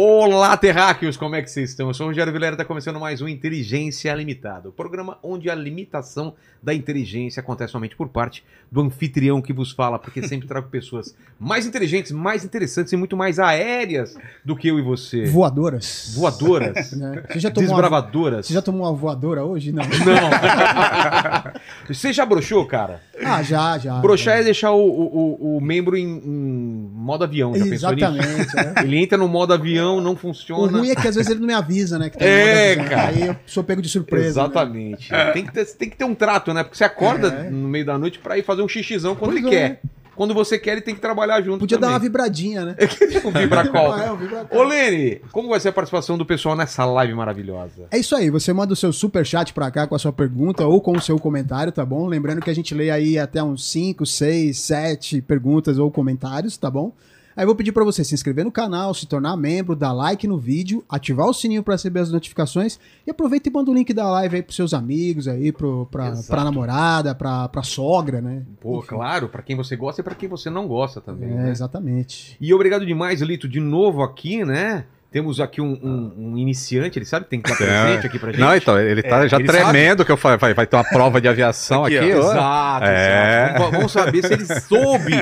Olá, terráqueos, como é que vocês estão? Eu sou o Rogério Vilera, está começando mais um Inteligência Limitada, o programa onde a limitação da inteligência acontece somente por parte do anfitrião que vos fala, porque sempre trago pessoas mais inteligentes, mais interessantes e muito mais aéreas do que eu e você. Voadoras. Voadoras. Né? Você, já tomou uma, Desbravadoras. você já tomou uma voadora hoje? Não. Não. você já broxou, cara? Ah, já, já. Broxar é deixar o, o, o- o membro em, em modo avião, já pensou nisso? Exatamente. é. Ele entra no modo avião, não O funciona. ruim é que às vezes ele não me avisa, né? É, cara. Aí eu sou pego de surpresa. né? Exatamente. Tem, que ter, tem que ter um trato, né? Porque você acorda É. no meio da noite pra ir fazer um xixizão quando Pois ele é. quer. Quando você quer, ele tem que trabalhar junto. Podia dar uma também. vibradinha, né? um vibracol. É, um vibracol. Ô, Lene, como vai ser a participação do pessoal nessa live maravilhosa? É isso aí, você manda o seu super chat pra cá com a sua pergunta ou com o seu comentário, tá bom? Lembrando que a gente lê aí até uns 5, 6, 7 perguntas ou comentários, tá bom? Aí eu vou pedir pra você se inscrever no canal, se tornar membro, dar like no vídeo, ativar o sininho pra receber as notificações e aproveita e manda o link da live aí pros seus amigos aí, pro, pra, Exato. pra namorada, pra, pra sogra, né? Pô, Enfim. claro, pra quem você gosta e pra quem você não gosta também, É, né? exatamente. E obrigado demais, Lito, de novo aqui, né? Temos aqui um, um- um iniciante, ele sabe que tem que estar presente aqui pra gente. Não, então, ele tá É, já ele tremendo que eu falei, vai, vai ter uma prova de aviação aqui. Aqui, ó. ó. Exato, É. exato. Vamos, vamos saber se ele soube,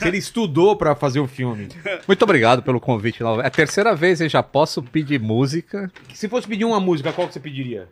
se ele estudou pra fazer o filme. Muito obrigado pelo convite. É a terceira vez eu já posso pedir música. Se fosse pedir uma música, qual que você pediria?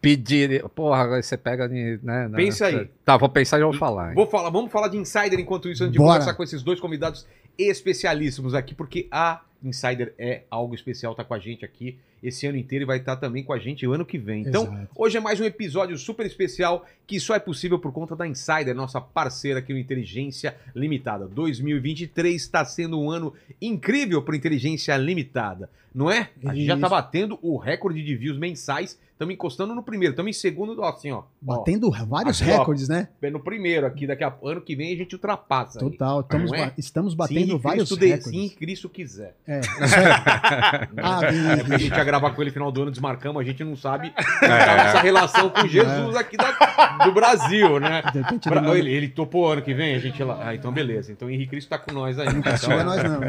Pedir. Porra, agora você pega. Né, né, Pensa aí. Tá, vou pensar e eu vou falar. hein? Vou falar, vamos falar de Insider enquanto isso, antes de Bora. conversar com esses dois convidados especialíssimos aqui, porque a Insider é algo especial, tá com a gente aqui esse ano inteiro e vai estar também com a gente o ano que vem. Então, Exato. hoje é mais um episódio super especial que só é possível por conta da Insider, nossa parceira aqui no Inteligência Limitada. 2023 está sendo um ano incrível para Inteligência Limitada, não é? A gente já tá Isso. batendo o recorde de views mensais, estamos encostando no primeiro, estamos em segundo, ó, assim, ó. ó. Batendo vários aqui, ó. recordes, né? no primeiro aqui, daqui a ano que vem a gente ultrapassa. aí. Total. Estamos, é? estamos batendo Henri vários Cristo de- recordes. Se Cristo quiser. É, aí. Ah, É porque a gente ia gravar com ele no final do ano, desmarcamos, a gente não sabe como tá essa relação com Jesus aqui da- do Brasil, né? De repente Pra- ele ele, ele topou ano que vem, a gente lá. Ah, então beleza. Então o Henrique Cristo tá com nós aí. não Então, nós, não.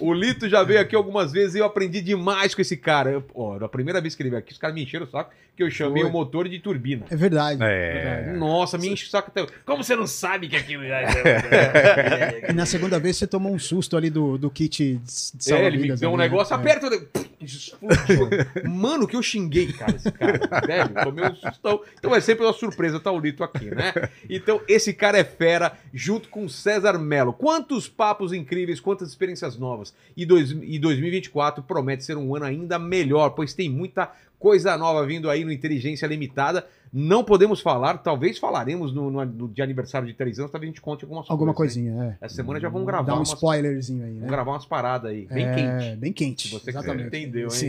o Lito já veio aqui algumas vezes e eu aprendi demais com esse cara. Eu, ó, a primeira vez que ele veio aqui, os caras me encheram o saco que eu chamei Foi. o motor de turbina. É verdade. É. Nossa, me enche o saco até. Como você não sabe que aquilo. E na segunda vez você tomou um susto ali do, do kit É, ele me deu um ali, negócio, É. aperta o. Explodiu. Mano, que eu xinguei, cara, esse cara. Velho, tomei um sustão. Então é sempre uma surpresa tá o Lito aqui, né? Então, esse cara é fera, junto com César Melo. Quantos papos incríveis, quantas experiências novas. E, dois, e 2024 promete ser um ano ainda melhor, pois tem muita coisa nova vindo aí no Inteligência Limitada. Não podemos falar, talvez falaremos no, no- no- de aniversário de três anos, talvez a gente conte algumas Alguma coisas. hein? coisinha, é. Essa semana já vamos gravar Dá um umas, spoilerzinho aí, né? vamos gravar umas paradas aí, bem é, quente. Bem quente. Se você exatamente. entendeu, hein? Sim,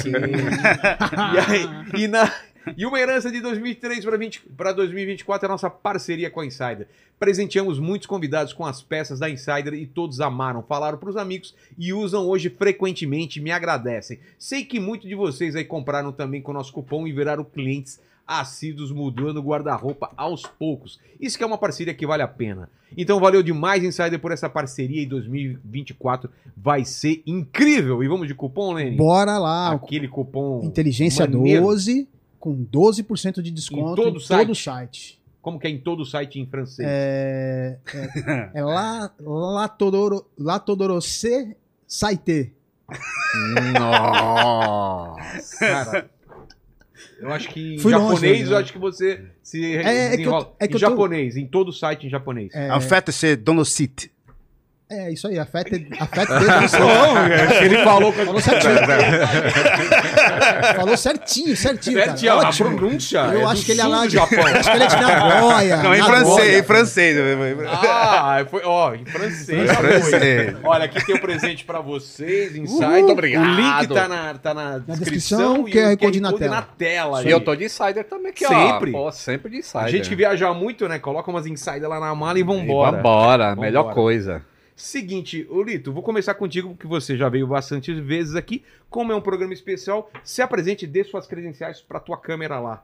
sim. E, aí, e, na, e uma herança de 2003 para 2024 é a nossa parceria com a Insider. Presenteamos muitos convidados com as peças da Insider e todos amaram, falaram para os amigos e usam hoje frequentemente me agradecem. Sei que muitos de vocês aí compraram também com o nosso cupom e viraram clientes assíduos mudando o guarda-roupa aos poucos. Isso que é uma parceria que vale a pena. Então valeu demais, Insider, por essa parceria e 2024 vai ser incrível. E vamos de cupom, Lenny? Bora lá. Aquele cupom. Inteligência maneiro. 12 com 12% de desconto Em todo o site? todo site. Como que é em todo o site em francês? É, é, é lá, lá Todoro, lá Todorocê Saite. Nossa. Cara, eu acho que em Fui longe, japonês, né? eu acho que você se É, é que eu- é que em eu tô- japonês, em todo site em japonês. É, En fait, c'est dans le site. É isso aí, afeta, afeta no site. Ele falou Falou certinho. Falou certinho, certinho, cara. Certinho, a Ótimo. pronúncia. Eu é acho que ele é lá de Japão. Acho que ele é de Nagoya. Não, em francês, em francês. Ah, foi, ó, em francês. Em francês. Olha, aqui tem o presente pra vocês, Insight. Uhul. Obrigado. O link tá na, tá na, descrição, descrição, e QR o Code na tela. tela. E eu tô de insider também aqui, ó. Sempre. Sempre de insider. A gente que viaja muito, né? Coloca umas insider lá na mala e E vambora. Vambora, melhor Vambora. coisa. Seguinte, Olito, vou começar contigo, porque você já veio bastante vezes aqui. Como é um programa especial, se apresente e dê suas credenciais pra tua câmera lá.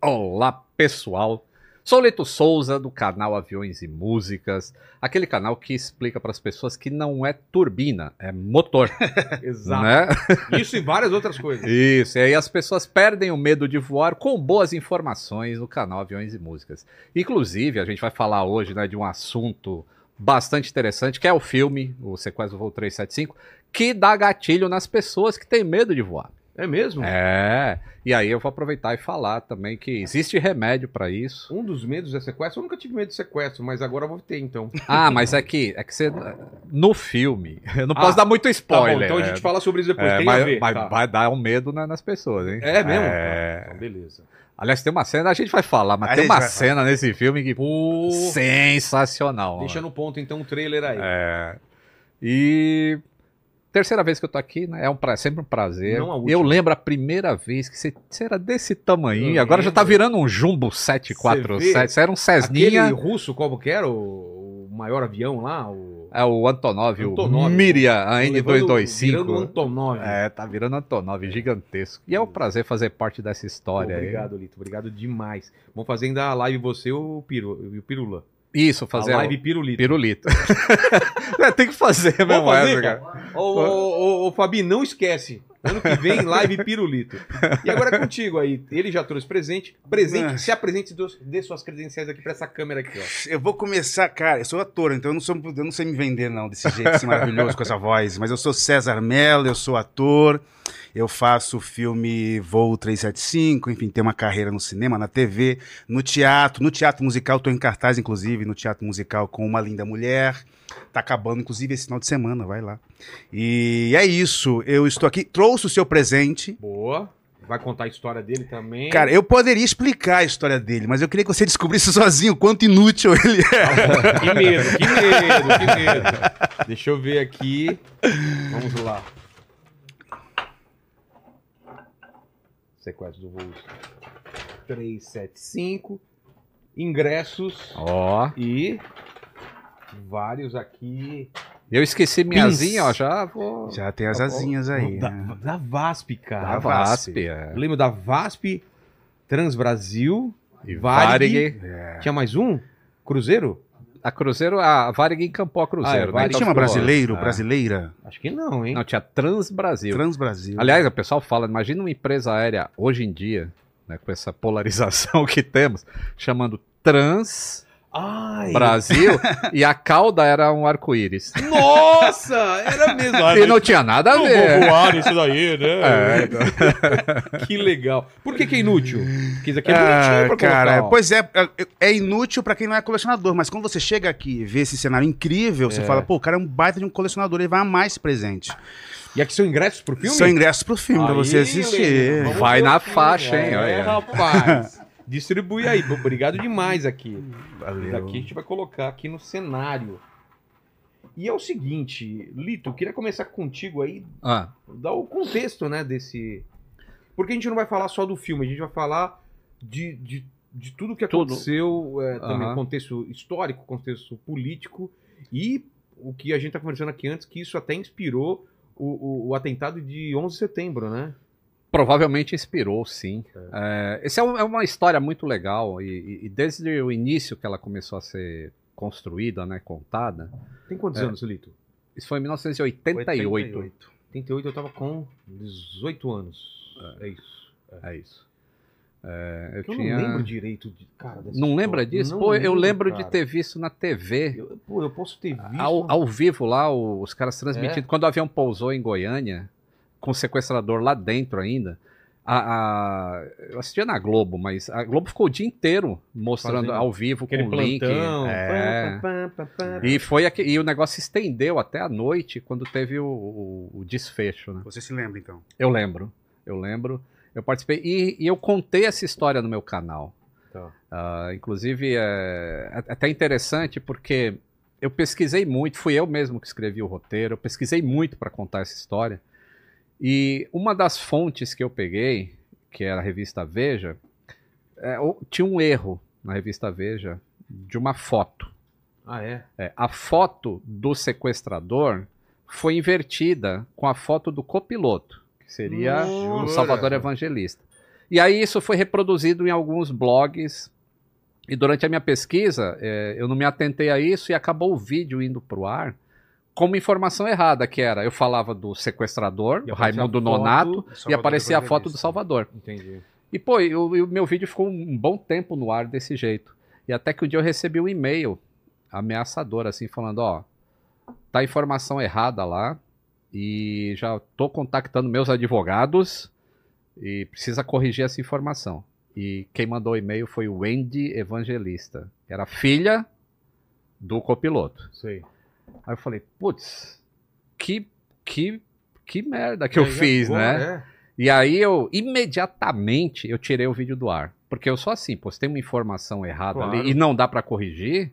Olá, pessoal. Sou o Leto Souza, do canal Aviões e Músicas, aquele canal que explica para as pessoas que não é turbina, é motor. Exato. né? Isso e várias outras coisas. Isso, e aí as pessoas perdem o medo de voar com boas informações no canal Aviões e Músicas. Inclusive, a gente vai falar hoje né, de um assunto bastante interessante, que é o filme, o Sequestro do Voo 375, que dá gatilho nas pessoas que têm medo de voar. É mesmo? É, e aí eu vou aproveitar e falar também que existe remédio para isso. Um dos medos é sequestro. Eu nunca tive medo de sequestro, mas agora eu vou ter, então. Ah, mas é que, é que você. No filme. Eu não Ah, posso dar muito Tá bom, spoiler. então a gente é, fala sobre isso depois. é, Tem mas vai, tá. vai dar um medo né, nas pessoas, hein? É mesmo? É. Então, beleza. Aliás, tem uma cena, a gente vai falar, mas A tem uma cena nesse filme que. Pô, Sensacional. deixa mano. no ponto, então, o trailer aí. É. E. Terceira vez que eu tô aqui, né? É um pra... sempre um prazer. Eu lembro a primeira vez que você, você era desse tamanho. Agora já tá virando um Jumbo Você 747. Você era um Aquele Cessninha. russo, como que era? O, o maior avião lá? O... É o Antonov, Antonov. o Miria, a Levando- virando N225. Antonov. É, tá virando Antonov, gigantesco. E é um prazer fazer parte dessa Pô, história aí. obrigado, Lito. Obrigado demais. Vamos fazer ainda a live você e o, Piru, o Pirula. Isso, fazer a live Pirulito. pirulito. é, tem que fazer mesmo fazer, essa, cara? cara. Ô, ô, ô, ô, Fabi, não esquece. Ano que vem, live Pirulito. E agora é contigo aí. Ele já trouxe presente. Presente, Ah. se apresente e dê- dê suas credenciais aqui pra essa câmera aqui, ó. Eu vou começar, cara, eu sou ator, então eu não, sou, eu não sei me vender não, desse jeito assim, maravilhoso, com essa voz. Mas eu sou César Mello, eu sou ator, eu faço o filme Voo 375, enfim, tenho uma carreira no cinema, na TV, no teatro, no teatro musical, estou em cartaz, inclusive, no teatro musical com Uma Linda Mulher. Tá acabando, inclusive, esse final de semana, vai lá. E é isso, eu estou aqui, trouxe o seu presente. Boa. Vai contar a história dele também. Cara, eu poderia explicar a história dele, mas eu queria que você descobrisse sozinho o quanto inútil ele é. Que medo, que medo, que medo. Deixa eu ver aqui. Vamos lá. Sequestro do voo 375. Ingressos Ó, e vários aqui. eu esqueci minha Pins. asinha, ó, já vou... Já tem as asinhas aí. Da, né? da VASP, cara. Da VASP. VASP, é. Eu lembro da VASP, Transbrasil, E Varig. Varig. É. Tinha mais um? Cruzeiro? A Cruzeiro, a Varig encampou a Cruzeiro. Ah, é, né? Varig Então Chama ficou- brasileiro, é. brasileira, Acho que não, hein? Não, tinha Transbrasil. Transbrasil. Aliás, o pessoal fala, imagina uma empresa aérea hoje em dia, né, com essa polarização que temos, chamando Trans Ai, Brasil, e a cauda era um arco-íris. Nossa, era mesmo. E não tinha nada a Não ver. vou voar nisso daí, né? É, então. Que legal. Por que, que é inútil? Porque isso aqui é Ah, bonitinho pra cara, colocar, pois é, é- é inútil pra quem não é colecionador, mas quando você chega aqui e vê esse cenário incrível, você É. fala, pô, o cara é um baita de um colecionador, ele vai amar esse presente. E aqui são ingressos pro filme? São ingressos pro filme, pra Aí, você assistir. Vai na faixa, hein, É, rapaz. Distribui aí. Obrigado demais aqui. Valeu. Daqui a gente vai colocar aqui no cenário. E é o seguinte, Lito, eu queria começar contigo aí, Ah, dar o contexto, né, desse... Porque a gente não vai falar só do filme, a gente vai falar de, de, de tudo que Tudo. aconteceu, é, também contexto histórico, contexto político, e o que a gente tá conversando aqui antes, que isso até inspirou o, o, o atentado de 11 de setembro, né? Provavelmente inspirou, sim. É, essa é, um- é uma história muito legal, e, e- desde o início que ela começou a ser construída, né, contada, Tem quantos É. anos, Lito? isso foi em 1988. 88 eu tava com 18 anos. É, isso. É isso. É, eu Eu tinha... não lembro direito de. Cara, Não lembra história. disso? Não Pô, eu lembro cara. de ter visto na TV, Eu, pô, eu posso ter visto. ao, ao vivo lá, os caras transmitindo. Quando o avião pousou em Goiânia, com o sequestrador lá dentro ainda, a, a- eu assistia na Globo, mas a Globo ficou o dia inteiro mostrando Fazendo ao vivo com o link. É. pá, pá, pá, pá. E, foi aqui, e o negócio se estendeu até a noite, quando teve o, o- o desfecho, né? Você se lembra, então? Eu lembro, eu lembro. Eu participei e, e eu contei essa história no meu canal. Tá. Ah, inclusive, é, é até interessante porque eu pesquisei muito, fui eu mesmo que escrevi o roteiro, eu pesquisei muito para contar essa história. E uma das fontes que eu peguei, que era a revista Veja, é, o- tinha um erro na revista Veja de uma foto. Ah, é? É, a foto do sequestrador foi invertida com a foto do copiloto, que seria o Nossa. Salvador Evangelista. E aí isso foi reproduzido em alguns blogs E durante a minha pesquisa, é, eu não me atentei a isso e acabou o vídeo indo pro ar como informação errada, que era, eu falava do sequestrador, E do aparecia Raimundo Nonato, e aparecia a foto do. Salvador. Entendi. E, pô, o, o meu vídeo ficou um bom tempo no ar desse jeito. E até que um dia eu recebi um e-mail ameaçador, assim, falando, ó, tá informação errada lá e já tô contactando meus advogados e precisa corrigir essa informação. E quem mandou o e-mail foi o Wendy Evangelista, que era filha do copiloto. Sei. Aí eu falei, putz, que, que, que merda que eu E aí, fiz, né? é. E aí eu imediatamente eu tirei o vídeo do ar. Porque eu sou assim, pô, se tem uma informação errada Claro. ali e não dá pra corrigir,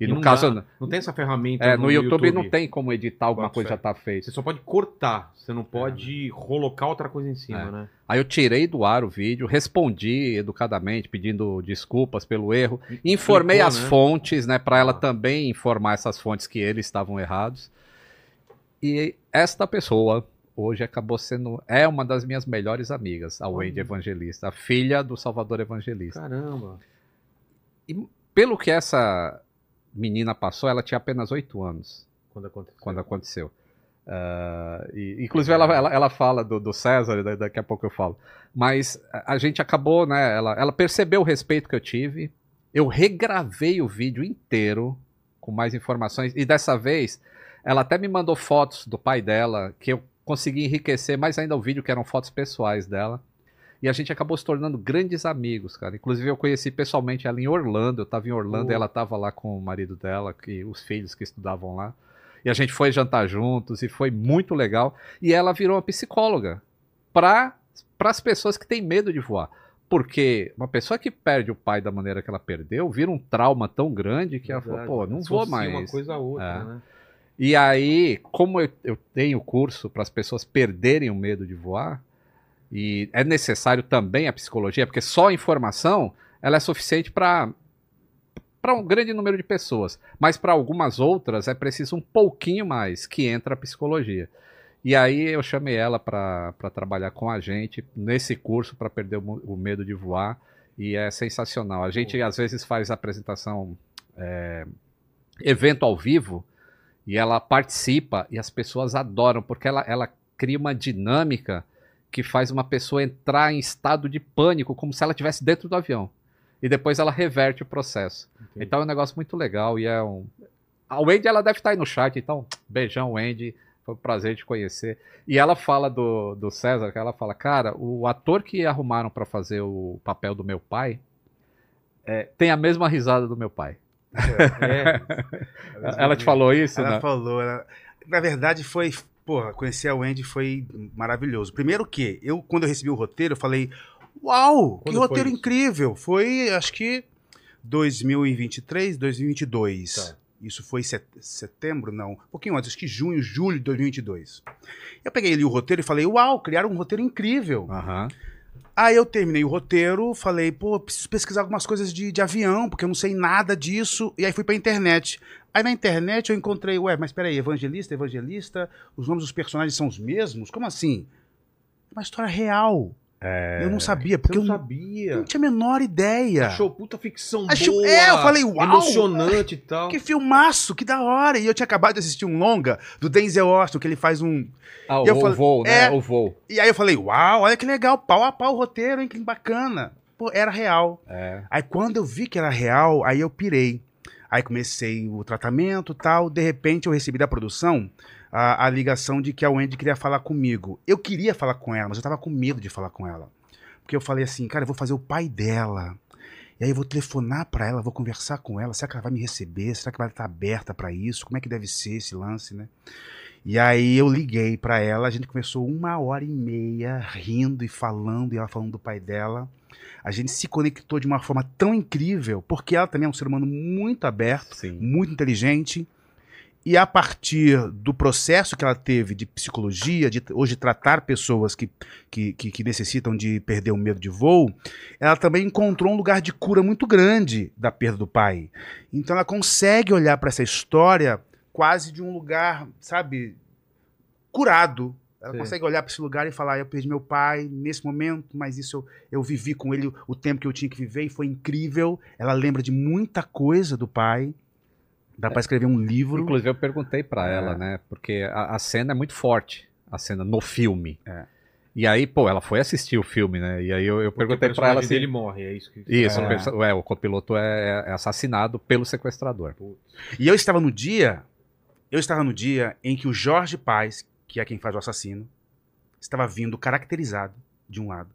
e, E no não caso, dá. Não tem essa ferramenta é, no, YouTube, não tem como editar alguma Bota coisa fé. já tá feita. Você só pode cortar, você não pode colocar outra coisa em cima, É. né? Aí eu tirei do ar o vídeo, respondi educadamente, pedindo desculpas pelo erro, informei as né? fontes, né, para ela Ah. também informar essas fontes que eles estavam errados. E esta pessoa hoje acabou sendo é uma das minhas melhores amigas, a Wendy Evangelista, a filha do Salvador Evangelista. Caramba. Pelo que essa menina passou, ela tinha apenas oito anos Quando aconteceu. quando aconteceu. Ah, e, inclusive ela, ela, ela fala do, do César, da- daqui a pouco eu falo. Mas a, a gente acabou, né? Ela, ela percebeu o respeito que eu tive. Eu regravei o vídeo inteiro com mais informações. E dessa vez, ela até me mandou fotos do pai dela, que eu consegui enriquecer mais ainda o vídeo, que eram fotos pessoais dela. E a gente acabou se tornando grandes amigos, cara. Inclusive, eu conheci pessoalmente ela em Orlando. Eu tava em Orlando e ela tava lá com o marido dela, que, os filhos que estudavam lá. E a gente foi jantar juntos e foi muito legal. E ela virou uma psicóloga para as pessoas que têm medo de voar. Porque uma pessoa que perde o pai da maneira que ela perdeu, vira um trauma tão grande que ela falou, Verdade. pô, não vou mais. uma coisa outra, É. né? E aí, como eu, eu tenho curso para as pessoas perderem o medo de voar, e é necessário também a psicologia, porque só a informação ela é suficiente para para um grande número de pessoas, mas para algumas outras é preciso um pouquinho mais que entra a psicologia. E aí eu chamei ela para trabalhar com a gente nesse curso para perder o, o medo de voar e é sensacional. A gente às vezes faz apresentação, é, evento ao vivo e ela participa e as pessoas adoram porque ela, ela cria uma dinâmica que faz uma pessoa entrar em estado de pânico como se ela estivesse dentro do avião e depois ela reverte o processo. Entendi. Então é um negócio muito legal e é um. A Wendy ela deve estar aí no chat, então beijão Wendy, foi um prazer te conhecer. E ela fala do, do César, que ela fala, cara, o ator que arrumaram para fazer o papel do meu pai é, tem a mesma risada do meu pai. É, Ela te falou isso, Ela né? falou. ela- Na verdade, foi. Porra, conhecer a Wendy foi maravilhoso. Primeiro que, eu, quando eu recebi o roteiro, eu falei: Uau, que Quando foi roteiro isso? incrível! Foi, acho que 2023, 2022. Tá. Isso foi set- setembro? Não. Um pouquinho antes, acho que junho, julho de 2022. Eu peguei ali o roteiro e falei: Uau, criaram um roteiro incrível. Aí eu terminei o roteiro, falei, pô, preciso pesquisar algumas coisas de, de avião, porque eu não sei nada disso. E aí fui pra internet. Aí na internet eu encontrei, ué, mas peraí, evangelista, evangelista, os nomes dos personagens são os mesmos? Como assim? É uma história real. Eu não sabia, porque Porque eu eu não não, sabia. não tinha a menor ideia. Achou puta ficção Achei- boa. é, eu falei, uau! Emocionante e tal. Que filmaço, que da hora. E eu tinha acabado de assistir um longa do Denzel Washington, que ele faz um... Ah, o, eu falei- voo, né? é. O voo. E aí eu falei, uau, olha que legal, pau a pau o roteiro, hein, que bacana. Pô, era real. É. Aí quando eu vi que era real, aí eu pirei. Aí comecei o tratamento tal. De repente eu recebi da produção a, a ligação de que a Wendy queria falar comigo. Eu queria falar com ela, mas eu tava com medo de falar com ela. Porque eu falei assim, cara, eu vou fazer o pai dela. E aí eu vou telefonar pra ela, vou conversar com ela. Será que ela vai me receber? Será que ela tá aberta pra isso? Como é que deve ser esse lance, né? E aí eu liguei pra ela, a gente começou uma hora e meia rindo e falando, e ela falando do pai dela. A gente se conectou de uma forma tão incrível, porque ela também é um ser humano muito aberto, Sim. muito inteligente. E a partir do processo que ela teve de psicologia, de hoje tratar pessoas que, que, que, que necessitam de perder o medo de voo, ela também encontrou um lugar de cura muito grande da perda do pai. Então ela consegue olhar para essa história quase de um lugar, sabe, curado. Ela Sim. consegue olhar para esse lugar e falar: eu perdi meu pai nesse momento, mas isso eu, eu vivi com ele o tempo que eu tinha que viver e foi incrível. Ela lembra de muita coisa do pai. Dá pra escrever um livro. Inclusive, eu perguntei pra É. ela, né? Porque a, a cena é muito forte, a cena no filme. É. E aí, pô, ela foi assistir o filme, né? E aí eu, eu perguntei o pra ela personagem assim. dele morre, é isso que Isso, é. o, perso- é, o copiloto é, é assassinado pelo sequestrador. E eu estava no dia, eu estava no dia em que o Jorge Paz, que é quem faz o assassino, estava vindo caracterizado de um lado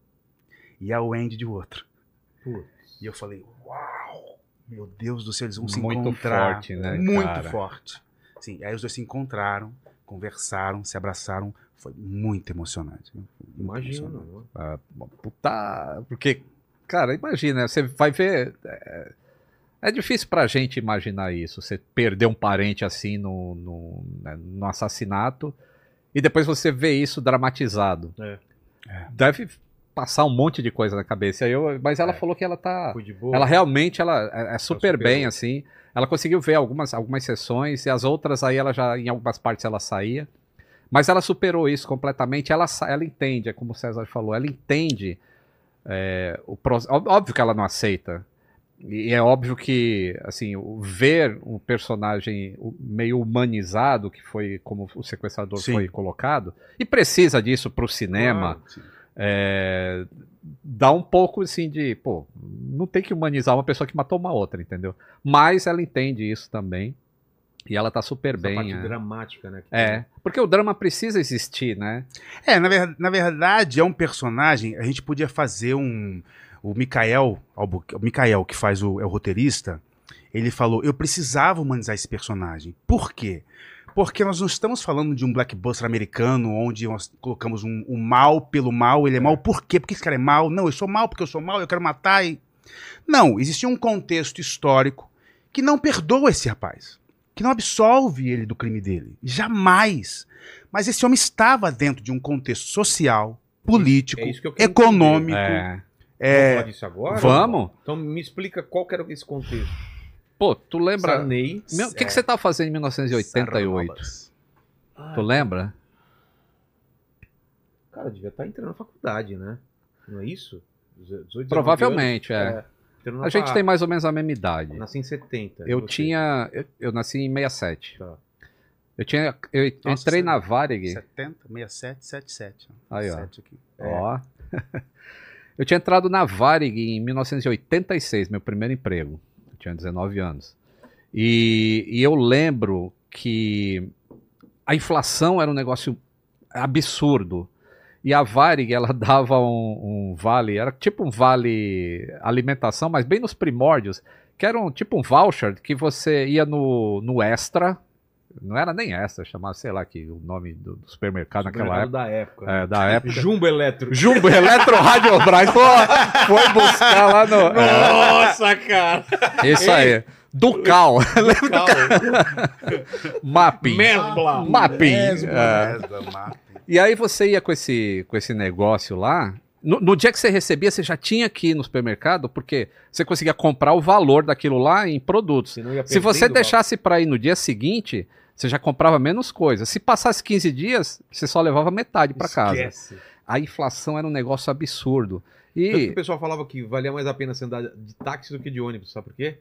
e a Wendy de outro. Putz. E eu falei, uau, meu Deus do céu, eles vão se Muito encontrar. forte, né, Muito cara? forte. Sim, aí os dois se encontraram, conversaram, se abraçaram. Foi muito emocionante. Muito Imagina. emocionante. mano. Ah, puta. Porque, cara, imagina, você vai ver. É, é difícil pra gente imaginar isso. Você perder um parente assim no, no, né, no assassinato e depois você vê isso dramatizado. É. Deve passar um monte de coisa na cabeça. Eu, mas ela É. falou que ela tá. Ela realmente ela é, é super superou. bem, assim. Ela conseguiu ver algumas, algumas sessões e as outras aí ela já, em algumas partes ela saía. Mas ela superou isso completamente. Ela, ela entende, é como o César falou, ela entende é, o Óbvio que ela não aceita. E é óbvio que, assim, o- ver um personagem o- meio humanizado, que foi como o sequestrador Sim. foi colocado, e precisa disso pro cinema. Claro. Sim. É, dá um pouco assim de, pô, não tem que humanizar uma pessoa que matou uma outra, entendeu? Mas ela entende isso também. E ela tá super Essa bem. parte é. dramática, né? que É, porque o drama precisa existir, né? É, na, ver- na verdade, é um personagem. A gente podia fazer um. O Mikael, o Mikael, que faz o, é o roteirista, ele falou: eu precisava humanizar esse personagem. Por quê? Porque nós não estamos falando de um blockbuster americano onde nós colocamos um, um mal pelo mal, ele é mal por quê? Porque esse cara é mal? Não, eu sou mal porque eu sou mal, eu quero matar e. Não, existia um contexto histórico que não perdoa esse rapaz, que não absolve ele do crime dele. Jamais. Mas esse homem estava dentro de um contexto social, político, É econômico. É. Vamos É, falar disso agora? Vamos? Então me explica qual que era esse contexto. Pô, tu lembra. Sarney. O que, que você tava fazendo em 1988? Sarrobas. Ah, Tu lembra? Cara, devia estar entrando na faculdade, né? Não é isso? 18, 19 Provavelmente, anos, é. na A gente tem mais ou menos a mesma idade. Nasci em 70. Eu você? tinha. Eu, eu nasci em 67. Tá. Eu tinha. Eu Nossa, entrei na Varig. 70, 67, 77. Aí, ó. 7 aqui. Eu tinha entrado na Varig em 1986, meu primeiro emprego. Eu tinha 19 anos. E, e eu lembro que a inflação era um negócio absurdo. E a Varig, ela dava um, um vale, era tipo um vale alimentação, mas bem nos primórdios, que era um, tipo um voucher que você ia no, no Extra, não era nem Extra, chamava, sei lá, que o nome do, do supermercado naquela época. da época. É, da época. Jumbo Eletro. Jumbo Eletro Rádio Brás. Foi buscar lá no. Nossa, cara! É, isso aí. Ducal. Calma. Mapping. Mesbla. Mapping. Mesbla. É. Essa mapa. E aí você ia com esse, com esse negócio lá. No, no dia que você recebia, você já tinha que ir no supermercado, porque você conseguia comprar o valor daquilo lá em produtos. Se você deixasse para ir no dia seguinte, você já comprava menos coisa. Se passasse 15 dias, você só levava metade para casa. A inflação era um negócio absurdo. Tanto que E o pessoal falava que valia mais a pena você andar de táxi do que de ônibus, sabe por quê?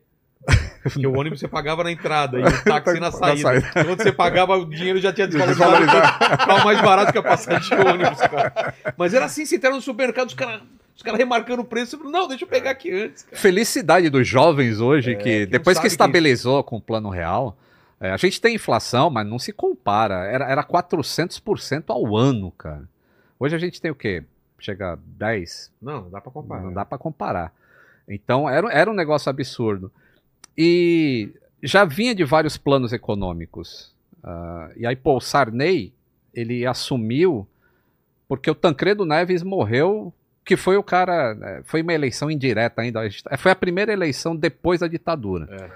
Porque o ônibus você pagava na entrada e o táxi na Na saída. saída. Quando você pagava, o dinheiro já tinha desvalorizado. Ficava mais barato que a passagem de ônibus, cara. Mas era assim, você entrava no supermercado, os caras os caras remarcando o preço. Não, deixa eu pegar aqui antes. cara. felicidade dos jovens hoje, que que depois que que- estabilizou com o plano real, é, a gente tem inflação, mas não se compara. Era, era 400% ao ano, cara. Hoje a gente tem o quê? Chega a 10? Não, não dá pra comparar. Não dá pra comparar. Então era, era um negócio absurdo. E já vinha de vários planos econômicos. Ah, e aí, pô, o Sarney, ele assumiu porque o Tancredo Neves morreu, que foi o cara. eh, Foi uma eleição indireta ainda. eh, Foi a primeira eleição depois da ditadura. É.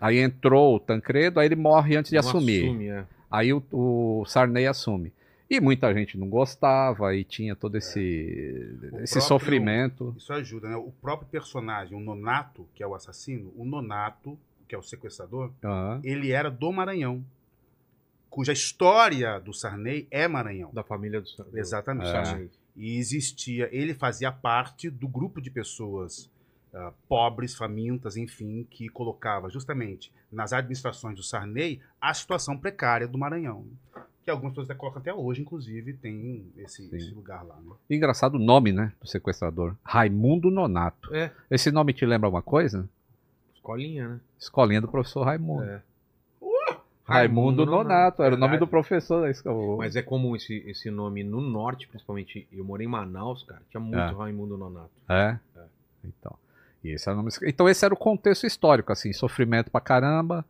Aí entrou o Tancredo, aí ele morre antes de Não assumir. assume, é. Aí o, o Sarney assume. E muita gente não gostava, e tinha todo esse, O esse próprio- sofrimento. Isso ajuda, né? O próprio personagem, o Nonato, que é o assassino, o Nonato, que é o sequestrador, Aham. ele era do Maranhão. cuja história do Sarney é Maranhão. Da família do, do Exatamente. Sarney. E existia, ele fazia parte do grupo de pessoas ah, pobres, famintas, enfim, que colocava justamente nas administrações do Sarney a situação precária do Maranhão. Que algumas pessoas até colocam até hoje, inclusive, tem esse, esse lugar lá. Né? Engraçado o nome, né, do sequestrador. Raimundo Nonato. É, Esse nome te lembra alguma coisa? escolinha, né? Escolinha do professor Raimundo. É. Raimundo Nonato, era o nome do verdade. professor da escola. Mas é comum esse, esse nome no norte, principalmente. Eu morei em Manaus, cara. Tinha muito É. Raimundo Nonato. É? Então. E esse era o nome... então esse era o contexto histórico, assim, sofrimento pra caramba,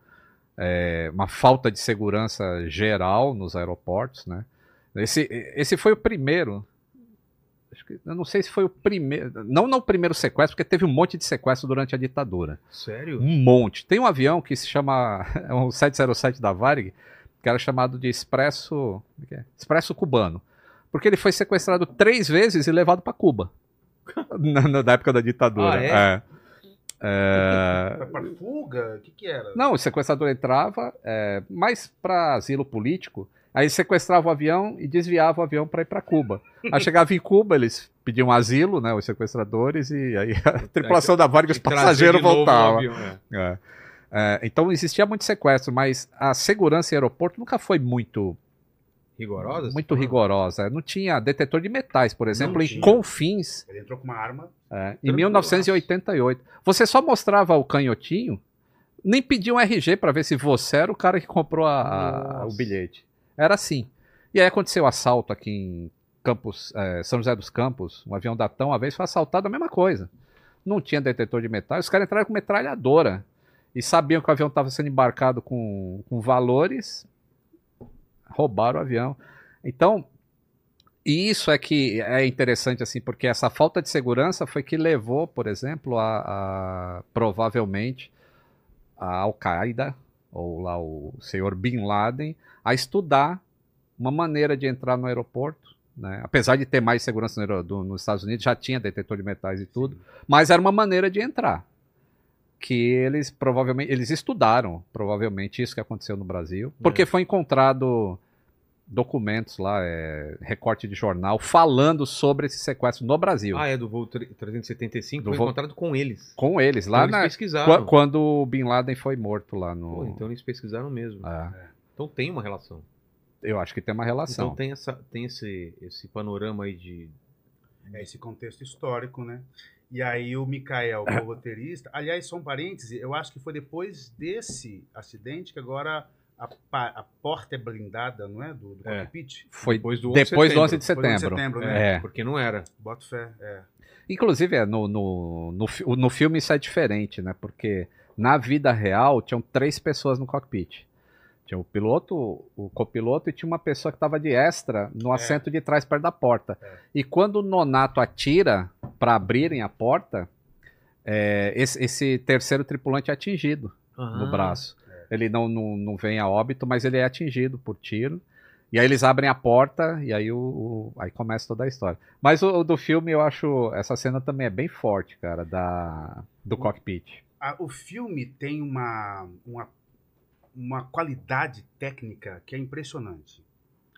é, uma falta de segurança geral nos aeroportos, né? Esse, esse foi o primeiro. Acho que, eu não sei se foi o primeiro. Não, não o primeiro sequestro, porque teve um monte de sequestro durante a ditadura. Sério? Um monte. Tem um avião que se chama. É um 707 da Varig, que era chamado de Expresso. é é? Expresso Cubano. Porque ele foi sequestrado três vezes e levado para Cuba. na, na- na época da ditadura. Ah, é? É. É, Para fuga? O que, que era? Não, o sequestrador entrava é, mais para asilo político. Aí sequestrava o avião e desviava o avião para ir para Cuba. Aí chegava em Cuba, eles pediam asilo, né, os sequestradores, e aí a tripulação da Varig, os passageiros voltavam. É, então existia muito sequestro, mas a segurança em aeroporto nunca foi muito, Rigorosa? muito rigorosa. Não tinha detetor de metais, por exemplo, em. Confins, Ele entrou com uma arma. é, em 1988. Você só mostrava o canhotinho, nem pedia um RG para ver se você era o cara que comprou a- a- o bilhete. Era assim. E aí aconteceu o assalto aqui em Campos, é, São José dos Campos, um avião da TAM uma vez foi assaltado, a mesma coisa. Não tinha detetor de metais, os caras entraram com metralhadora e sabiam que o avião estava sendo embarcado com, com valores, roubaram o avião. Então, e isso é que é interessante, assim, porque essa falta de segurança foi que levou, por exemplo, a, a- provavelmente a Al-Qaeda, ou lá o senhor Bin Laden, a estudar uma maneira de entrar no aeroporto. Né? Apesar de ter mais segurança no, do- nos Estados Unidos, já tinha detetor de metais e tudo, mas era uma maneira de entrar. Que eles provavelmente eles estudaram, provavelmente, isso que aconteceu no Brasil, porque É. foi encontrado documentos lá, é, recorte de jornal, falando sobre esse sequestro no Brasil. Ah, é do voo tre- 375. Do foi voo- encontrado com eles. Com eles, lá Então eles na, pesquisaram. Qu- Quando o Bin Laden foi morto lá no. Pô, então eles pesquisaram mesmo. É, Então tem uma relação. eu acho que tem uma relação. Então tem, essa, tem esse, esse panorama aí de. É esse contexto histórico, né? E aí o Mikael, o roteirista, aliás, só um parêntese, eu acho que foi depois desse acidente que agora a, pa- a porta é blindada, não é? Do, do É. cockpit. Foi Depois do 11 de depois do 11 de Depois do 11 de setembro. setembro, né? É. Porque não era. Boto fé, é. Inclusive, é, no, no, no, no filme isso é diferente, né? Porque na vida real tinham três pessoas no cockpit. Tinha o piloto, o copiloto e tinha uma pessoa que estava de extra no assento de trás perto da porta. É. E quando o Nonato atira para abrirem a porta, é, esse, esse terceiro tripulante é atingido no Ah, braço. Ele não, não, não vem a óbito, mas ele é atingido por tiro. E aí eles abrem a porta e aí, o, o- aí começa toda a história. Mas o, o do filme, eu acho. Essa cena também é bem forte, cara, da, do cockpit. Ah, o filme tem uma, uma, uma qualidade técnica que é impressionante.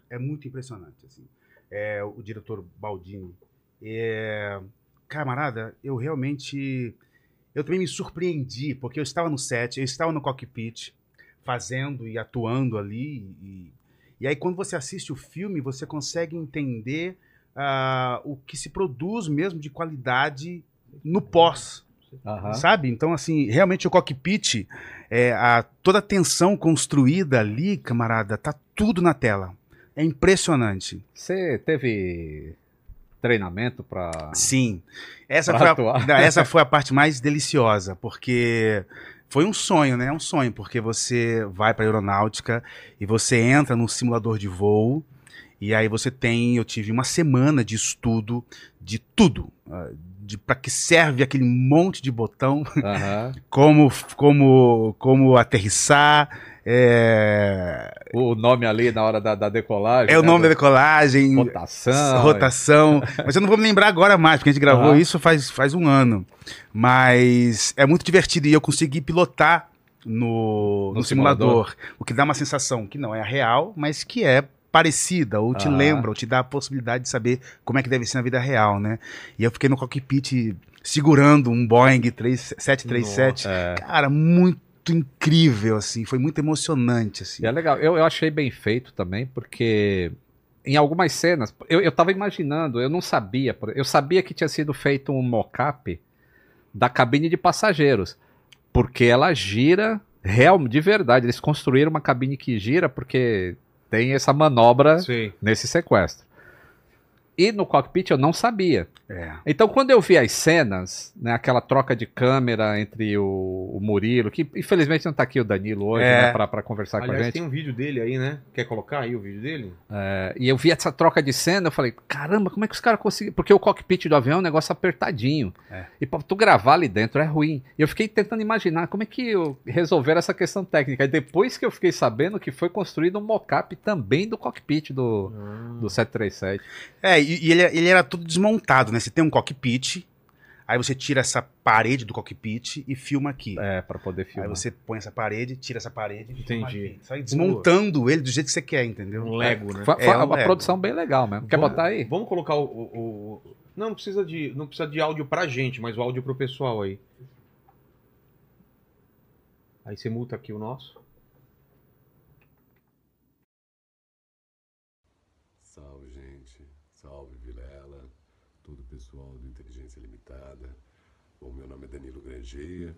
É muito impressionante. Assim. É, o diretor Baldini. É, camarada, eu realmente. Eu também me surpreendi, porque eu estava no set, eu estava no cockpit, fazendo e atuando ali. E, e aí, quando você assiste o filme, você consegue entender ah, o que se produz mesmo de qualidade no pós. Sabe? Então, assim, realmente o cockpit, é, a, toda a tensão construída ali, camarada, tá tudo na tela. É impressionante. Você teve treinamento pra. Sim. Essa Pra foi, atuar. a, essa foi a parte mais deliciosa, porque foi um sonho, né? É um sonho, porque você vai para aeronáutica e você entra num simulador de voo. E aí você tem, eu tive uma semana de estudo de tudo, ah, de para que serve aquele monte de botão, Aham. como como como aterrissar, é, O nome ali na hora da, da decolagem. é o né, nome da decolagem, Rotação. rotação. Mas eu não vou me lembrar agora mais, porque a gente gravou Aham. isso faz, faz um ano. Mas é muito divertido e eu consegui pilotar no, No no simulador. simulador. O que dá uma sensação que não é real, mas que é parecida, ou te Ah. lembra, ou te dá a possibilidade de saber como é que deve ser na vida real, né? E eu fiquei no cockpit segurando um Boeing 3, 737. É. Cara, muito incrível, assim. Foi muito emocionante, assim. E é legal. Eu, eu achei bem feito também, porque em algumas cenas, eu, eu tava imaginando, eu não sabia, eu sabia que tinha sido feito um mock-up da cabine de passageiros, porque ela gira real, de verdade. Eles construíram uma cabine que gira porque tem essa manobra Sei. nesse sequestro. E no cockpit eu não sabia. É. Então, quando eu vi as cenas, né, aquela troca de câmera entre o, o Murilo, que infelizmente não tá aqui o Danilo hoje, É. né, pra conversar com a Aliás, gente. tem um vídeo dele aí, né? Quer colocar aí o vídeo dele? É, e eu vi essa troca de cena, eu falei, caramba, como é que os caras conseguiram? Porque o cockpit do avião é um negócio apertadinho. É. E pra tu gravar ali dentro é ruim. E eu fiquei tentando imaginar como é que eu resolveram essa questão técnica. E depois que eu fiquei sabendo que foi construído um mock-up também do cockpit do, do 737. É, e, e ele, ele era todo desmontado, né? Você tem um cockpit, aí você tira essa parede do cockpit e filma aqui. É, pra poder Aí filmar. você põe essa parede, tira essa parede e filma Entendi. vai desmontando ele do jeito que você quer, entendeu? Um Lego, né? Foi, É, foi um uma Lego. produção bem legal mesmo. Quer Vamos- botar aí? Vamos colocar o, o- o- Não, não precisa de. Não precisa de áudio pra gente, mas o áudio pro pessoal aí. Aí você multa aqui o nosso. Salve, gente. Salve, Vilela. Todo o pessoal do Inteligência Limitada. Bom, meu nome é Danilo Grangeia.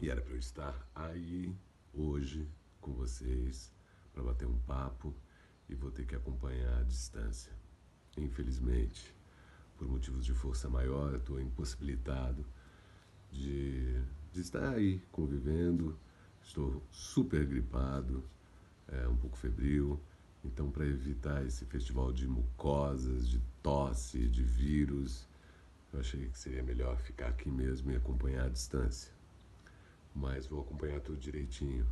E era para eu estar aí hoje com vocês para bater um papo e vou ter que acompanhar à distância. Infelizmente, por motivos de força maior, eu estou impossibilitado de, de estar aí convivendo. Estou super gripado, é, um pouco febril. Então, para evitar esse festival de mucosas, de tosse, de vírus, eu achei que seria melhor ficar aqui mesmo e acompanhar à distância. Mas vou acompanhar tudo direitinho.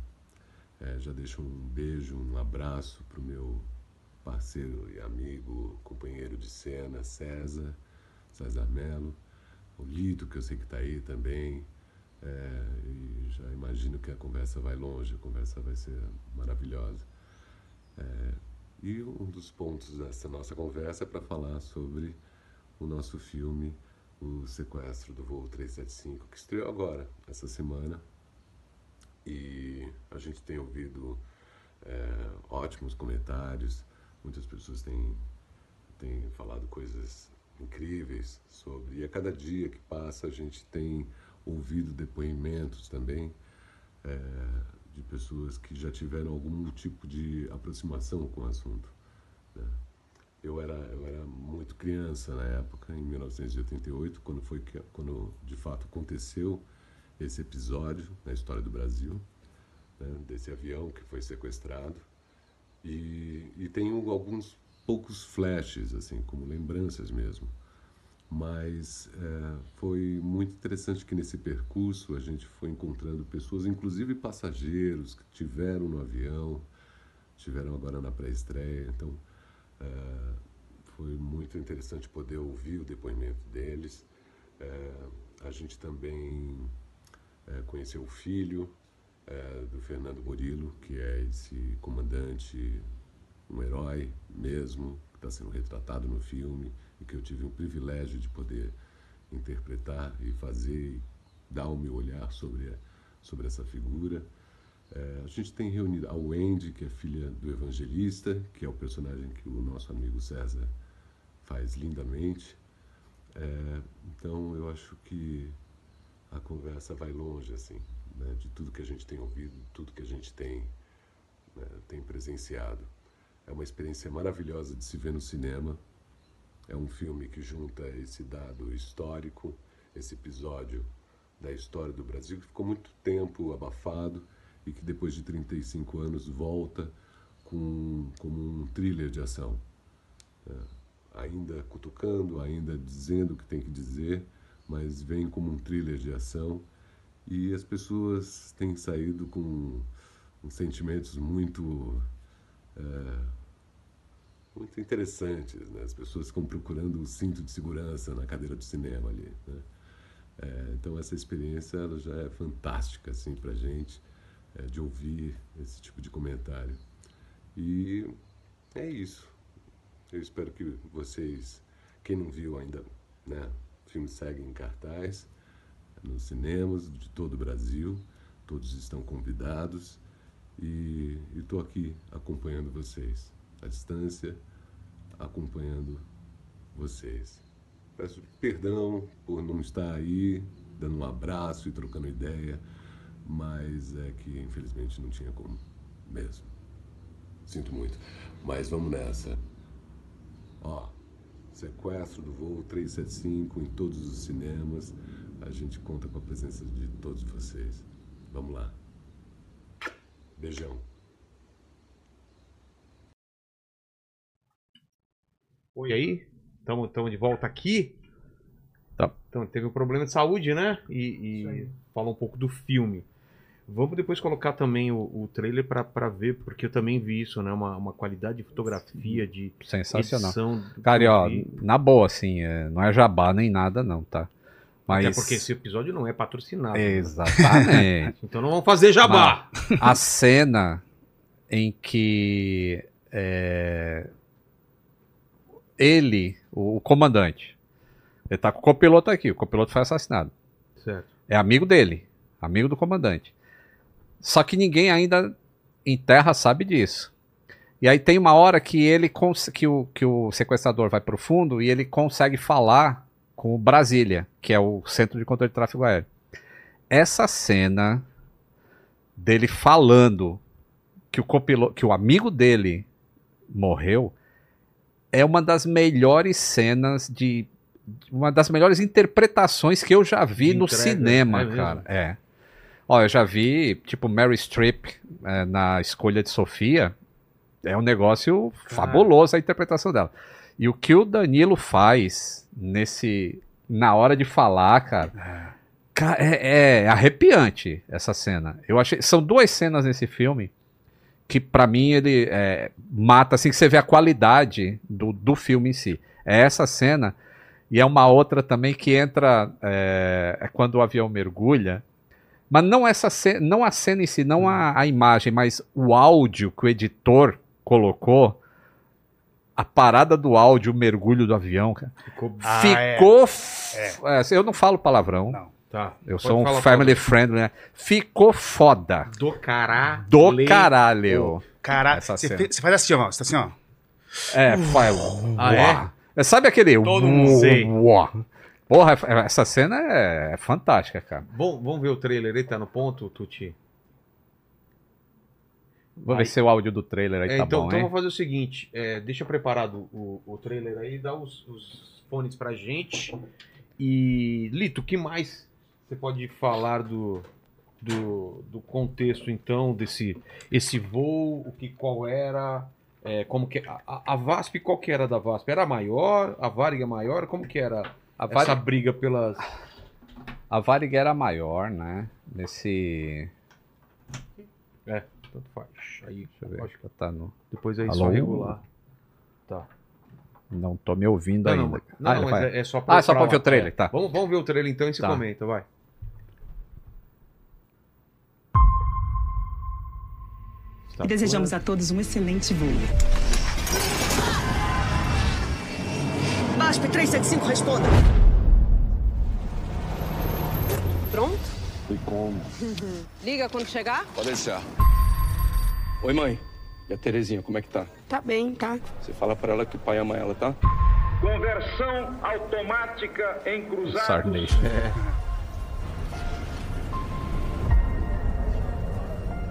É, já deixo um beijo, um abraço para o meu parceiro e amigo, companheiro de cena, César, César Melo, o Lito, que eu sei que está aí também. É, e já imagino que a conversa vai longe, a conversa vai ser maravilhosa. É, e um dos pontos dessa nossa conversa é para falar sobre o nosso filme O Sequestro do Voo 375, que estreou agora, essa semana. E a gente tem ouvido é, ótimos comentários, muitas pessoas têm, têm falado coisas incríveis sobre. E a cada dia que passa, a gente tem ouvido depoimentos também é, de pessoas que já tiveram algum tipo de aproximação com o assunto. né? Eu era, eu era muito criança na época, em 1988, quando foi quando de fato aconteceu esse episódio na história do Brasil, né, desse avião que foi sequestrado. E, e tenho alguns poucos flashes, assim, como lembranças mesmo. Mas é, foi muito interessante que nesse percurso a gente foi encontrando pessoas, inclusive passageiros que tiveram no avião, tiveram agora na pré-estreia. Então, é, foi muito interessante poder ouvir o depoimento deles. É, a gente também é, conheceu o filho do Fernando Murilo, que é esse comandante, um herói mesmo, que está sendo retratado no filme e que eu tive o privilégio de poder interpretar e fazer, dar o meu olhar sobre, sobre essa figura. É, a gente tem reunido a Wendy, que é filha do evangelista, que é o personagem que o nosso amigo César faz lindamente. É, então eu acho que a conversa vai longe, assim, né, de tudo que a gente tem ouvido, tudo que a gente tem, né, tem presenciado. É uma experiência maravilhosa de se ver no cinema. É um filme que junta esse dado histórico, esse episódio da história do Brasil, que ficou muito tempo abafado e que depois de 35 anos volta com, como um thriller de ação. né? Ainda cutucando, ainda dizendo o que tem que dizer, mas vem como um thriller de ação e as pessoas têm saído com, com sentimentos muito é, muito interessantes, né? As pessoas ficam procurando o cinto de segurança na cadeira do cinema ali, né? É, então essa experiência ela já é fantástica assim para gente é, de ouvir esse tipo de comentário. E é isso. Eu espero que vocês, quem não viu ainda, né, o filme segue em cartaz nos cinemas de todo o Brasil. Todos estão convidados e estou aqui acompanhando vocês à distância, acompanhando vocês. Peço perdão por não estar aí, dando um abraço e trocando ideia, mas é que infelizmente não tinha como mesmo. Sinto muito, mas vamos nessa. Ó, sequestro do voo 375 em todos os cinemas. A gente conta com a presença de todos vocês. Vamos lá. Beijão. Oi aí, estamos de volta aqui. Tá. Então, teve um problema de saúde, né? E, e falou um pouco do filme. Vamos depois colocar também o, o trailer para ver, porque eu também vi isso, né? Uma, uma qualidade de fotografia, de Sensacional. edição. Cara, e ó, na boa, assim, é, não é jabá nem nada, não, tá? Mas. Até porque esse episódio não é patrocinado. né? Exatamente. Então não vamos fazer jabá. a cena em que é, ele, o, o comandante, ele tá com o copiloto aqui, o copiloto foi assassinado. Certo. É amigo dele, amigo do comandante. Só que ninguém ainda em terra sabe disso. E aí tem uma hora que ele que o, que o sequestrador vai pro fundo e ele consegue falar com o Brasília, que é o centro de controle de tráfego aéreo. Essa cena dele falando que o copiloto, que o amigo dele morreu é uma das melhores cenas de uma das melhores interpretações que eu já vi De no entrega, cinema, é cara. É. Ó, eu já vi, tipo, Mary Streep é, na escolha de Sofia. É um negócio fabuloso a interpretação dela. E o que o Danilo faz nesse. Na hora de falar, cara. ca- É, é arrepiante essa cena. Eu achei. São duas cenas nesse filme que, pra mim, ele é, mata assim que você vê a qualidade do, do filme em si. É essa cena. E é uma outra também que entra. É, é quando o avião mergulha. Mas não essa cena, não a cena em si, não a, a imagem, mas o áudio que o editor colocou. A parada do áudio, o mergulho do avião, cara. Ficou. Ah, ficou. f- é, eu não falo palavrão. Não. Tá. Eu Pode sou um family friendly, né? Ficou foda. Do caralho. Do caralho. Caralho, você faz assim, ó. Você tá assim, ó. É, faz. Ah, é? é? Sabe aquele. Todo mundo sei. Porra, essa cena é, é fantástica, cara. Bom, vamos ver o trailer aí, tá no ponto, Tuti? Vou Vai. ver se o áudio do trailer aí É, tá então, bom, então hein? vamos fazer o seguinte: é, deixa preparado o, o trailer aí, dá os, os fones pra gente. E, Lito, o que mais você pode falar do, do, do contexto, então, desse esse voo, o que, qual era, é, como que. A, a- a VASP, qual que era da VASP? Era maior? A Varig é maior? Como que era A essa briga pelas. a Varig era maior, né? Nesse. Tanto faz. Aí, Deixa eu ver. Acho que tá no. depois aí Alô? só regular. Tá. Não tô me ouvindo Não, ainda. não, mas, não, Ah, mas vai. é, é só pra. Ah, só pra lá. ver o trailer, É. tá. Vamos, vamos ver o trailer então e se Tá. comenta, vai. E desejamos a todos um excelente voo. BASP 375, responda. Pronto? E como? Liga quando chegar? Pode deixar. Oi, mãe. E a Terezinha, como é que tá? Tá bem, tá? Você fala pra ela que o pai ama ela, tá? Conversão automática em cruzados. Sarney.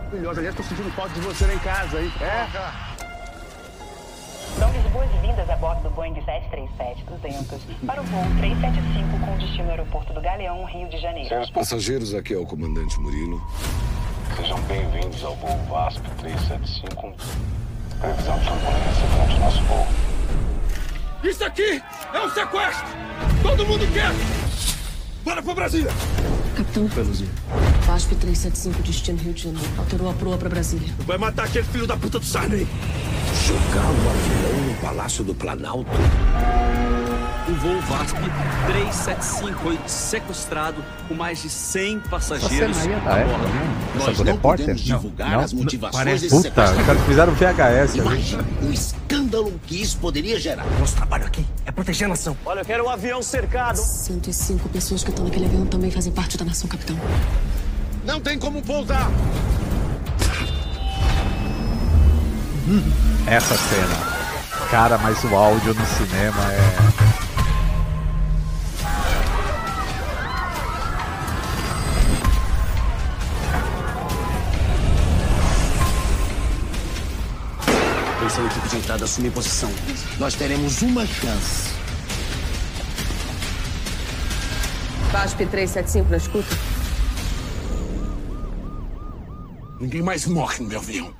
Maravilhosa. Aliás, tô sentindo falta de você lá em casa, hein? É? Damos boas-vindas a bordo do Boeing 737-200 para o voo 375 com destino ao aeroporto do Galeão, Rio de Janeiro. Passageiros, aqui é o comandante Murilo. Sejam bem-vindos ao voo VASP 375. Previsão de turbulência durante o nosso voo. Isso aqui é um sequestro! Todo mundo quer! Bora pro Brasília! Capitão, BASP 375, destino Rio de Janeiro. Alterou a proa pra Brasília. Vai matar aquele filho da puta do Sarney! Jogar o avião no Palácio do Planalto? Um voo VASP 375 foi sequestrado com mais de 100 passageiros Você não ia a da época, bordo. né? Nós Essa não repórter? podemos divulgar Não, as motivações parece- desse Puta, sequestro. os caras fizeram VHS ali. Imagina o escândalo que isso poderia gerar. Nosso trabalho aqui é proteger a nação. Olha, eu quero um avião cercado. 105 pessoas que estão naquele avião também fazem parte da nação, capitão. Não tem como pousar! Essa cena. Cara, mas o áudio no cinema é. Atenção, equipe de entrada, assumir posição. Nós teremos uma chance. VASP 375 na escuta. Ninguém mais morre no meu avião.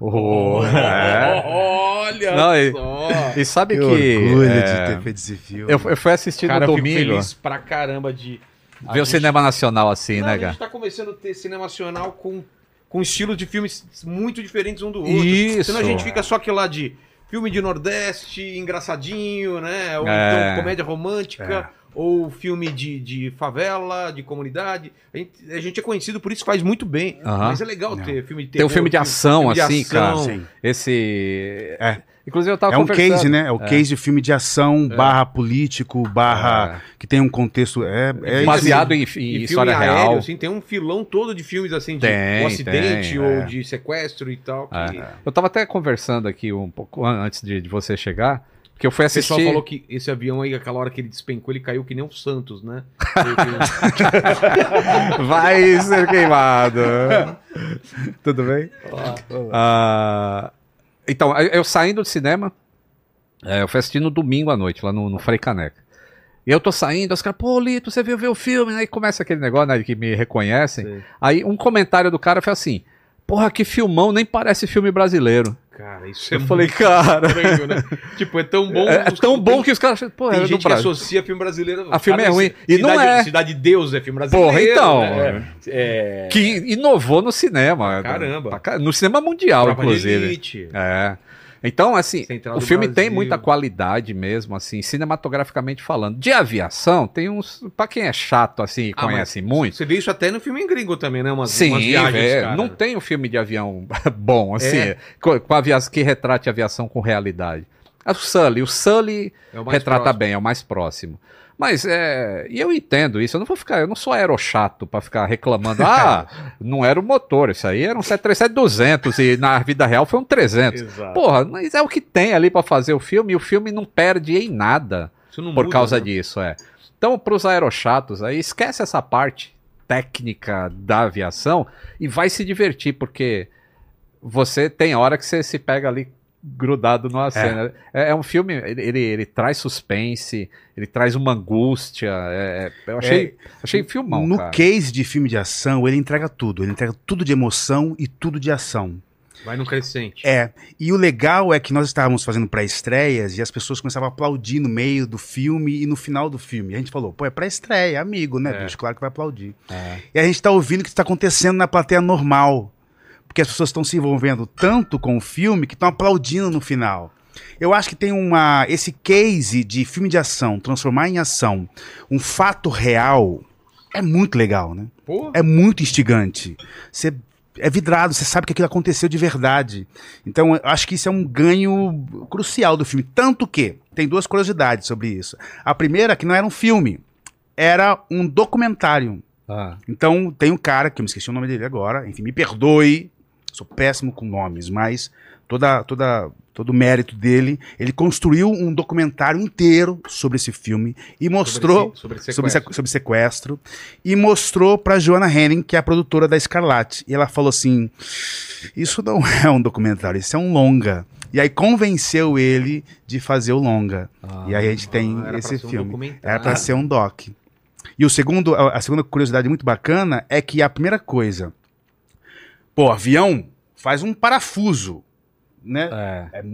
Oh, é. Olha Não, e, só. e sabe Que que. orgulho de é, ter feito esse filme. Eu, eu fui assistir Cara, no eu fico domingo. feliz pra caramba de. a Ver o gente- cinema nacional assim, Não, né, a gente cara? tá começando a ter cinema nacional com, com estilos de filmes muito diferentes um do outro. Isso. Senão a gente fica só aquele lá de filme de Nordeste, engraçadinho, né? Ou É. então comédia romântica, ou filme de, de favela, de comunidade. A gente, a gente é conhecido por isso, faz muito bem. Mas é legal ter filme de Tem um terror, filme de ação, filme de assim, cara. ação. Sim. Esse. É. Inclusive, eu tava É um conversando- case, né? É o case de filme de ação, barra político, barra. que tem um contexto. É, é Baseado em, em filme história aéreo, real. assim, tem um filão todo de filmes assim, de Tem, um acidente tem, ou é. de sequestro e tal. que- É. Eu tava até conversando aqui um pouco an- antes de, de você chegar, porque eu fui O assistir. pessoal falou que esse avião aí, aquela hora que ele despencou, ele caiu que nem o Santos, né? Vai ser queimado. Tudo bem? Ah, então, eu saindo do cinema, é, eu fui assistir no domingo à noite, lá no, no Frei Caneca. E eu tô saindo, os caras, pô, Lito, você veio ver o filme? Aí começa aquele negócio, né, que me reconhecem. Aí um comentário do cara foi assim, porra, que filmão, nem parece filme brasileiro. Cara, isso é Eu falei, muito cara... estranho, né? Tipo, é tão bom. É, é tão bom tem- que os caras... Pô, Tem é do gente que associa filme brasileiro. A filme Cara, é ruim. Cidade- E não é. Cidade de Deus é filme brasileiro. Porra, então. né? É. Que inovou no cinema. Caramba. No cinema mundial, de inclusive. É. Então, assim, Central o filme tem Brasil. muita qualidade mesmo, assim, cinematograficamente falando. De aviação, tem uns. Pra quem é chato, assim, e Ah, conhece muito. Você vê isso até no filme gringo também, né? Umas, Sim, umas viagens, é, não tem um filme de avião bom, assim, É. com, com aviação, que retrate a aviação com realidade. O Sully, o Sully É o retrata próximo. bem, é o mais próximo. Mas é. E eu entendo isso, eu não vou ficar, eu não sou aerochato pra ficar reclamando. Ah, não era o motor, isso aí era um 737-200 e na vida real foi um 300. Exato. Porra, mas é o que tem ali pra fazer o filme e o filme não perde em nada por muda, causa né? disso, é. Então, pros aerochatos aí, esquece essa parte técnica da aviação e vai se divertir, porque você tem hora que você se pega ali grudado numa cena. É, é um filme, ele, ele, ele traz suspense, ele traz uma angústia. é- é- eu achei, achei filmão, No cara. case de filme de ação, ele entrega tudo. Ele entrega tudo de emoção e tudo de ação. Vai no crescente. É, e o legal é que nós estávamos fazendo pré-estreias e as pessoas começavam a aplaudir no meio do filme e no final do filme. E a gente falou, pô, é pré-estreia, amigo, né, É. bicho? Claro que vai aplaudir. É. E a gente tá ouvindo o que está acontecendo na plateia normal. Porque as pessoas estão se envolvendo tanto com o filme que estão aplaudindo no final. Eu acho que tem uma. Esse case de filme de ação, transformar em ação um fato real, é muito legal, né? Pô. É muito instigante. Você é vidrado, você sabe que aquilo aconteceu de verdade. Então, eu acho que isso é um ganho crucial do filme. Tanto que tem duas curiosidades sobre isso. A primeira é que não era um filme, era um documentário. Ah. Então, tem um cara, que eu me esqueci o nome dele agora, enfim, me perdoe, sou péssimo com nomes, mas toda, toda, todo o mérito dele, ele construiu um documentário inteiro sobre esse filme e mostrou Sobre, sobre sobre, sequestro. se- sobre sequestro e mostrou pra Joanna Henning, que é a produtora da Escarlate. E ela falou assim: Isso não é um documentário, isso é um longa. E aí convenceu ele de fazer o longa. e aí a gente tem Ah, era pra esse um filme. documentário. era pra ser um doc. E o segundo, a segunda curiosidade muito bacana é que a primeira coisa, pô, avião faz um parafuso, né? É. É,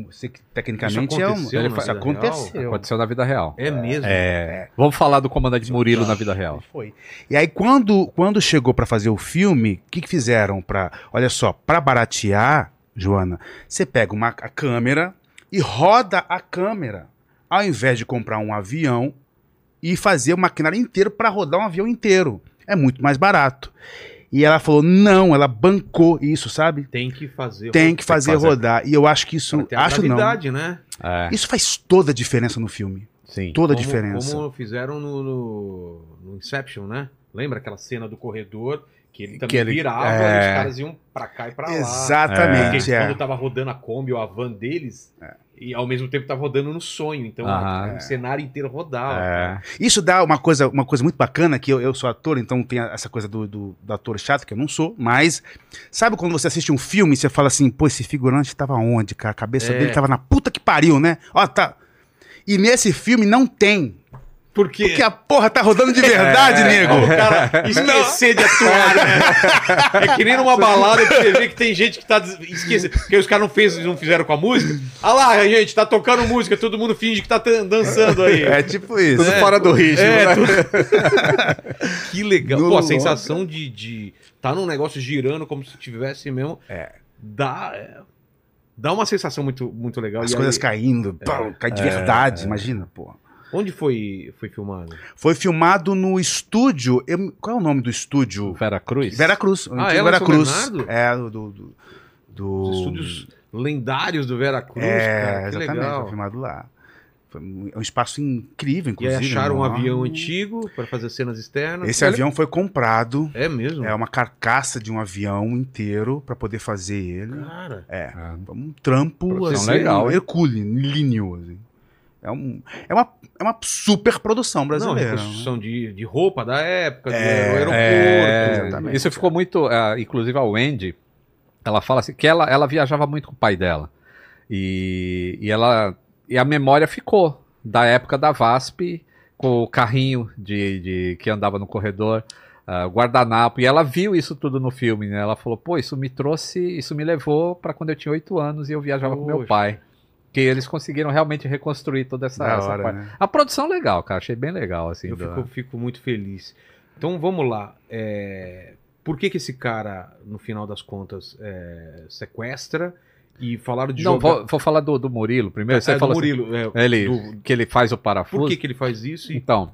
tecnicamente Isso é um, aconteceu isso aconteceu. Aconteceu na vida real. É mesmo. É. Vamos falar do comandante Murilo na vida real. Foi. E aí, quando, quando chegou pra fazer o filme, o que, que fizeram para Olha só, pra baratear, Joana, você pega uma a câmera e roda a câmera. Ao invés de comprar um avião e fazer o maquinário inteiro para rodar um avião inteiro. É muito mais barato. E ela falou: não, ela bancou isso, sabe? Tem que fazer. Tem que fazer, rodar. E eu acho que isso. Tem a acho não. né? É, Isso faz toda a diferença no filme. sim. Toda a Como- diferença. Como fizeram no, no, no Inception, né? Lembra aquela cena do corredor que ele também Que ele- virava é. e os caras iam pra cá e pra lá. Exatamente. Porque é. quando tava rodando a Kombi ou a van deles, e ao mesmo tempo tava rodando no sonho. Então Aham. o cenário inteiro rodava. É. Isso dá uma coisa, uma coisa muito bacana, que eu, eu sou ator, então tem essa coisa do, do, do ator chato, que eu não sou, mas sabe quando você assiste um filme e você fala assim, pô, esse figurante tava onde, cara? A cabeça É. dele tava na puta que pariu, né? Ó, tá. E nesse filme não tem. Por quê? Porque a porra tá rodando de verdade, nego. O cara esquecer de atuar, né? É que nem numa balada que você vê que tem gente que tá esquecendo. Porque os caras não, fez, não fizeram com a música. Ah lá, gente, tá tocando música, todo mundo finge que tá dançando aí. É tipo isso. Tudo fora do ritmo. É, né? tudo- Que legal. No Pô, a logo. sensação de, de tá num negócio girando como se tivesse mesmo. É. Dá, é, dá uma sensação muito, muito legal. As E coisas aí, caindo, pau, cai de É, verdade, é. imagina, pô. Onde foi, foi filmado? Foi filmado no estúdio. eu- qual é o nome do estúdio? Vera Cruz? Vera Cruz. o Ah, é lá em Vera São Cruz. Bernardo? É, do. do, do- Os estúdios lendários do Vera Cruz, É, cara. Que exatamente. legal. Foi filmado lá. Foi um é um espaço incrível, E inclusive. acharam um avião antigo para fazer cenas externas. Esse Olha- avião foi comprado. É mesmo? É uma carcaça de um avião inteiro para poder fazer ele. Cara. É. Um trampo assim, legal, hein? hercúleo, assim. É, um, é, uma, é uma super produção Não, brasileira. né? reconstrução de, de roupa da época, do É, aeroporto. É, exatamente. isso ficou muito. ah, inclusive a Wendy, ela fala assim que ela, ela viajava muito com o pai dela. E, e ela. E a memória ficou da época da VASP, com o carrinho de, de que andava no corredor, o guardanapo. E ela viu isso tudo no filme, né? Ela falou, pô, isso me trouxe, isso me levou para quando eu tinha oito anos e eu viajava com meu Poxa. pai. Que eles conseguiram realmente reconstruir toda essa, essa hora, parte. né? A produção legal, cara. Achei bem legal, assim. Eu do- fico, fico muito feliz. Então vamos lá. É, Por que, que esse cara, no final das contas, é, sequestra e falaram de Não, jogar... vou, vou falar do, do Murilo primeiro. Você É, do assim, Murilo, é, ele, do- que ele faz o parafuso. Por que, que ele faz isso? E Então,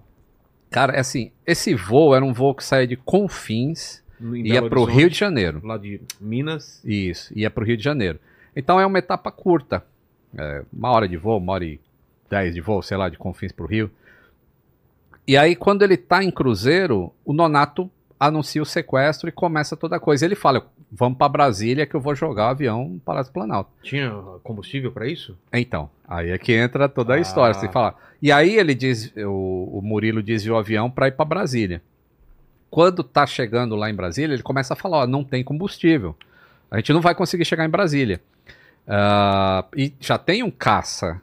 cara, é assim, esse voo era um voo que saía de Confins em e ia pro Horizonte, Rio de Janeiro. Lá de Minas. Isso, ia pro Rio de Janeiro. Então é uma etapa curta. É, uma hora de voo, uma hora e dez de voo, sei lá, de Confins pro Rio. E aí, quando ele tá em Cruzeiro, o Nonato anuncia o sequestro e começa toda a coisa. Ele fala: vamos pra Brasília que eu vou jogar o avião no Palácio do Planalto. Tinha combustível para isso? Então, aí é que entra toda a Ah. história. Você fala. E aí ele diz, o, o Murilo desviou o avião para ir para Brasília. Quando tá chegando lá em Brasília, ele começa a falar: ó, não tem combustível. A gente não vai conseguir chegar em Brasília. Ah, e já tem um caça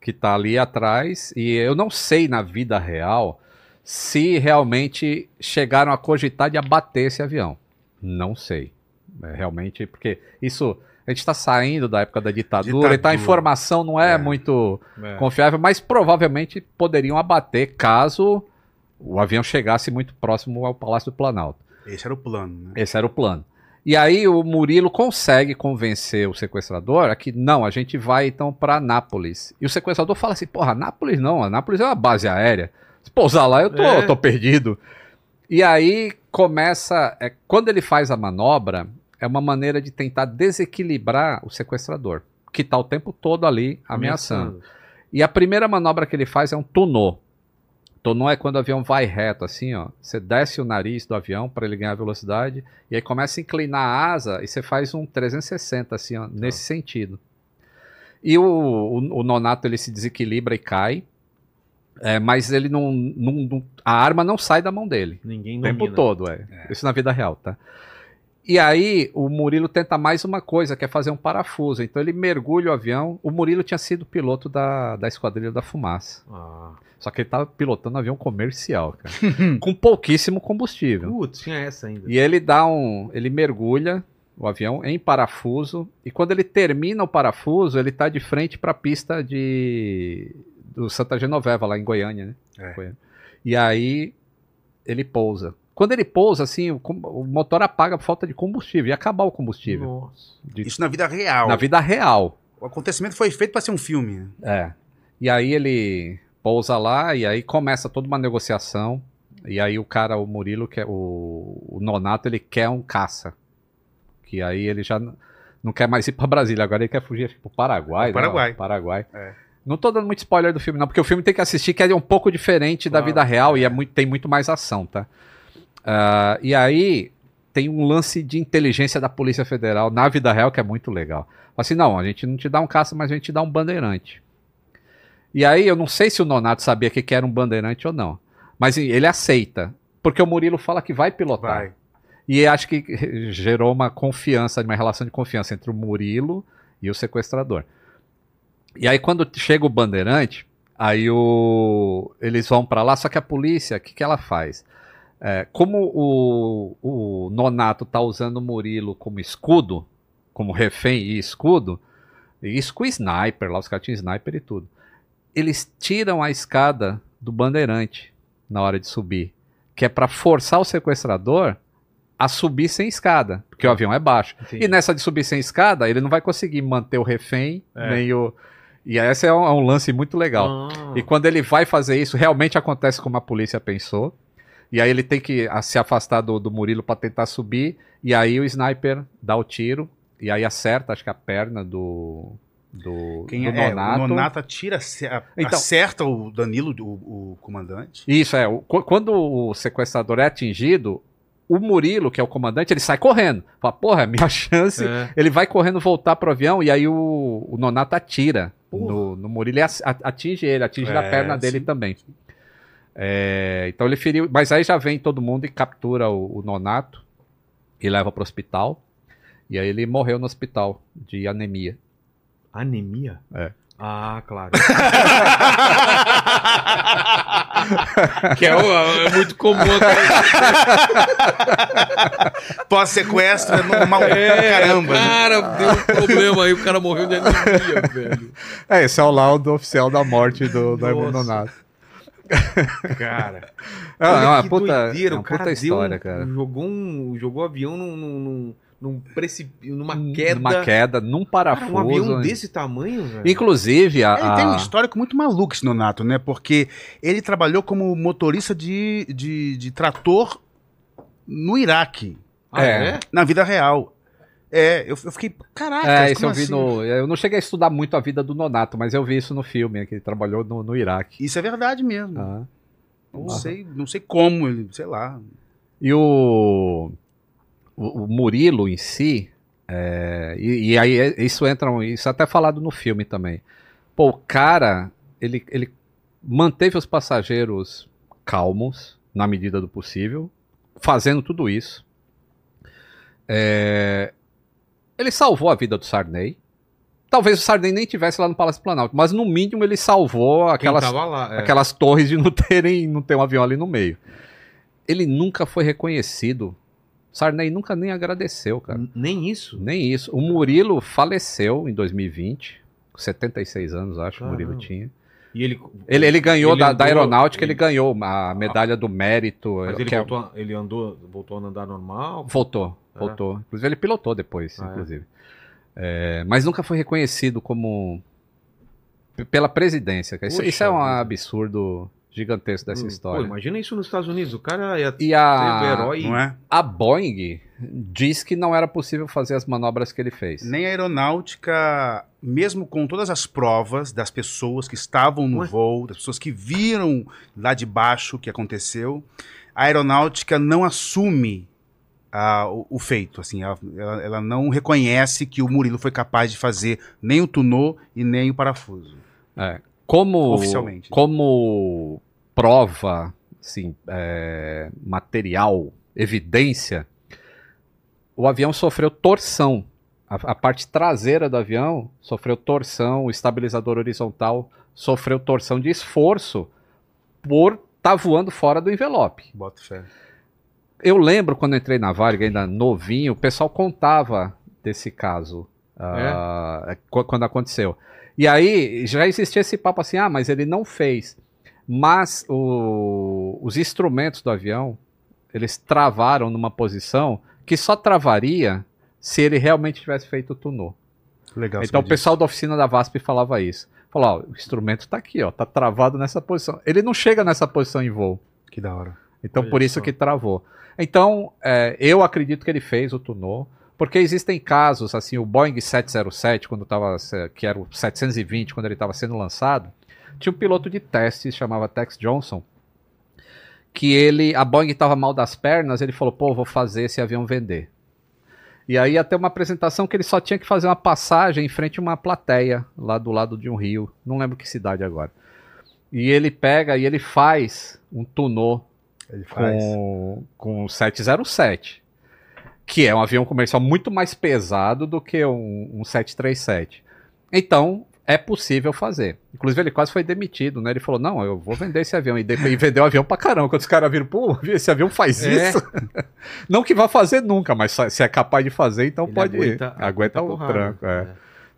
que tá ali atrás, e eu não sei na vida real se realmente chegaram a cogitar de abater esse avião. Não sei. É, realmente, porque isso. A gente está saindo da época da ditadura, então a Ditadura. informação não é, É. muito É. confiável, mas provavelmente poderiam abater caso o avião chegasse muito próximo ao Palácio do Planalto. Esse era o plano, né? Esse era o plano. E aí o Murilo consegue convencer o sequestrador a que não, a gente vai então para Nápoles. E o sequestrador fala assim: porra, Nápoles não, Nápoles é uma base aérea. Se pousar lá, eu tô, É. eu tô perdido. E aí começa. é, quando ele faz a manobra, é uma maneira de tentar desequilibrar o sequestrador, que tá o tempo todo ali ameaçando. E a primeira manobra que ele faz é um tunô. Tunô é quando o avião vai reto, assim, ó. Você desce o nariz do avião para ele ganhar velocidade, e aí começa a inclinar a asa e você faz um 360, assim, ó, nesse sentido. E o, o, o Nonato ele se desequilibra e cai, é, mas ele não, não- não- A arma não sai da mão dele. Ninguém O tempo domina. todo, é. Isso na vida real, tá? E aí o Murilo tenta mais uma coisa, que é fazer um parafuso. Então ele mergulha o avião. O Murilo tinha sido piloto da, da Esquadrilha da Fumaça. Ah. Só que ele tava pilotando um avião comercial, cara. com pouquíssimo combustível. Putz, tinha essa ainda. E ele dá um. Ele mergulha o avião em parafuso. E quando ele termina o parafuso, ele tá de frente para a pista de. do Santa Genoveva, lá em Goiânia, né? É. Goiânia. E aí ele pousa. Quando ele pousa, assim, o, o motor apaga por falta de combustível. E acabar o combustível. Nossa. De- Isso na vida real. na vida real. O acontecimento foi feito pra ser um filme. né? É. E aí ele pousa lá e aí começa toda uma negociação. E aí o cara, o Murilo, que é o, o Nonato, ele quer um caça. Que aí ele já não quer mais ir pra Brasília, agora ele quer fugir acho que pro Paraguai. Pro Paraguai. Né? Paraguai. É. Não tô dando muito spoiler do filme, não, porque o filme tem que assistir, que é um pouco diferente da Claro. vida real e é muito, tem muito mais ação, tá? Ah, e aí tem um lance de inteligência da Polícia Federal na vida real que é muito legal. Fala Assim, não, a gente não te dá um caça, mas a gente te dá um bandeirante. E aí eu não sei se o Nonato sabia que era um bandeirante ou não. Mas ele aceita. Porque o Murilo fala que vai pilotar. Vai. E acho que gerou uma confiança, uma relação de confiança entre o Murilo e o sequestrador. E aí quando chega o bandeirante, aí o... eles vão pra lá, só que a polícia, o que, que ela faz? É, como o, o Nonato tá usando o Murilo como escudo, como refém e escudo, e isso com sniper, lá os caras tinham sniper e tudo. Eles tiram a escada do bandeirante na hora de subir, que é pra forçar o sequestrador a subir sem escada, porque o avião é baixo. Entendi. E nessa de subir sem escada, ele não vai conseguir manter o refém, É. nem o. E esse é um, é um lance muito legal. Ah. E quando ele vai fazer isso, realmente acontece como a polícia pensou. E aí ele tem que ah, se afastar do, do Murilo para tentar subir. E aí o sniper dá o tiro. E aí acerta, acho que a perna do. Do, Quem do é? Nonato. O Nonato atira, Então- acerta o Danilo, o, o comandante. Isso, é. o- qu- quando o sequestrador é atingido, o Murilo, que é o comandante, ele sai correndo. Fala, porra, é minha chance. É. Ele vai correndo voltar pro avião e aí o, o Nonato atira no, no Murilo e atinge ele, atinge na É, perna dele sim. também. É, então ele feriu. Mas aí já vem todo mundo e captura o, o Nonato e leva pro hospital. E aí ele morreu no hospital de anemia. Anemia? É. Ah, claro. que é, o- é muito comum. Pós-sequestro é normal. É, Caramba. né? Cara, deu um problema aí, o cara morreu de anemia, velho. É, esse é o laudo oficial da morte do, do. Nonato. Cara. É, olha é uma que puta- doideira, é uma o cara puta deu um- história, cara. Jogou, um, jogou o avião num, num, num, num precipício, numa queda. Numa queda, num Cara, parafuso. um avião desse tamanho, velho. Inclusive, a, Ele tem um histórico muito maluco esse Nonato, né? Porque ele trabalhou como motorista de, de, de trator no Iraque. Ah, é? Na vida real. É, eu, eu fiquei. Caraca, É, isso eu vi assim? no. Eu não cheguei a estudar muito a vida do Nonato, mas eu vi isso no filme, que ele trabalhou no, no Iraque. Isso é verdade mesmo. Ah. Não, sei, não sei como, ele, sei lá. E o, o, o Murilo em si, é, e, e aí é- isso entra, isso é até falado no filme também. Pô, o cara, ele, ele manteve os passageiros calmos, na medida do possível, fazendo tudo isso. É, ele salvou a vida do Sarney. Talvez o Sarney nem tivesse lá no Palácio Planalto, mas no mínimo ele salvou aquelas, lá, é. aquelas torres de não terem não ter um avião ali no meio. Ele nunca foi reconhecido. Sarney nunca nem agradeceu, cara. Nem isso? Nem isso. O Murilo faleceu em 2020, com 76 anos, acho, que o Murilo Caramba. tinha. E ele, Ele, ele ganhou ele da, da andou- aeronáutica, ele, ele- ganhou a medalha do mérito. Mas ele que é- voltou, a- ele andou, voltou a andar normal? Voltou, É. voltou. Inclusive ele pilotou depois, Ah, é? inclusive. É, mas nunca foi reconhecido como pela presidência. Isso, Poxa isso é um absurdo gigantesco dessa Hum, história. Pô, imagina isso nos Estados Unidos. O cara ia E ser a, o herói. Não é? a Boeing diz que não era possível fazer as manobras que ele fez. Nem a aeronáutica, mesmo com todas as provas das pessoas que estavam no Ué? voo, das pessoas que viram lá de baixo o que aconteceu, a aeronáutica não assume ah, o, o feito. Assim, ela, ela- ela não reconhece que o Murilo foi capaz de fazer nem o tunô e nem o parafuso. É, como, Oficialmente. Como prova, assim, é, material, evidência, o avião sofreu torção. A, a parte traseira do avião sofreu torção, o estabilizador horizontal sofreu torção de esforço por estar voando fora do envelope. Bota fé. Eu lembro quando eu entrei na Varg, ainda novinho, o pessoal contava desse caso ah, qu- quando aconteceu. E aí já existia esse papo assim, ah, mas ele não fez. Mas o- os instrumentos do avião, eles travaram numa posição que só travaria se ele realmente tivesse feito o tunô. Legal. Então o pessoal da oficina da VASP falava isso. Falou, ó, o instrumento tá aqui, ó, tá travado nessa posição. Ele não chega nessa posição em voo. Que da hora. Então Olha por isso só. que travou. Então, é, eu acredito que ele fez o tunô, porque existem casos, assim, o Boeing 707, quando tava, que era o 720, quando ele estava sendo lançado, tinha um piloto de teste, chamava Tex Johnson, que ele, a Boeing estava mal das pernas, ele falou, pô, vou fazer esse avião vender. E aí ia ter uma apresentação que ele só tinha que fazer uma passagem em frente a uma plateia, lá do lado de um rio, não lembro que cidade agora. E ele pega e ele faz um tunô Ele faz. com, com o 707, que é um avião comercial muito mais pesado do que um, um 737. Então, é possível fazer. Inclusive, ele quase foi demitido, né? Ele falou, não, eu vou vender esse avião. E, de- e vendeu o avião pra caramba. Quando os caras viram, pô, esse avião faz É. isso? não que vá fazer nunca, mas se é capaz de fazer, então Ele pode aguenta- ir. Aguenta, aguenta o porrada. tranco, é. É.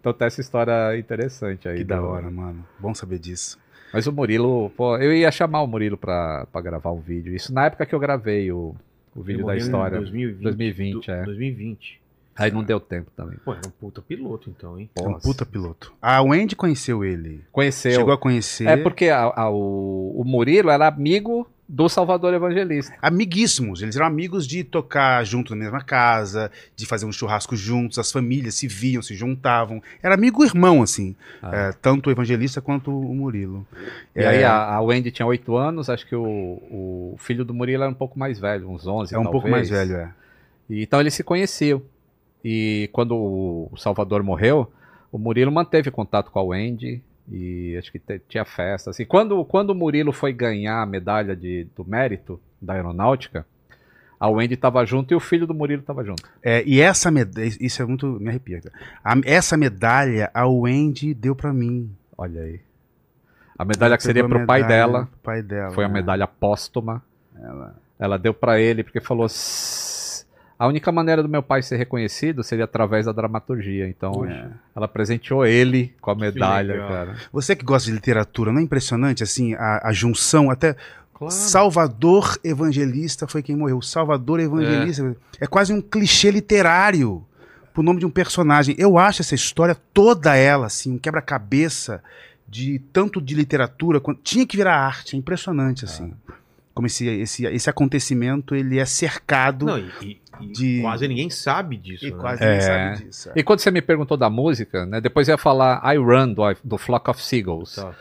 Então tem essa história interessante aí. Que da hora, mano. Bom saber disso. Mas o Murilo, pô, eu ia chamar o Murilo pra, pra gravar um vídeo. Isso na época que eu gravei o, o vídeo da história. 2020, 2020, do- é. 2020. Aí não deu tempo também. Pô, era um puta piloto, então, hein? É um puta piloto. A Wendy conheceu ele. Conheceu. Chegou a conhecer. É porque a- a- o, o Murilo era amigo do Salvador Evangelista. Amiguíssimos. Eles eram amigos de tocar junto na mesma casa, de fazer um churrasco juntos, as famílias se viam, se juntavam. Era amigo irmão, assim. É, tanto o evangelista quanto o Murilo. Ah. E É, aí a, a Wendy tinha 8 anos, acho que o, o filho do Murilo era um pouco mais velho, uns 11 É um pouco mais velho, é. E, então eles se conheciam. E quando o Salvador morreu, o Murilo manteve contato com a Wendy e acho que tinha festa. Assim, quando, quando o Murilo foi ganhar a medalha de, do mérito da aeronáutica, a Wendy estava junto e o filho do Murilo estava junto. É, e essa medalha, isso é muito, me arrepia. A- essa medalha a Wendy deu pra mim. Olha aí. A medalha que Ela seria pegou a pro pai dela. pro pai dela, Foi a né? medalha póstuma. Ela- Ela deu pra ele porque falou: "Sss, a única maneira do meu pai ser reconhecido seria através da dramaturgia. Então É. ela presenteou ele com a medalha, cara. Você que gosta de literatura, não é impressionante assim a, a junção até Salvador Evangelista foi quem morreu. Salvador Evangelista é. quase um clichê literário pro nome de um personagem. Eu acho essa história toda ela assim um quebra-cabeça de tanto de literatura quanto tinha que virar arte. É impressionante assim. Como esse, esse, esse acontecimento ele é cercado Não, e, e- de quase ninguém sabe disso. E né? quase ninguém sabe disso. é. E quando você me perguntou da música, né, depois eu ia falar I Run do, do Flock of Seagulls. Tá.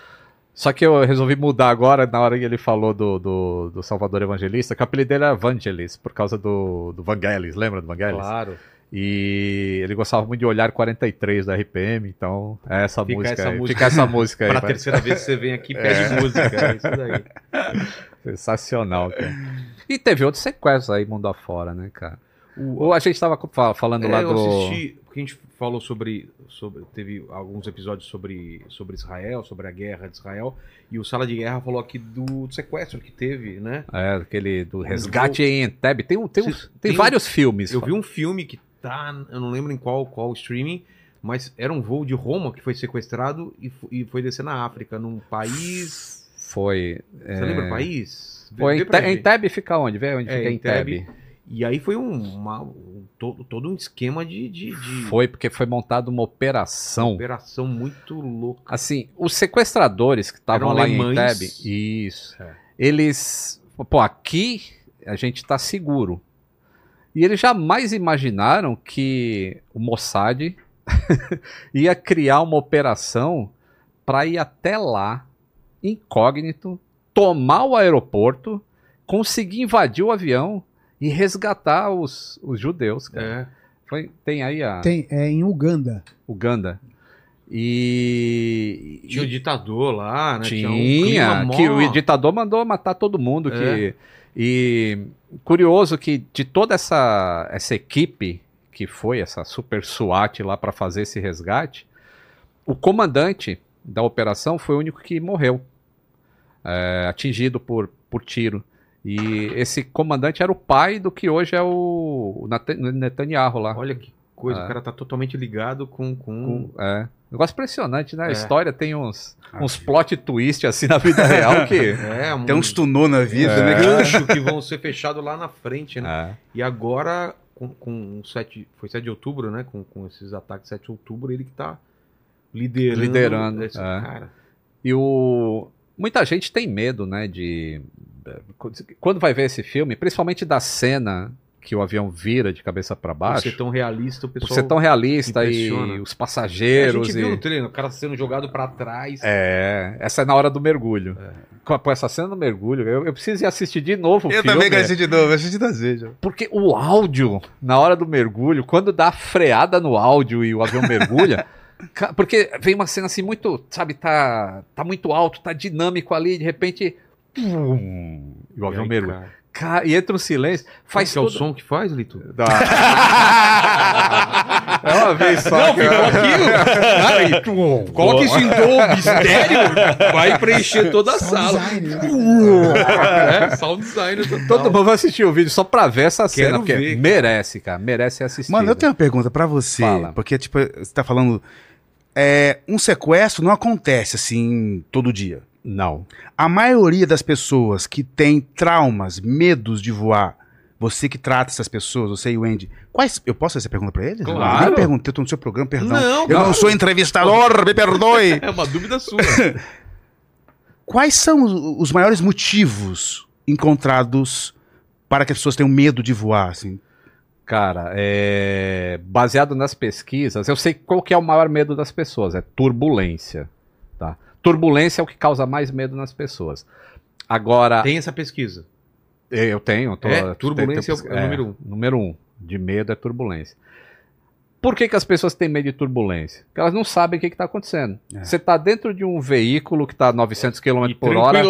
Só que eu resolvi mudar agora, na hora que ele falou do, do, do Salvador Evangelista, que o apelido dele era Vangelis, por causa do, do Vangelis, lembra do Vangelis? Claro. E ele gostava muito de Olhar 43 da RPM, então é essa Fica música essa aí. música. Fica essa música aí. Pra vai. terceira vez que você vem aqui, pede É. música. É isso daí. Sensacional, cara. E teve outros sequestros aí, mundo afora, né, cara? O, a gente tava co- fa- falando lá É, eu do. assisti, porque a gente falou sobre, sobre. Teve alguns episódios sobre, sobre Israel, sobre a guerra de Israel, e o Sala de Guerra falou aqui do sequestro que teve, né? É, aquele do Um Resgate voo- em Entebbe. Tem, um, tem, um- Cê- tem, vários filmes. Eu vi um filme que tá. Eu não lembro em qual, qual streaming, mas era um voo de Roma que foi sequestrado e, e foi descer na África, num país. Foi. Você é, lembra o país? Foi em, pra Te- ver. Entebbe fica onde? Vê onde É, fica Entebbe. Entebbe. E aí foi um, uma- um- todo, todo um esquema de, de, de Foi porque foi montada uma operação. operação muito louca. Assim, os sequestradores que estavam lá em. Entebbe, isso. É. Eles, pô, aqui a gente tá seguro. E eles jamais imaginaram que o Mossad ia criar uma operação para ir até lá, incógnito, tomar o aeroporto, conseguir invadir o avião e resgatar os, os judeus. Cara. É. Foi, tem aí a Tem, é em Uganda. Uganda. E. Tinha o ditador lá, né? Tinha, um clima mó- que o ditador mandou matar todo mundo. É. Que, e curioso que de toda essa, essa equipe que foi, essa super SWAT lá para fazer esse resgate, o comandante da operação foi o único que morreu, é, atingido por, por tiro. E esse comandante era o pai do que hoje é o, Netanyahu lá. Olha que coisa, É. o cara tá totalmente ligado com. com... Com- é. Negócio impressionante, né? A É. história tem uns, uns plot twist assim na vida real que. É, um Tem uns tunô na vida, uns né? gancho que vão ser fechados lá na frente, né? É. E agora, com, com o 7, foi 7 de outubro, né? Com, com esses ataques de 7 de outubro, ele que tá liderando. Liderando, esse é. cara. E o. Muita gente tem medo, né, de. Quando vai ver esse filme, principalmente da cena que o avião vira de cabeça para Por baixo. ser tão realista, o Por pessoal. ser tão realista e impressiona. os É, a passageiros. gente viu e... no treino, o cara sendo jogado pra trás. É, essa é na hora do mergulho. Com com essa cena do mergulho, eu, eu preciso ir assistir de novo o Eu filme. também quero assistir de novo, eu assisti duas vezes. Porque o áudio, na hora do mergulho, quando dá a freada no áudio e o avião mergulha, porque vem uma cena assim muito, sabe, tá, tá muito alto, tá dinâmico ali, de repente. pum, e o avião mergulha. Ca- E entra um silêncio. Faz que é o som que faz, Lito? É uma vez só. Não, cara. ficou aqui. Cara, e- Coloca isso em Dolby estéreo, vai preencher toda a Sound sala. design, né? É, sound design total. Todo mundo vai assistir o vídeo só pra ver essa Quero cena, porque ver, merece, cara. Merece ser assistido. Mano, eu tenho uma pergunta pra você. Fala. Porque, tipo, você tá falando. É, um sequestro não acontece assim todo dia. Não. A maioria das pessoas que tem traumas, medos de voar, você que trata essas pessoas, você e o Andy, quais. Eu posso fazer essa pergunta pra ele? Claro. Eu nem perguntei, eu tô no seu programa, perdão. Não, eu claro. não sou entrevistador, me perdoe. É uma dúvida sua. Quais são os, os maiores motivos encontrados para que as pessoas tenham medo de voar, assim? Cara, é... baseado nas pesquisas, eu sei qual que é o maior medo das pessoas, é turbulência. Tá? Turbulência é o que causa mais medo nas pessoas. Agora, Tem essa pesquisa. eu tenho. tô- É, tem- turbulência tem- é o número um. Número um de medo é turbulência. Por que, que as pessoas têm medo de turbulência? Porque elas não sabem o que está acontecendo. É. Você está dentro de um veículo que está a 900 km por hora.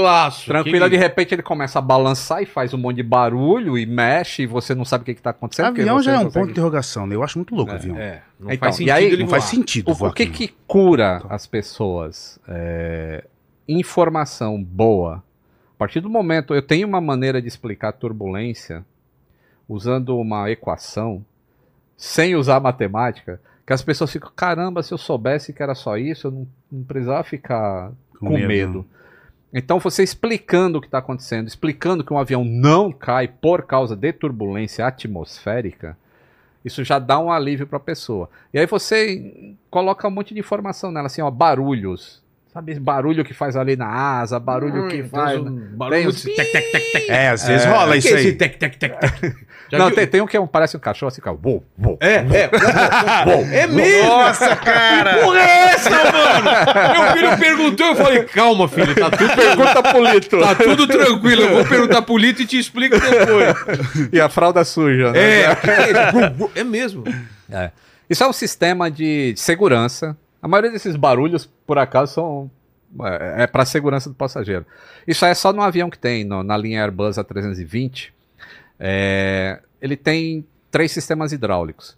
Tranquila, Que- de repente ele começa a balançar e faz um monte de barulho e mexe e você não sabe o que está acontecendo. avião já é um consegue- ponto de interrogação, né? Eu acho muito louco o avião. É, não Então, faz e sentido aí- ele Não faz sentido O, que, que cura as pessoas? É, informação boa. A partir do momento, eu tenho uma maneira de explicar turbulência usando uma equação, sem usar matemática, que as pessoas ficam, caramba, se eu soubesse que era só isso, eu não, não precisava ficar Com com, medo. medo. Então, você explicando o que está acontecendo, explicando que um avião não cai por causa de turbulência atmosférica, isso já dá um alívio para a pessoa. E aí você coloca um monte de informação nela, assim, ó, barulhos. Sabe esse barulho que faz ali na asa, barulho que faz. um Tem barulho de tec, tec, tec, tec. É, às vezes É, rola Que isso é aí. esse tec, tec, tec, tec? Não, tem, tem um que é um, parece um cachorro assim, cara. Uou, uou. É, é. é mesmo? Nossa, cara! Que porra é essa, mano? Meu filho perguntou, eu falei, calma, filho, tá tudo, Pergunta pro Lito. tá tudo tranquilo. Eu vou perguntar pro Lito e te explico depois. E a fralda suja, né? É, é é mesmo. É. Isso é um sistema de segurança. A maioria desses barulhos, por acaso, são é, é para segurança do passageiro. Isso é só no avião que tem, no- na linha Airbus A320. É, ele tem três sistemas hidráulicos.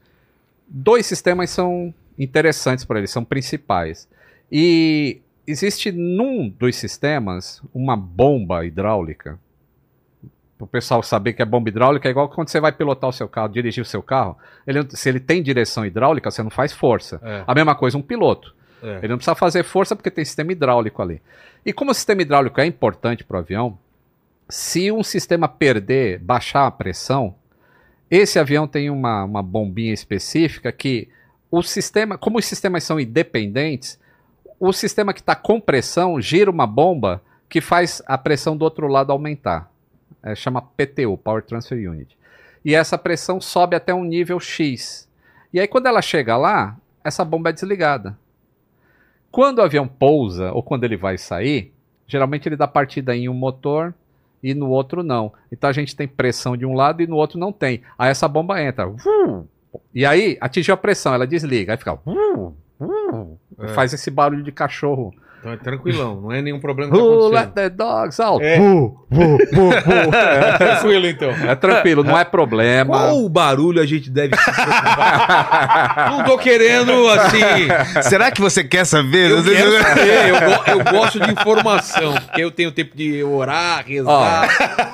Dois sistemas são interessantes para ele, são principais. E existe num dos sistemas uma bomba hidráulica. O pessoal saber que é bomba hidráulica, é igual quando você vai pilotar o seu carro, dirigir o seu carro. Ele, se ele tem direção hidráulica, você não faz força. É. A mesma coisa um piloto. É. Ele não precisa fazer força porque tem sistema hidráulico ali. E como o sistema hidráulico é importante para o avião, se um sistema perder, baixar a pressão, esse avião tem uma, uma bombinha específica que o sistema, como os sistemas são independentes, o sistema que está com pressão gira uma bomba que faz a pressão do outro lado aumentar. É, chama PTU, Power Transfer Unit. E essa pressão sobe até um nível X. E aí quando ela chega lá, essa bomba é desligada. Quando o avião pousa ou quando ele vai sair, geralmente ele dá partida em um motor e no outro não. Então a gente tem pressão de um lado e no outro não tem. Aí essa bomba entra. uh, E aí atingiu a pressão, ela desliga. Aí fica. uh, uh, É. Faz esse barulho de cachorro. Então é tranquilão, não é nenhum problema que tá Uh, let acontecendo. the dogs out. É. Uh, uh, uh, uh. É tranquilo, então. É tranquilo, não é problema. Qual barulho a gente deve se preocupar? Não tô querendo, assim... Será que você quer saber? Eu quero saber, eu, go- eu gosto de informação, porque eu tenho tempo de orar, rezar.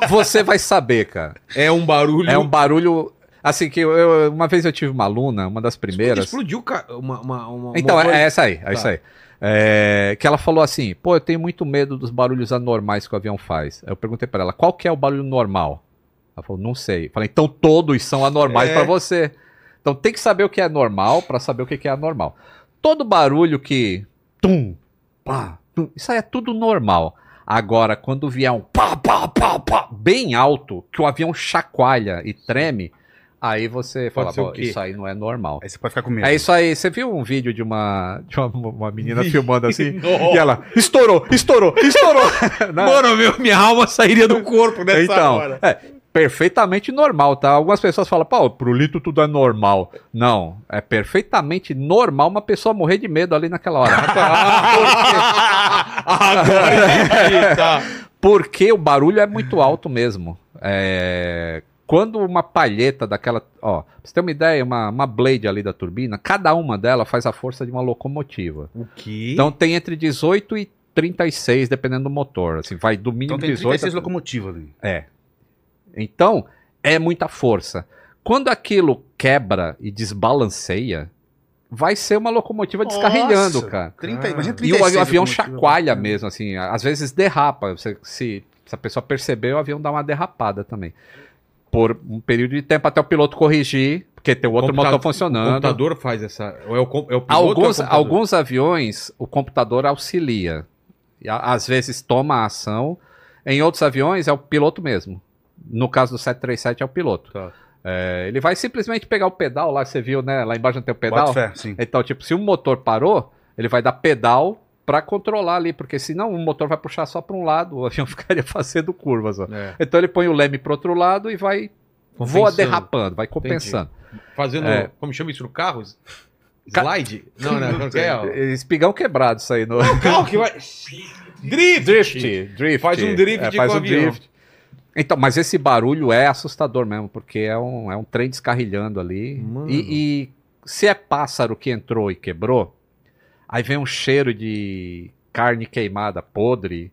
Ó, você vai saber, cara. É um barulho... É um barulho. Assim, que eu, eu- uma vez eu tive uma aluna, uma das primeiras. Explodiu uma, uma, uma Então, é, é essa aí, é Tá. isso aí. É, que ela falou assim, pô, eu tenho muito medo dos barulhos anormais que o avião faz. Aí eu perguntei pra ela, qual que é o barulho normal? Ela falou, não sei. Falei, então todos são anormais É. pra você. Então tem que saber o que é normal pra saber o que que é anormal. Todo barulho que. Tum, pá, tum, isso aí é tudo normal. Agora, quando vier um pá, pá, pá, pá, bem alto, que o avião chacoalha e treme, aí você Pode fala, isso aí não é normal. Aí você pode ficar com medo. É isso aí. Você viu um vídeo de uma, de uma, uma menina filmando assim? E ela estourou, estourou, estourou. Né? Mano, meu, minha alma sairia do corpo nessa então, hora. é perfeitamente normal, tá? Algumas pessoas falam, pô, pro Lito tudo é normal. Não, é perfeitamente normal uma pessoa morrer de medo ali naquela hora. Agora entendi, tá. Porque o barulho é muito alto mesmo. É, Quando uma palheta daquela. Ó, pra você ter uma ideia, uma, uma blade ali da turbina, cada uma dela faz a força de uma locomotiva. O quê? Então tem entre 18 e 36, dependendo do motor. Assim, vai do mínimo Então tem 18 36 a- locomotivas ali. É. Então, é muita força. Quando aquilo quebra e desbalanceia, vai ser uma locomotiva descarrilhando, Nossa, cara. 30, imagina E o 36 avião chacoalha mesmo, assim, às vezes derrapa. Você- se, se a pessoa perceber, o avião dá uma derrapada também. Por um período de tempo até o piloto corrigir, porque tem o outro Computa- motor O funcionando. computador faz essa. É o, é o ou é o Alguns, computador? alguns aviões, o computador auxilia. E às vezes toma a ação. Em outros aviões, é o piloto mesmo. No caso do 737, é o piloto. Tá. É, ele vai simplesmente pegar o pedal lá, você viu, né? Lá embaixo não tem o pedal. Fé, sim. Então, tipo, se o motor parou, ele vai dar pedal pra controlar ali, porque senão o motor vai puxar só pra um lado, o avião ficaria fazendo curvas. É. Então ele põe o leme pro outro lado e vai voa derrapando, vai compensando. Fazendo. É. Como chama isso no carro? Ca- Slide? Não, não, não é, ó. Espigão quebrado isso aí no Carro que vai. Drift! drift, drift. Faz um drift É, faz um avião. drift. Então, mas esse barulho é assustador mesmo, porque é um, é um trem descarrilhando ali. E, e se é pássaro que entrou e quebrou, aí vem um cheiro de carne queimada, podre.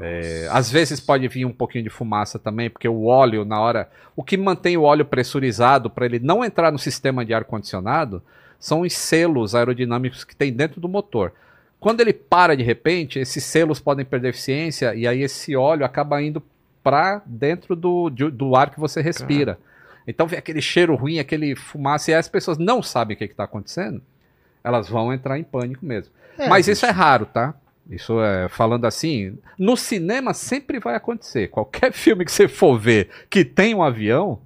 É, às vezes pode vir um pouquinho de fumaça também, porque o óleo, na hora. O que mantém o óleo pressurizado para ele não entrar no sistema de ar-condicionado são os selos aerodinâmicos que tem dentro do motor. Quando ele para de repente, esses selos podem perder eficiência e aí esse óleo acaba indo para dentro do, de- do ar que você respira. Então vem aquele cheiro ruim, aquele fumaça, e aí as pessoas não sabem o que está acontecendo, elas vão entrar em pânico mesmo. É, Mas isso é raro, tá? Isso é, falando assim, no cinema sempre vai acontecer. Qualquer filme que você for ver que tem um avião,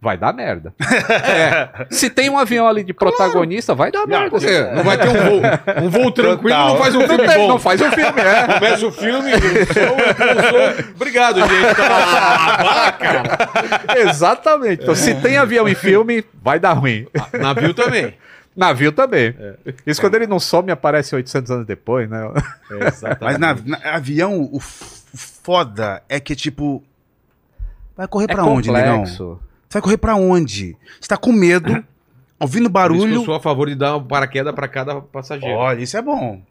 vai dar merda. É. Se tem um avião ali de protagonista, vai dar merda. É, não vai ter um voo, um voo tranquilo, Total. não faz um Não filme tem- bom. não faz um filme, é. Começa o filme, sou, sou, obrigado, gente. Cara. Exatamente. Então, se tem avião em filme, vai dar ruim. Navio também. Navio também. Isso quando ele não some aparece 800 anos depois, né? Mas na, na- avião, o, foda é que, tipo. Vai correr É pra onde, negão? complexo. Você vai correr pra onde? Você tá com medo, ouvindo Por isso que eu barulho. sou a favor de dar um paraquedas pra cada passageiro. Olha, isso é bom.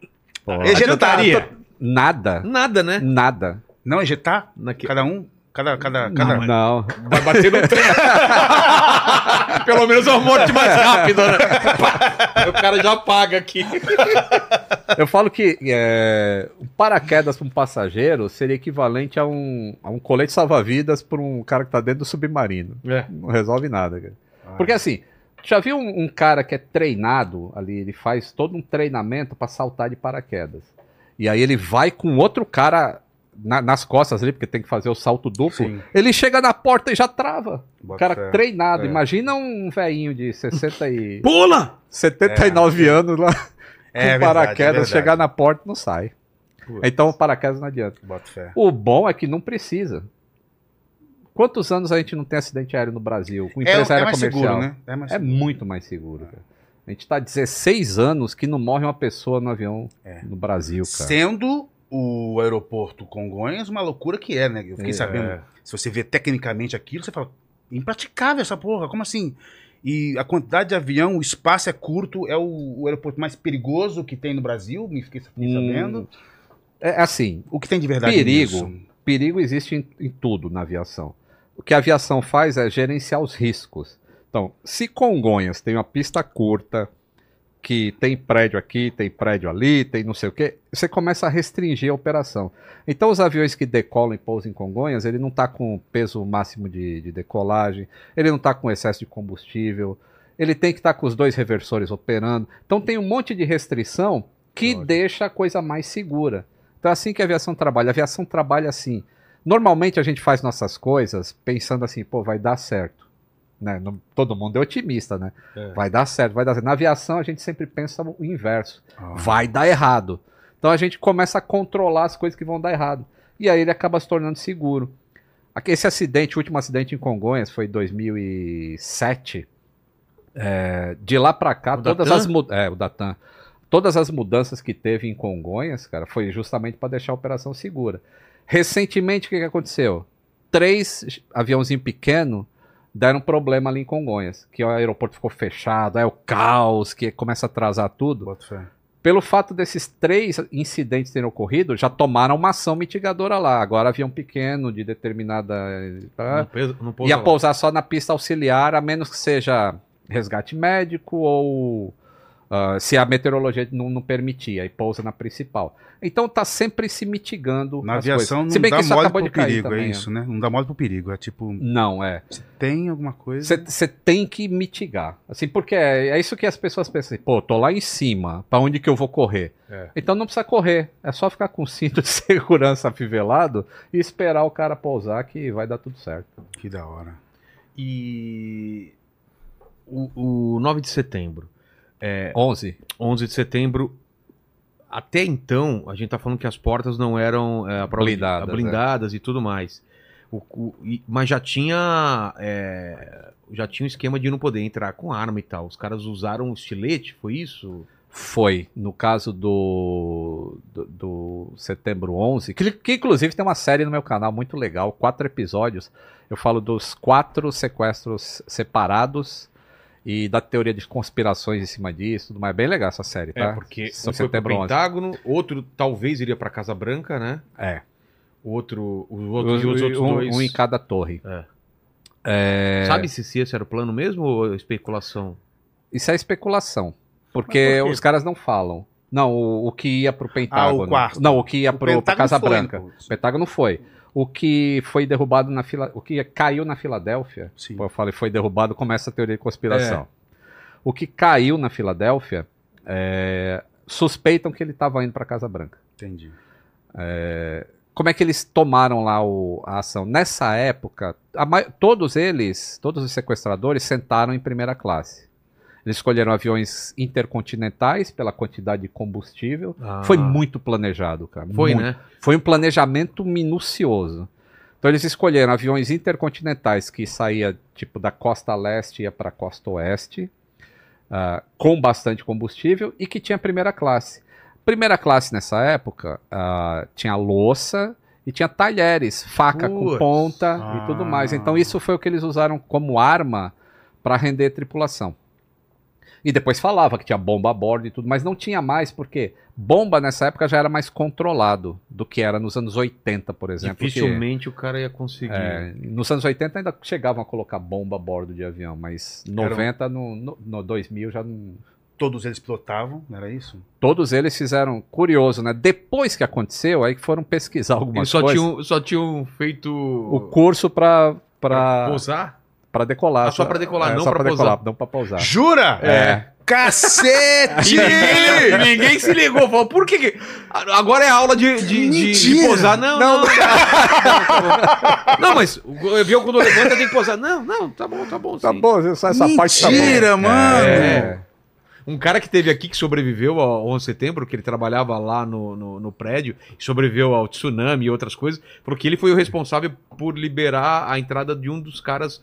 Ejetaria? Nada. Nada, né? Nada. Não ejetar? Naque- Cada um? Cada. cada, cada... Não. Vai bater no trem. Pelo menos é uma morte mais rápida, né? O cara já paga aqui. Eu falo que é, um paraquedas para um passageiro seria equivalente a um, a um colete salva-vidas para um cara que tá dentro do submarino. É. Não resolve nada, cara. Porque assim, já viu um, um cara que é treinado ali, ele faz todo um treinamento para saltar de paraquedas. E aí ele vai com outro cara na- nas costas ali, porque tem que fazer o salto duplo. Sim. Ele chega na porta e já trava. O Bota cara fé. treinado. É. Imagina um velhinho de 60 e... Pula! 79 anos lá É com paraquedas, é chegar na porta e não sai. Putz. Então o paraquedas não adianta. Bota fé. O bom é que não precisa. Quantos anos a gente não tem acidente aéreo no Brasil? Com É, empresa é aérea mais comercial? seguro, né? É mais É seguro. muito mais seguro. Cara. A gente tá 16 anos que não morre uma pessoa no avião É. no Brasil, cara. Sendo o aeroporto Congonhas uma loucura que é, né? Eu fiquei É. sabendo. Se você vê tecnicamente aquilo, você fala, impraticável essa porra, como assim? E a quantidade de avião, o espaço é curto, é o, o aeroporto mais perigoso que tem no Brasil, me fiquei, fiquei Hum, sabendo. É assim, O que tem de verdade perigo, nisso? perigo existe em, em tudo na aviação. O que a aviação faz é gerenciar os riscos. Então, se Congonhas tem uma pista curta, que tem prédio aqui, tem prédio ali, tem não sei o quê, você começa a restringir a operação. Então os aviões que decolam e pousam em Congonhas, ele não está com peso máximo de, de decolagem, ele não está com excesso de combustível, ele tem que estar com os dois reversores operando. Então tem um monte de restrição que deixa a coisa mais segura. Então é assim que a aviação trabalha. A aviação trabalha assim. Normalmente a gente faz nossas coisas pensando assim, pô, vai dar certo. Né? Não- todo mundo é otimista, né? É. Vai dar certo, vai dar certo. Na aviação a gente sempre pensa o inverso. Vai dar errado. Então a gente começa a controlar as coisas que vão dar errado. E aí ele acaba se tornando seguro. Aqui- Esse acidente, o último acidente em Congonhas, foi em 2007. É, de lá pra cá, O todas Datan? as é, o Datan. Todas as mudanças que teve em Congonhas, cara, foi justamente para deixar a operação segura. Recentemente, o que, que aconteceu? Três aviãozinho pequeno deram problema ali em Congonhas, que o aeroporto ficou fechado, é o caos, que começa a atrasar tudo. Pelo fato desses três incidentes terem ocorrido, já tomaram uma ação mitigadora lá. Agora avião pequeno de determinada. Não pesa- não pousa ia lá. pousar só na pista auxiliar, a menos que seja resgate médico ou ah, se a meteorologia não, não permitir, aí pousa na principal. Então tá sempre se mitigando. Na as aviação coisas. não Se bem dá que isso mole acabou pro de perigo, também, é isso, né? Não dá mole pro perigo, é tipo... Não, é. Se tem alguma coisa... Você tem que mitigar. Assim, porque é, é isso que as pessoas pensam assim, pô, tô lá em cima, pra onde que eu vou correr? É. Então não precisa correr, é só ficar com o cinto de segurança afivelado e esperar o cara pousar que vai dar tudo certo. Que da hora. E o, o 9 de setembro. É, 11. 11 de setembro. Até então, a gente tá falando que as portas não eram é, prova de- Blindadas, blindadas e tudo mais. O- o- e- mas já tinha é, já tinha um esquema de não poder entrar com arma e tal. Os caras usaram estilete, foi isso? Foi, no caso do, do, do Setembro 11, que, que inclusive tem uma série no meu canal muito legal, quatro episódios. Eu falo dos quatro sequestros separados e da teoria de conspirações em cima disso, tudo mais. Bem legal essa série, tá? É, porque um foi pro Setembro 11. Pentágono, outro talvez iria pra Casa Branca, né? É. O outro, os outros, e os Um- outros um, dois. um em cada torre. É. É, Sabe se, se esse era o plano mesmo ou é especulação? Isso é especulação. Porque por os caras não falam. Não, o, o que ia pro Pentágono. Ah, quarto. Não, o que ia O pro, pra Casa foi, Branca. pô. O Pentágono foi. O que foi derrubado na fila, o que caiu na Filadélfia, Sim. eu falei foi derrubado, começa a teoria de conspiração. O que caiu na Filadélfia, é, suspeitam que ele estava indo para Casa Branca. Entendi. Como é que eles tomaram lá o- a ação? Nessa época, a todos eles, todos os sequestradores sentaram em primeira classe. Eles escolheram aviões intercontinentais pela quantidade de combustível. Ah. Foi muito planejado, cara. Foi, muito. né? Foi um planejamento minucioso. Então eles escolheram aviões intercontinentais que saía tipo da costa leste e ia para a costa oeste, ah, com bastante combustível e que tinha primeira classe. Primeira classe nessa época ah, tinha louça e tinha talheres, faca com Putz. ponta Ah. e tudo mais. Então isso foi o que eles usaram como arma para render tripulação. E depois falava que tinha bomba a bordo e tudo, mas não tinha mais, porque bomba nessa época já era mais controlado do que era nos anos 80, por exemplo. que- Dificilmente o cara ia conseguir. é, nos anos 80 ainda chegavam a colocar bomba a bordo de avião, mas 90, no, no, no 2000 já não. Todos eles pilotavam, não era isso? Todos eles fizeram, curioso, né? Depois que aconteceu, aí que foram pesquisar Eles algumas só coisas. tinham, só tinham feito. O curso pra, pra, pousar? Pra decolar. Ah, só pra decolar, É, não só pra decolar, pousar. não pra pousar. Jura? É. Cacete! E ninguém se ligou. Falou, por que. que- Agora é aula de, de, de, de Mentira! posar. Não, não. Não, Não, mas o avião quando levanta tem que posar. Não, não, tá bom, tá bom. Tá sim. bom, só essa parte tá bom. Mentira, mano! É. Um cara que teve aqui que sobreviveu ao 11 de setembro, que ele trabalhava lá no, no, no prédio, sobreviveu ao tsunami e outras coisas, porque ele foi o responsável por liberar a entrada de um dos caras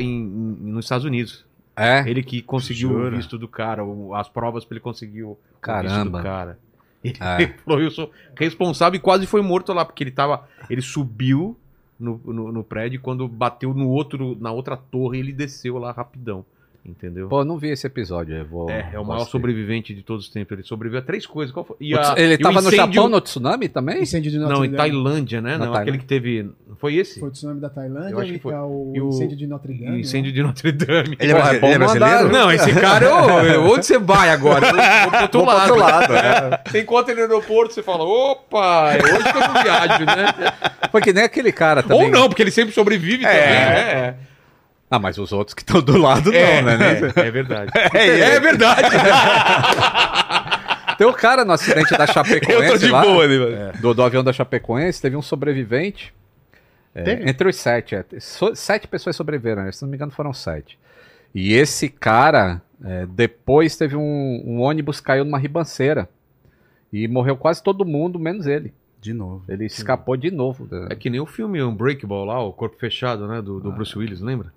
em- nos Estados Unidos. É? Ele que conseguiu o Jura? visto do cara, o- as provas pra ele conseguir o, o visto Caramba. do cara. Ele É. falou, eu sou responsável e quase foi morto lá, porque ele tava. Ele subiu no, no, no prédio e quando bateu no outro, na outra torre, ele desceu lá rapidão. Entendeu? Pô, eu não vi esse episódio. Eu vou, é, é o maior sobrevivente de todos os tempos. Ele sobreviveu a três coisas. Qual foi? E a- Ele e o tava no Japão no tsunami também? Incêndio de Notre Não, em. Tailândia, né? Na Não, Tailândia. aquele que teve. Foi esse? Foi o tsunami da Tailândia Eu acho que foi. é o E o- incêndio de Notre O Dame. incêndio né? de Notre Dame. Ele é, é bom ele é brasileiro? mandar- Não, esse cara, ô, onde você vai agora? Eu Vou pro outro Vou pro lado. outro lado, é. Você encontra ele no aeroporto, você fala, opa, é hoje que eu não viajo, né? Foi que nem aquele cara também. Ou não, porque ele sempre sobrevive também, né? Ah, mas os outros que estão do lado É, não, né? é, é verdade. É, É, verdade. Tem o cara no acidente da Chapecoense Eu tô de lá, boa ali, mano. do, do avião da Chapecoense, teve um sobrevivente. é, entre os sete. é, so- sete pessoas sobreviveram, né? se não me engano foram sete. E esse cara, é, depois teve um, um ônibus caiu numa ribanceira. E morreu quase todo mundo, menos ele. De novo. Ele escapou de novo. da- É que nem o filme Unbreakable lá, o Corpo Fechado, né? Do, do Bruce Willis, lembra?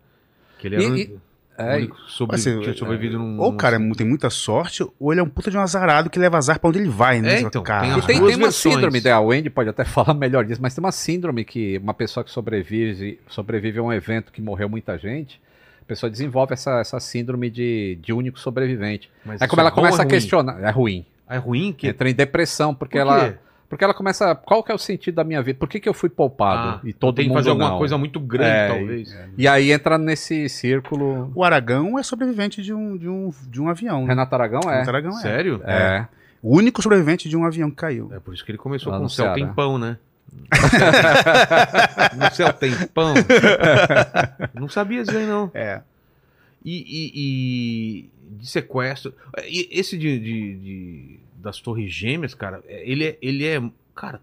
Que ele E- era o- e- o é, único sobre, Assim, tinha sobrevivido num... Ou o cara é mu- tem muita sorte, ou ele é um puta de um azarado que leva azar pra onde ele vai, né? É, então, cara, tem E tem, tem uma síndrome, né? a Wendy pode até falar melhor disso, mas tem uma síndrome que uma pessoa que sobrevive, sobrevive a um evento que morreu muita gente, a pessoa desenvolve essa, essa síndrome de, de único sobrevivente. Mas Aí isso como ela é bom começa é a ruim? questionar, é ruim, É ruim que... entra em depressão, porque Por ela porque ela começa, qual que é o sentido da minha vida? Por que, que eu fui poupado? Ah, e todo tem que mundo fazer alguma não? coisa muito grande, É, talvez. E aí entra nesse círculo. O Aragão é sobrevivente de um, de um, de um avião. né? Renato Aragão é. Renato Aragão é. Sério? É. O único sobrevivente de um avião que caiu. É por isso que ele começou Lá com o céu Ceará. tem pão, né? no céu tem pão. Não sabia disso aí, não. É. E, e- e de sequestro. E esse de, de- de- das torres gêmeas, cara, ele é, ele é. Cara,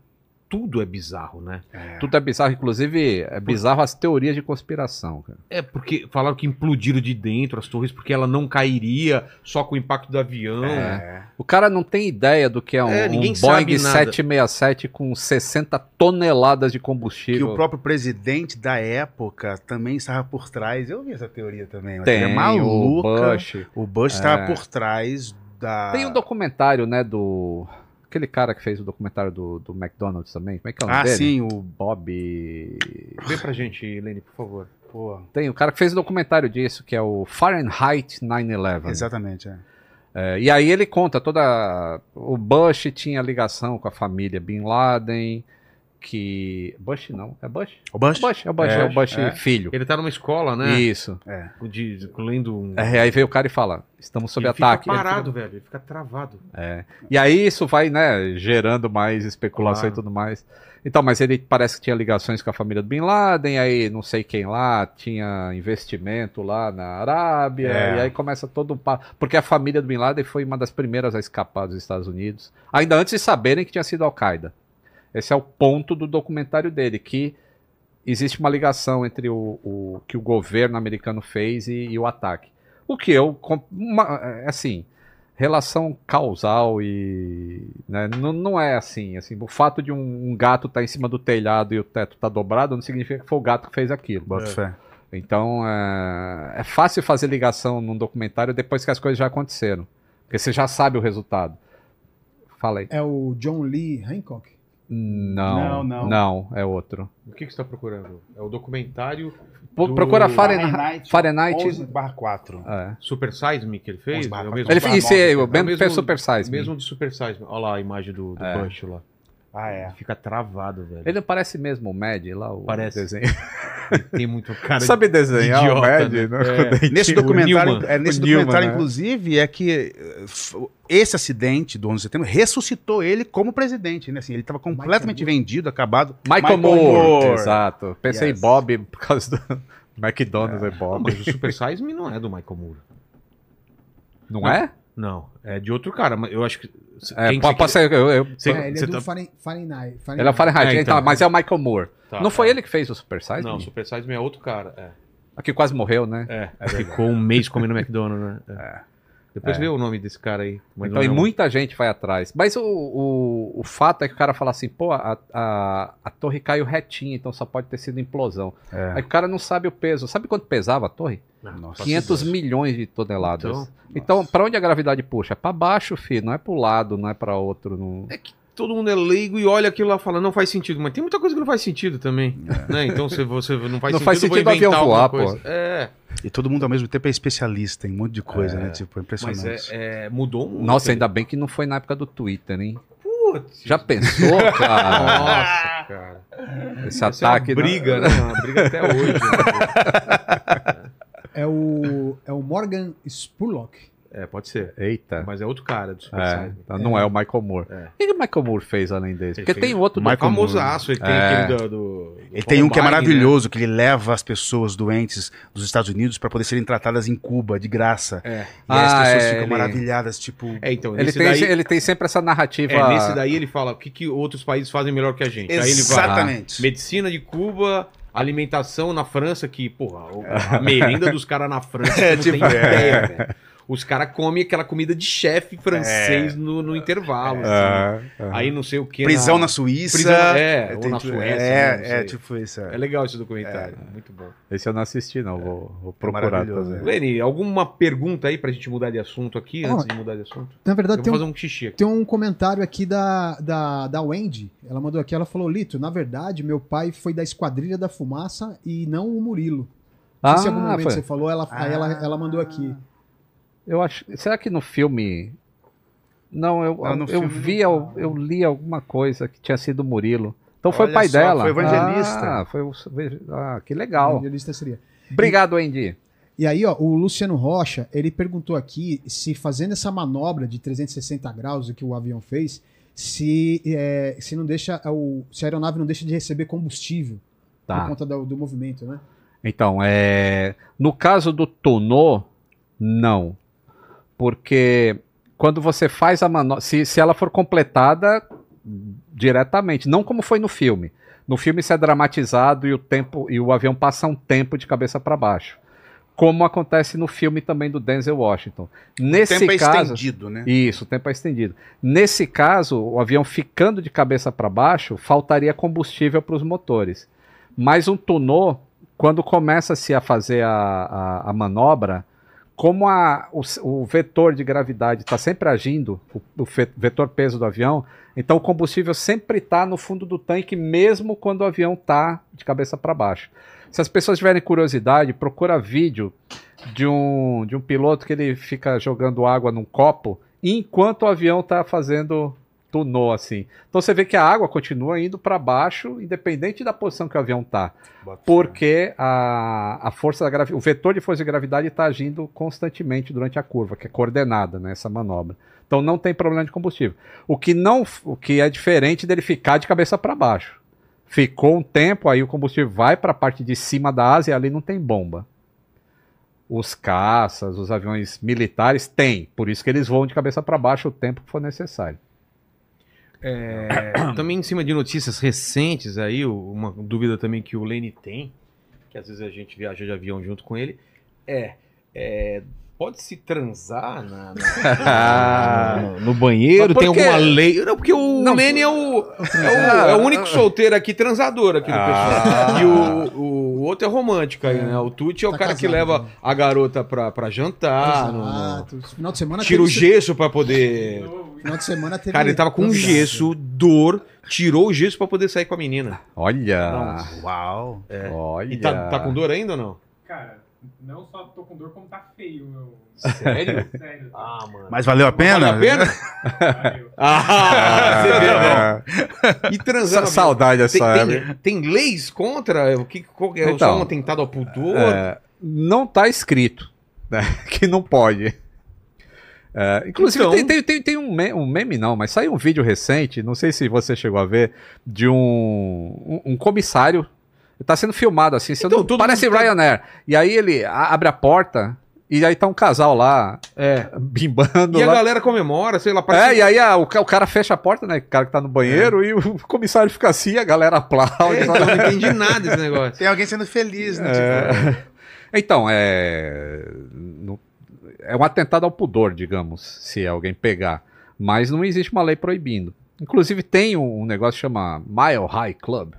tudo é bizarro, né? Tudo é bizarro, inclusive é bizarro as teorias de conspiração, cara. É porque falaram que implodiram de dentro as torres porque ela não cairia só com o impacto do avião. É. O cara não tem ideia do que é um, É, ninguém um Boeing sabe nada. 767 com 60 toneladas de Que combustível. o próprio presidente da época também estava por trás. Eu vi essa teoria também. mas Tem, é maluca. o Bush. O Bush estava É. por trás da. Tem um documentário, né, do... Aquele cara que fez o documentário do, do McDonald's também. Como é que é o nome Ah, dele? sim, o. Bob... Vê pra gente, Lene, por favor. Pô, Tem o cara que fez o documentário disso, que é o Fahrenheit 9-11. exatamente, é. É, e aí ele conta toda. O Bush tinha ligação com a família Bin Laden, que. Bush não, é Bush? O Bush? Bush, é o Bush, é, É, o Bush é. filho. Ele tá numa escola, né? Isso. É. De, lendo um. É, aí veio o cara e fala: estamos sob ele ataque. Fica Ele parado, fica- velho. Ele fica travado. É. E aí isso vai, né, gerando mais especulação Claro. e tudo mais. Então, mas ele parece que tinha ligações com a família do Bin Laden, aí não sei quem lá tinha investimento lá na Arábia, É. e aí começa todo um papo. Porque a família do Bin Laden foi uma das primeiras a escapar dos Estados Unidos, ainda antes de saberem que tinha sido Al-Qaeda. Esse é o ponto do documentário dele, que existe uma ligação entre o, o que o governo americano fez e, e o ataque. O que eu, com- uma- é, assim, relação causal e né, não, não é assim, assim, o fato de um, um gato estar em cima do telhado e o teto tá dobrado não significa que foi o gato que fez aquilo. Bota fé. Então é, é fácil fazer ligação num documentário depois que as coisas já aconteceram, porque você já sabe o resultado. Fala aí. É o John Lee Hancock? Não, Não, não. não, é outro. O que, que você tá procurando? É o documentário do Procura Fahrenheit. Fahrenheit. 11 barra 4. É. Super Size Me que ele fez? Uns É barra- o mesmo, Ele isso é, o mesmo é o mesmo- Super Size Me. mesmo de Super Size Me. Olha lá a imagem do, do É. Bush lá. Ah, é. Fica travado, velho. Ele não parece mesmo o Mad lá, o Parece. desenho. tem muito cara de- Sabe desenhar idiota, o Mad? né? né? É. Nesse documentário, Newman. é, nesse O Newman, documentário né? inclusive, é que eh, esse acidente do 11 de setembro ressuscitou ele como presidente, né? Assim, ele estava completamente vendido, acabado. Michael, Moore. Exato. Pensei Yes. em Bob por causa do McDonald's é, Não, Bob. mas o Super Size Me não é do Michael Moore. Não é? Não, é de outro cara, mas eu acho que. É, quem pode, pode ser. Eu, eu- Você- é, ele é do tá- Fahrenheit. ele é o Fahrenheit, É, então, então. mas é o Michael Moore. Tá, não foi tá. ele que fez o Super Size? Não, o? Super Size Me é outro cara. É. Aqui quase morreu, né? É, ficou um mês comendo McDonald's, né? É. Depois vê o nome desse cara aí. mas Então, não e é um- muita gente vai atrás. Mas o, o, o fato é que o cara fala assim, pô, a, a, a torre caiu retinha, então só pode ter sido implosão. É. Aí o cara não sabe o peso. Sabe quanto pesava a torre? Nossa. 500 milhões de toneladas. Então, Então, pra onde a gravidade puxa? É pra baixo, filho. Não é pro lado, não é pra outro. Não... É que todo mundo é leigo e olha aquilo lá e fala, não faz sentido. Mas tem muita coisa que não faz sentido também. Né? Então, se você não faz Não sentido, faz sentido o avião inventar voar, pô. coisa. É. E todo mundo ao mesmo tempo é especialista em um monte de coisa, É, né? Tipo, é Mas impressionante. é, é, mudou muito. Nossa, ainda bem que não foi na época do Twitter, hein? Putz. Já pensou, cara? Nossa, cara. Esse Essa é uma ataque. briga, né? Uma briga até hoje. né? É o, é o Morgan Spurlock. É, pode ser. Eita. Mas é outro cara do Super É, Size. então não é o Michael Moore. É. O que o Michael Moore fez além desse? Ele Porque tem outro do Michael Famosaço, ele tem É. aquele do, do- do Ele tem um que é Columbine, maravilhoso, que ele leva as pessoas doentes dos Estados Unidos para poder serem tratadas em Cuba, de graça. Né? É. E aí as Ah, pessoas é, ficam ele- maravilhadas, tipo... É, então, Ele tem, daí, ele tem sempre essa narrativa. é, nesse daí ele fala o que, que outros países fazem melhor que a gente. Aí ele vai. Exatamente. Medicina de Cuba, alimentação na França, que, porra, a merenda dos caras na França, É, não tipo, tem é. ideia, velho. Os caras comem aquela comida de chefe francês no, no intervalo. assim. É, é. Aí não sei o que. Prisão na Suíça. Prisão, é, ou tem na Suécia. É, né, não é, tipo isso. É legal esse documentário, muito bom. Esse eu não assisti, não. Vou, vou procurar também. Lene, alguma pergunta aí pra gente mudar de assunto aqui, Ó, antes de mudar de assunto? Na verdade, Eu tem vou um, fazer um xixi aqui. tem um comentário aqui da, da, da Wendy. Ela mandou aqui, ela falou, Lito, na verdade, meu pai foi da Esquadrilha da Fumaça e não o Murilo. Não sei se em algum Ah, momento foi. você falou, ela, aí ela, ela mandou aqui. Eu acho. Será que no filme. Não, eu, Não, no eu vi, não eu, eu li alguma coisa que tinha sido o Murilo. Então foi o Olha pai só, dela. foi o evangelista. Ah, foi o. Ah, que legal. Evangelista seria. Obrigado, Andy. E aí, ó, o Luciano Rocha, ele perguntou aqui se fazendo essa manobra de 360 graus que o avião fez, se, é, se não deixa o, se a aeronave não deixa de receber combustível Tá. por conta do, do movimento, né? Então, é... no caso do tonô, não. Porque quando você faz a manobra, se, se ela for completada diretamente, não como foi no filme. No filme isso é dramatizado e o tempo e o avião passa um tempo de cabeça para baixo. Como acontece no filme também do Denzel Washington. Nesse o tempo é caso, estendido, né? isso, o tempo é estendido. Nesse caso, o avião ficando de cabeça para baixo, faltaria combustível para os motores. Mas um tonô, quando começa-se a fazer a, a, a manobra, como a, o, o vetor de gravidade está sempre agindo, o, o vetor peso do avião, então o combustível sempre está no fundo do tanque, mesmo quando o avião está de cabeça para baixo. Se as pessoas tiverem curiosidade, procura vídeo de um, de um piloto que ele fica jogando água num copo enquanto o avião está fazendo tunô assim. Então você vê que a água continua indo para baixo, independente da posição que o avião está, porque a, a força da gravi- o vetor de força de gravidade está agindo constantemente durante a curva, que é coordenada nessa manobra. Então não tem problema de combustível. O que não, o que é diferente dele ficar de cabeça para baixo. Ficou um tempo, aí o combustível vai para a parte de cima da asa e ali não tem bomba. Os caças, os aviões militares têm, por isso que eles voam de cabeça para baixo o tempo que for necessário. É, também em cima de notícias recentes aí, uma dúvida também que o Lene tem, que às vezes a gente viaja de avião junto com ele, é, é, pode-se transar na- na- no, no banheiro? Tem alguma lei? Não, porque o Não, Lene é o, é, o, é o único solteiro aqui, transador aqui do Ah. pessoal. E o, o outro é romântico aí, né? O Tuti é o Tá cara que casado, leva né? a garota pra, pra jantar, no- no- Exato. Final de semana tira o gesso pra poder... Final de semana teve. Cara, ele tava com gesso, dor, tirou o gesso pra poder sair com a menina. Olha! Uau. Olha! E tá, tá com dor ainda ou não? Cara, não só tô com dor, como tá feio, meu. Sério? Sério. Ah, mano. Mas valeu a pena? Valeu a pena? Valeu. Ah, você né? E transando. Sa- saudade tem, dessa tem, época. tem leis contra? O que, qual, é Então, só um atentado ao pudor? É, não tá escrito né, que não pode. É, inclusive, Então- tem, tem, tem, tem um, me- um meme, não, mas saiu um vídeo recente, não sei se você chegou a ver, de um, um, um comissário. Tá sendo filmado assim, se eu Então, parece tá- Ryanair. E aí ele a- abre a porta e aí tá um casal lá, É. bimbando E a lá. galera comemora, sei lá, É, parece. e aí a- o, o cara fecha a porta, né? O cara que tá no banheiro, e o comissário fica assim, a galera aplaude. É, então, eu não entendi nada desse negócio. Tem alguém sendo feliz, né? É. Então, é. no- é um atentado ao pudor, digamos, se alguém pegar. Mas não existe uma lei proibindo. Inclusive, tem um, um negócio que chama Mile High Club,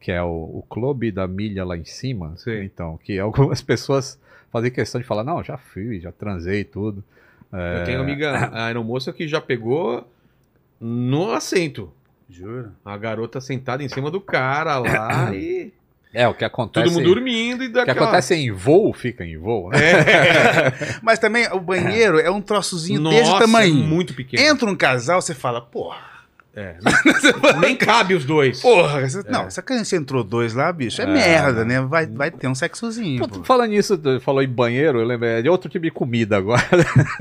que é o, o clube da milha lá em cima. Sim. Então, que algumas pessoas fazem questão de falar: não, já fui, já transei e tudo. É, Eu tenho uma amiga, a aeromoça, que já pegou no assento. Juro. A garota sentada em cima do cara lá e. É, o que acontece. Todo mundo dormindo e O dá que aquela- acontece em voo, fica em voo, né? Mas também o banheiro é um troçozinho Nossa, desse tamanho. é muito pequeno. Entra um casal, você fala, porra. É. Nem cabe os dois. Porra, essa- não, essa criança entrou dois lá, bicho, é, É. merda, né? Vai, vai ter um sexozinho. Pô, falando nisso, tu falou em banheiro, eu lembrei de outro tipo de comida agora.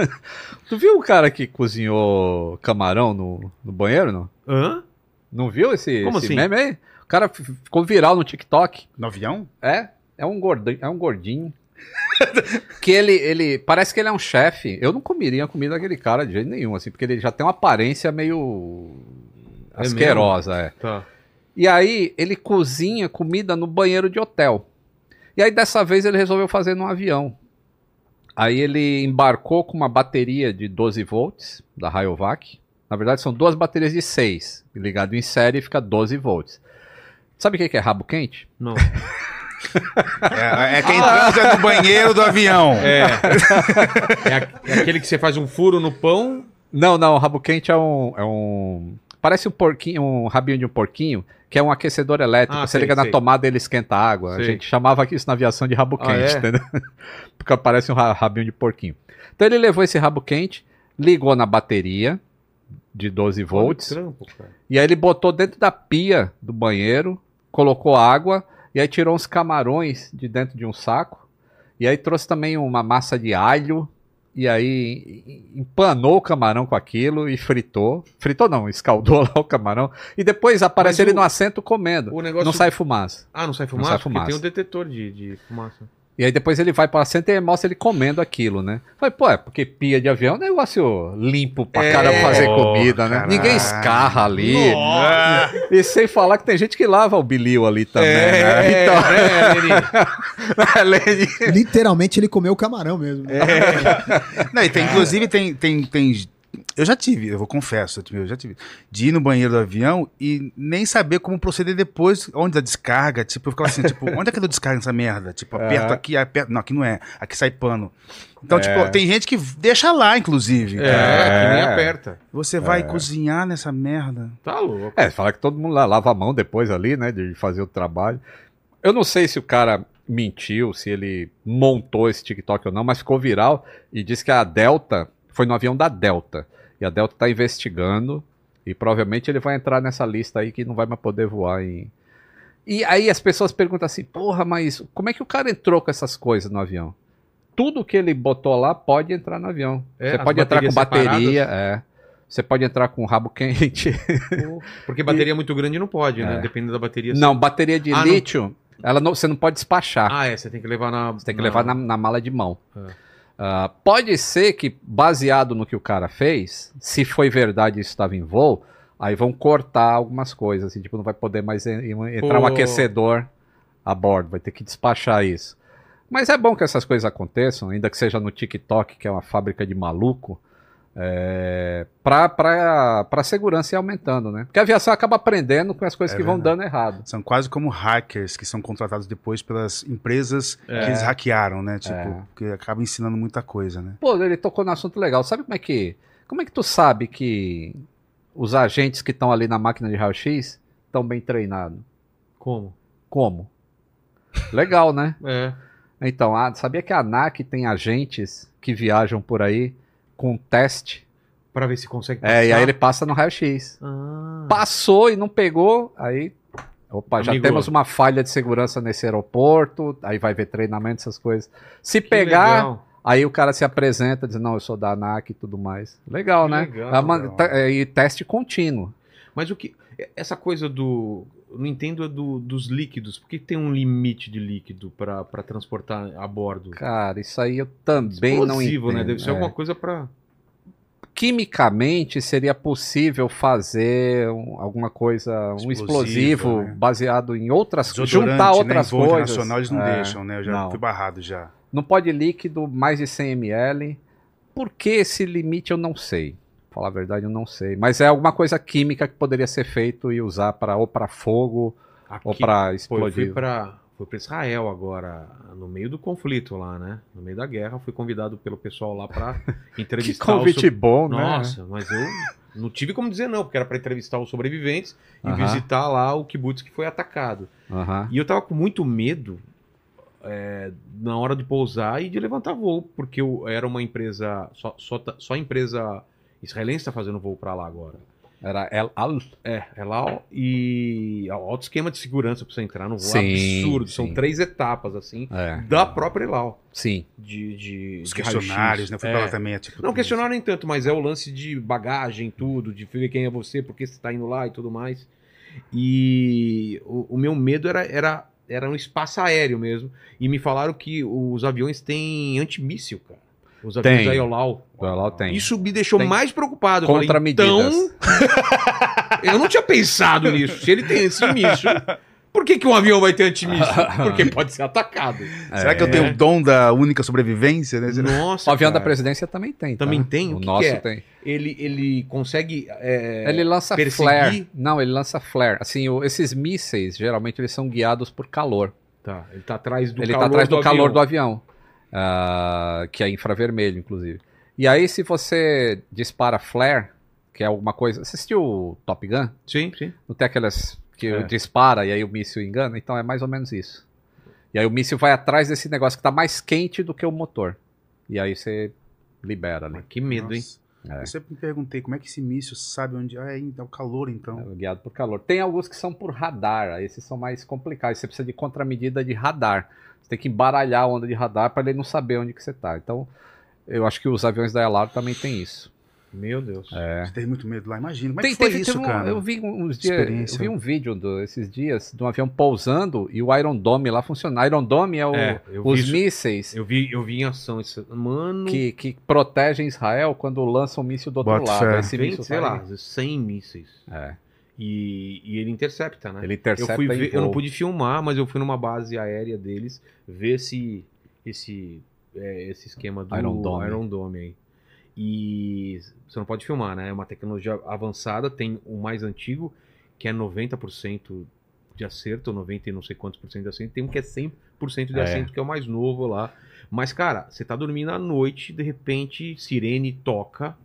tu viu o cara que cozinhou camarão no, no banheiro, não? Hã? Não viu esse, Como esse assim? meme aí? O cara ficou viral no TikTok. No avião? É, é um gordinho. É um gordinho. que ele, ele. Parece que ele é um chefe. Eu não comeria a comida daquele cara de jeito nenhum, assim, porque ele já tem uma aparência meio. É asquerosa, é. Tá. E aí ele cozinha comida no banheiro de hotel. E aí dessa vez ele resolveu fazer no avião. Aí ele embarcou com uma bateria de 12 volts da Rayovac. Na verdade são duas baterias de 6, ligado em série fica 12 volts. Sabe o que é rabo quente? Não. É, é quem transa no banheiro do avião. É. É, a- é aquele que você faz um furo no pão. Não, não, rabo quente é um, é um parece um porquinho, um rabinho de um porquinho, que é um aquecedor elétrico. Ah, Você sei, liga na sei. tomada e ele esquenta a água. Sei. A gente chamava isso na aviação de rabo Ah, quente, é? entendeu? Porque parece um ra- rabinho de porquinho. Então ele levou esse rabo quente, ligou na bateria de 12 volts. Trampo, cara. E aí ele botou dentro da pia do banheiro, colocou água e aí tirou uns camarões de dentro de um saco. E aí trouxe também uma massa de alho. E aí empanou o camarão com aquilo e fritou. Fritou não, escaldou lá o camarão. E depois aparece Mas ele o- no assento comendo. o negócio- Não sai fumaça. Ah, não sai Não fumaça? sai Porque fumaça. tem um detetor de, de fumaça. E aí depois ele vai para assento e mostra ele comendo aquilo, né? Falei, pô, é porque pia de avião é um negócio limpo pra É. caramba fazer Oh, comida, né? caralho. Ninguém escarra ali. Nossa. E sem falar que tem gente que lava o bilil ali também, É, né? Então, é, Leni. Leni. Literalmente ele comeu o camarão mesmo. né? Não, e tem, inclusive tem, tem, tem. Eu já tive, eu vou confesso, eu já tive. De ir no banheiro do avião e nem saber como proceder depois, onde a descarga. Tipo, eu ficava assim, tipo, onde é que eu descarga nessa merda? Tipo, aperto É. aqui, aperto. Não, aqui não é. Aqui sai pano. Então, É. tipo, tem gente que deixa lá, inclusive. É, que nem aperta. Você vai cozinhar nessa merda. Tá louco. É, fala que todo mundo lá lava a mão depois ali, né? De fazer o trabalho. Eu não sei se o cara mentiu, se ele montou esse TikTok ou não, mas ficou viral e disse que a Delta foi no avião da Delta. E a Delta tá investigando e provavelmente ele vai entrar nessa lista aí que não vai mais poder voar em. E aí as pessoas perguntam assim: porra, mas como é que o cara entrou com essas coisas no avião? Tudo que ele botou lá pode entrar no avião. É, Você pode entrar com bateria, é. Você pode entrar com rabo quente. Porque bateria muito grande não pode, né? É. Dependendo da bateria. Não, bateria de Ah, não. lítio, ela não, você não pode despachar. Ah, é. Você tem que levar na. você tem que levar na, na mala de mão. É. Ah, pode ser que, baseado no que o cara fez, se foi verdade e isso estava em voo, aí vão cortar algumas coisas. Assim, tipo, não vai poder mais en- en- entrar um aquecedor a bordo, vai ter que despachar isso. Mas é bom que essas coisas aconteçam, ainda que seja no TikTok, que é uma fábrica de maluco, é, para a segurança ir aumentando, né? Porque a aviação acaba aprendendo com as coisas É que vão verdade. dando errado. São quase como hackers que são contratados depois pelas empresas É. que eles hackearam, né? Tipo, É. que acaba ensinando muita coisa, né? Pô, ele tocou no assunto legal. Sabe como é que. Como é que tu sabe que os agentes que estão ali na máquina de raio-x estão bem treinados? Como? Como? Legal, né? É. Então, a- sabia que a ANAC tem agentes que viajam por aí com teste? Pra ver se consegue É, e passar. aí ele passa no raio-x. Ah. Passou e não pegou, aí. Opa, já Amigo. temos uma falha de segurança nesse aeroporto, aí vai ver treinamento, essas coisas. Se Que pegar, legal. Aí o cara se apresenta, diz, não, eu sou da ANAC e tudo mais. Legal, Que né? legal, É uma- é, e teste contínuo. Mas o que. Essa coisa do. Eu Não entendo é do, dos líquidos. Por que tem um limite de líquido pra transportar a bordo? Cara, isso aí eu também não Explosivo, entendo. né? Deve ser É. alguma coisa pra. Quimicamente seria possível fazer um- alguma coisa, um Explosivo, explosivo né? baseado em outras coisas, juntar né? outras voo coisas. internacional eles não É, deixam, né? Eu já não. fui barrado já. Não pode líquido mais de 100 ml. Por que esse limite eu não sei. Falar a verdade, eu não sei. Mas é alguma coisa química que poderia ser feito e usar para ou para fogo ou Aqui- para eu fui explodir. pra. Fui para Israel agora, no meio do conflito lá, né? No meio da guerra, fui convidado pelo pessoal lá para entrevistar. Que convite so- bom, né? Nossa, mas eu não tive como dizer não, porque era para entrevistar os sobreviventes e Aham. visitar lá o kibbutz que foi atacado. Aham. E eu tava com muito medo é, na hora de pousar e de levantar voo, porque eu, era uma empresa, só, só, só empresa israelense está fazendo voo para lá agora. Era El Al. É, é lá e alto esquema de segurança para você entrar no voo. Sim, absurdo. São sim. três etapas, assim, É. da própria Elau. Sim. De, de, Os de questionários, né? Eu fui pra lá também, é tipo Não, questionário nem tanto, mas é o lance de bagagem, tudo, de ver quem é você, por que você tá indo lá e tudo mais. E o, o meu medo era, era, era um espaço aéreo mesmo. E me falaram que os aviões têm antimíssil, cara. Os aviões Tem. da Iolau. O Elau tem. Isso me deixou Tem mais preocupado. Eu falei, então, eu não tinha pensado nisso. Se ele tem esse míssil, por que, que um avião vai ter antimíssil? Porque pode ser atacado. Será que eu tenho o dom da única sobrevivência? Né? Nossa, O avião da cara. presidência também tem. tá? Também tem? O, O, que nosso que é? tem. Ele, ele consegue é, Ele lança perseguir? flare. Não, ele lança flare. Assim, o- esses mísseis, geralmente, eles são guiados por calor. Tá, ele tá atrás do ele calor tá atrás do, do calor avião. do avião. Ah, que é infravermelho, inclusive. E aí, se você dispara flare, que é alguma coisa... Você assistiu o Top Gun? Sim, sim. Não tem aquelas que É. dispara e aí o míssil engana? Então é mais ou menos isso. E aí o míssil vai atrás desse negócio que tá mais quente do que o motor. E aí você libera ali. Que medo, hein? É. Eu sempre me perguntei como é que esse míssil sabe onde. Ah, é, é o calor então. É guiado por calor. Tem alguns que são por radar, aí esses são mais complicados. Você precisa de contramedida de radar. Você tem que embaralhar a onda de radar para ele não saber onde que você tá. Então, eu acho que os aviões da Elar também tem isso. Meu Deus. É. Você teve muito medo lá, imagina. Como é Tem, que foi teve- isso, um- cara? Eu vi uns dias, eu vi um vídeo do- esses dias de um avião pousando e o Iron Dome lá funcionando. Iron Dome é, o, É, os isso. mísseis Eu vi, eu vi em ação isso. Mano, que, que protegem Israel quando lançam um míssil do outro lado. Esse vem, míssil sei tá lá, aí. 100 mísseis. É. E, e ele intercepta, né? Ele intercepta eu, fui ver- eu não pude filmar, mas eu fui numa base aérea deles ver esse, esse, é, esse esquema do Iron Dome. Iron Dome aí. E você não pode filmar, né? É uma tecnologia avançada, tem o mais antigo, que é 90% de acerto, 90 e não sei quantos por cento de acerto, tem um que é 100% de É. acerto, que é o mais novo lá. Mas, cara, você tá dormindo à noite, de repente, sirene toca.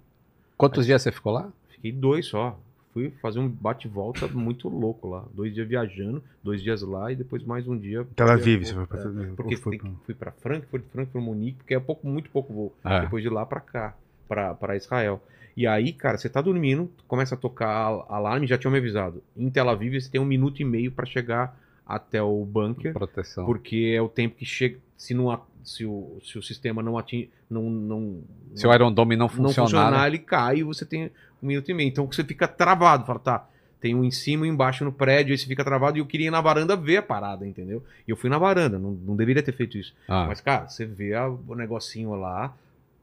Quantos dias você ficou lá? Fiquei dois só. Fui fazer um bate-volta muito louco lá. Dois dias viajando, dois dias lá e depois mais um dia. Tel porque- Aviv, você foi pra é, Tel Aviv. Porque Ou foi pra- fui pra Frankfurt, Frankfurt, Munique, porque é pouco, muito pouco voo. É. Depois de lá pra cá, pra, pra Israel. E aí, cara, você tá dormindo, começa a tocar al- alarme, já tinham me avisado. Em Tel Aviv você tem um minuto e meio pra chegar até o bunker. Proteção. Porque é o tempo que chega. Se, não, se, o, se o sistema não atinge. Não, não, Se o Iron Dome não não funcionar, funcionar, né? ele cai e você tem um minuto e meio. Então você fica travado, fala, tá, tem um em cima e um embaixo no prédio, aí você fica travado e eu queria ir na varanda ver a parada, entendeu? E eu fui na varanda, não, não deveria ter feito isso. Ah. Mas, cara, você vê a- o negocinho lá,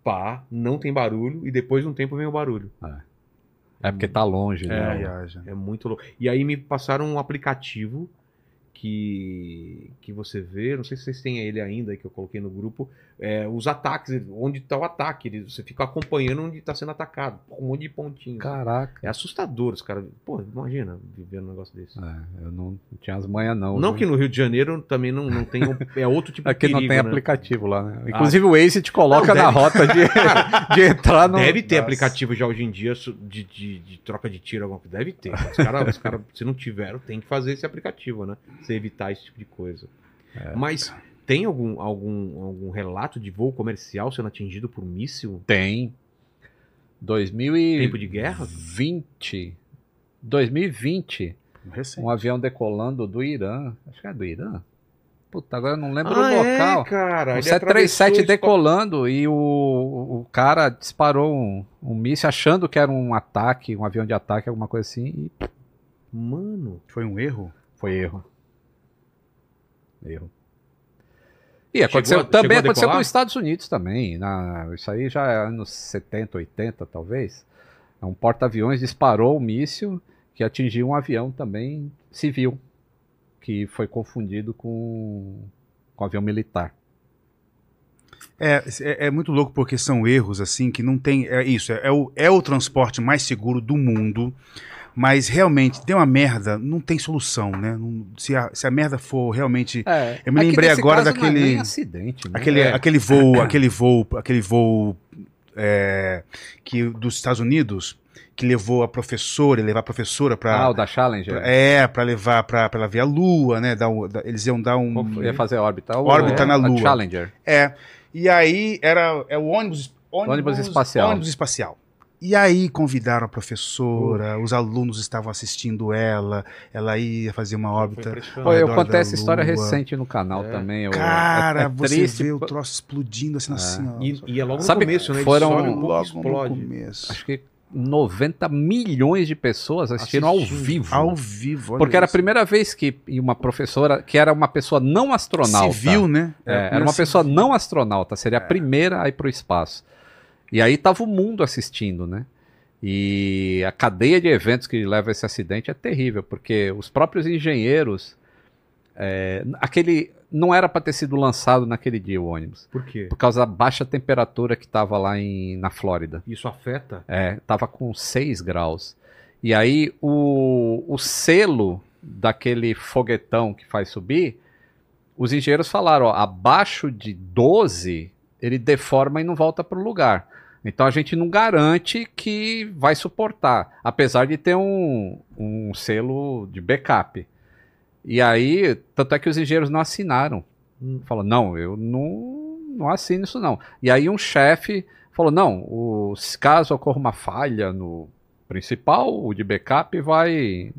pá, não tem barulho, e depois de um tempo vem o barulho. É porque tá longe, né? É, é muito louco. E aí me passaram um aplicativo que, que você vê, não sei se vocês têm ele ainda, que eu coloquei no grupo, é, os ataques, onde está o ataque, você fica acompanhando onde está sendo atacado, um monte de pontinhos. Caraca. É assustador os caras. Pô, imagina viver um negócio desse. É, eu não, não tinha as manhas, não. Não viu? que no Rio de Janeiro também não, não tem. um- É outro tipo de Aqui não tem né? aplicativo lá, né? Ah. Inclusive o Waze te coloca Não, na rota de, de entrar no. Deve ter Nossa. aplicativo já hoje em dia de, de, de troca de tiro, alguma coisa. Deve ter. Os caras, cara, se não tiveram, tem que fazer esse aplicativo, né? Você evitar esse tipo de coisa. É. Mas tem algum, algum, algum relato de voo comercial sendo atingido por míssil? Tem. 2020. Tempo de guerra? 2020. Recente. Um avião decolando do Irã. Acho que é do Irã. Puta, agora eu não lembro Ah, o local. é, cara. Um Ele 737 atravessou o decolando e o, o cara disparou um, um míssil achando que era um ataque, um avião de ataque, alguma coisa assim, e Mano. Foi um erro? foi erro. Erro. E aconteceu, Chegou também chegou aconteceu com os Estados Unidos também. Na, isso aí já é anos 70, 80, talvez. Um porta-aviões disparou um míssil que atingiu um avião também civil, que foi confundido com, com avião militar. É, é, é muito louco porque são erros assim que não tem. É isso, é, é o, é o transporte mais seguro do mundo. Mas realmente, deu uma merda, não tem solução, né? Não- se, a, se a merda for realmente. É, eu me é lembrei agora é daquele. nem acidente, né? Aquele, É. aquele voo, aquele voo, aquele voo é, que, dos Estados Unidos que levou a professora, levar a professora para Ah, o da Challenger. é, para levar para ela ver a Lua, né? Dar um- eles iam dar um. Ia fazer órbita. Órbita na a Lua. Challenger. É. E aí era é o ônibus, Ônibus espacial. Ônibus espacial. E aí convidaram a professora, os alunos estavam assistindo ela, ela ia fazer uma órbita. Pô, eu contei essa história recente no canal também. eu- Cara, é- é você triste, vê o troço explodindo assim, assim ó. E, e é logo Sabe, no começo, né? Foram um logo explode. no começo. Acho que 90 milhões de pessoas assistiram ao vivo. Ao vivo, olha Porque era a isso. primeira vez que uma professora, que era uma pessoa não astronauta. Civil, né? É, Era uma pessoa civil. não astronauta, seria a primeira a ir para o espaço. E aí tava o mundo assistindo, né? E a cadeia de eventos que leva a esse acidente é terrível, porque os próprios engenheiros. é, aquele. Não era para ter sido lançado naquele dia o ônibus. Por quê? Por causa da baixa temperatura que estava lá em, na Flórida. Isso afeta? É, tava com 6 graus. E aí o, o selo daquele foguetão que faz subir, os engenheiros falaram, ó, abaixo de 12 ele deforma e não volta para o lugar. Então a gente não garante que vai suportar, apesar de ter um, um selo de backup. E aí, tanto é que os engenheiros não assinaram. Hum. Falou, não, eu não, não assino isso não. E aí um chefe falou, não, o, caso ocorra uma falha no principal, o de backup vai,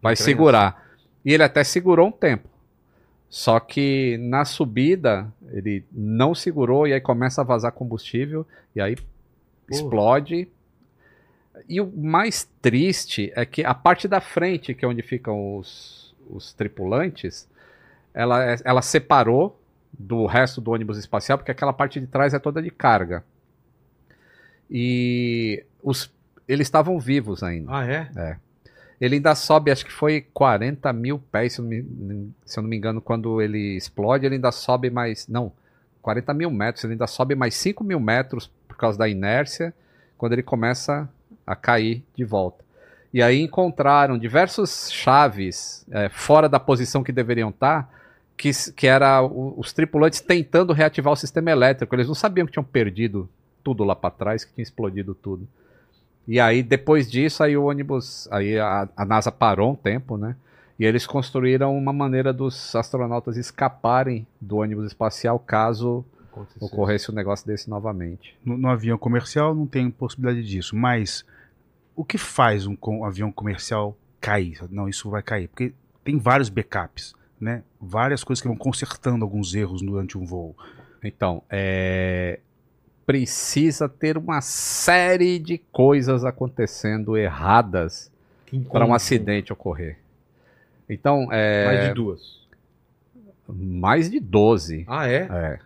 vai segurar. E ele até segurou um tempo. Só que na subida ele não segurou e aí começa a vazar combustível e aí explode. E o mais triste é que a parte da frente, que é onde ficam os, os tripulantes, ela, é- ela separou do resto do ônibus espacial, porque aquela parte de trás é toda de carga. E os, eles estavam vivos ainda. Ah, é? É. Ele ainda sobe, acho que foi 40 mil pés, se eu, não me, se eu não me engano, quando ele explode, ele ainda sobe mais. Não, 40 mil metros, ele ainda sobe mais 5 mil metros causa da inércia, quando ele começa a cair de volta. E aí encontraram diversos chaves é, fora da posição que deveriam estar, que, que era o- os tripulantes tentando reativar o sistema elétrico. Eles não sabiam que tinham perdido tudo lá para trás, que tinha explodido tudo. E aí, depois disso, aí o ônibus. Aí a, a NASA parou um tempo, né? E eles construíram uma maneira dos astronautas escaparem do ônibus espacial caso ocorresse um negócio desse novamente. No, no avião comercial não tem possibilidade disso, mas o que faz um, com- um avião comercial cair? Não, isso vai cair, porque tem vários backups, né? Várias coisas que vão consertando alguns erros durante um voo. Então, é, precisa ter uma série de coisas acontecendo erradas para um acidente ocorrer. Então, é, Mais de duas. Mais de 12. Ah, é? É.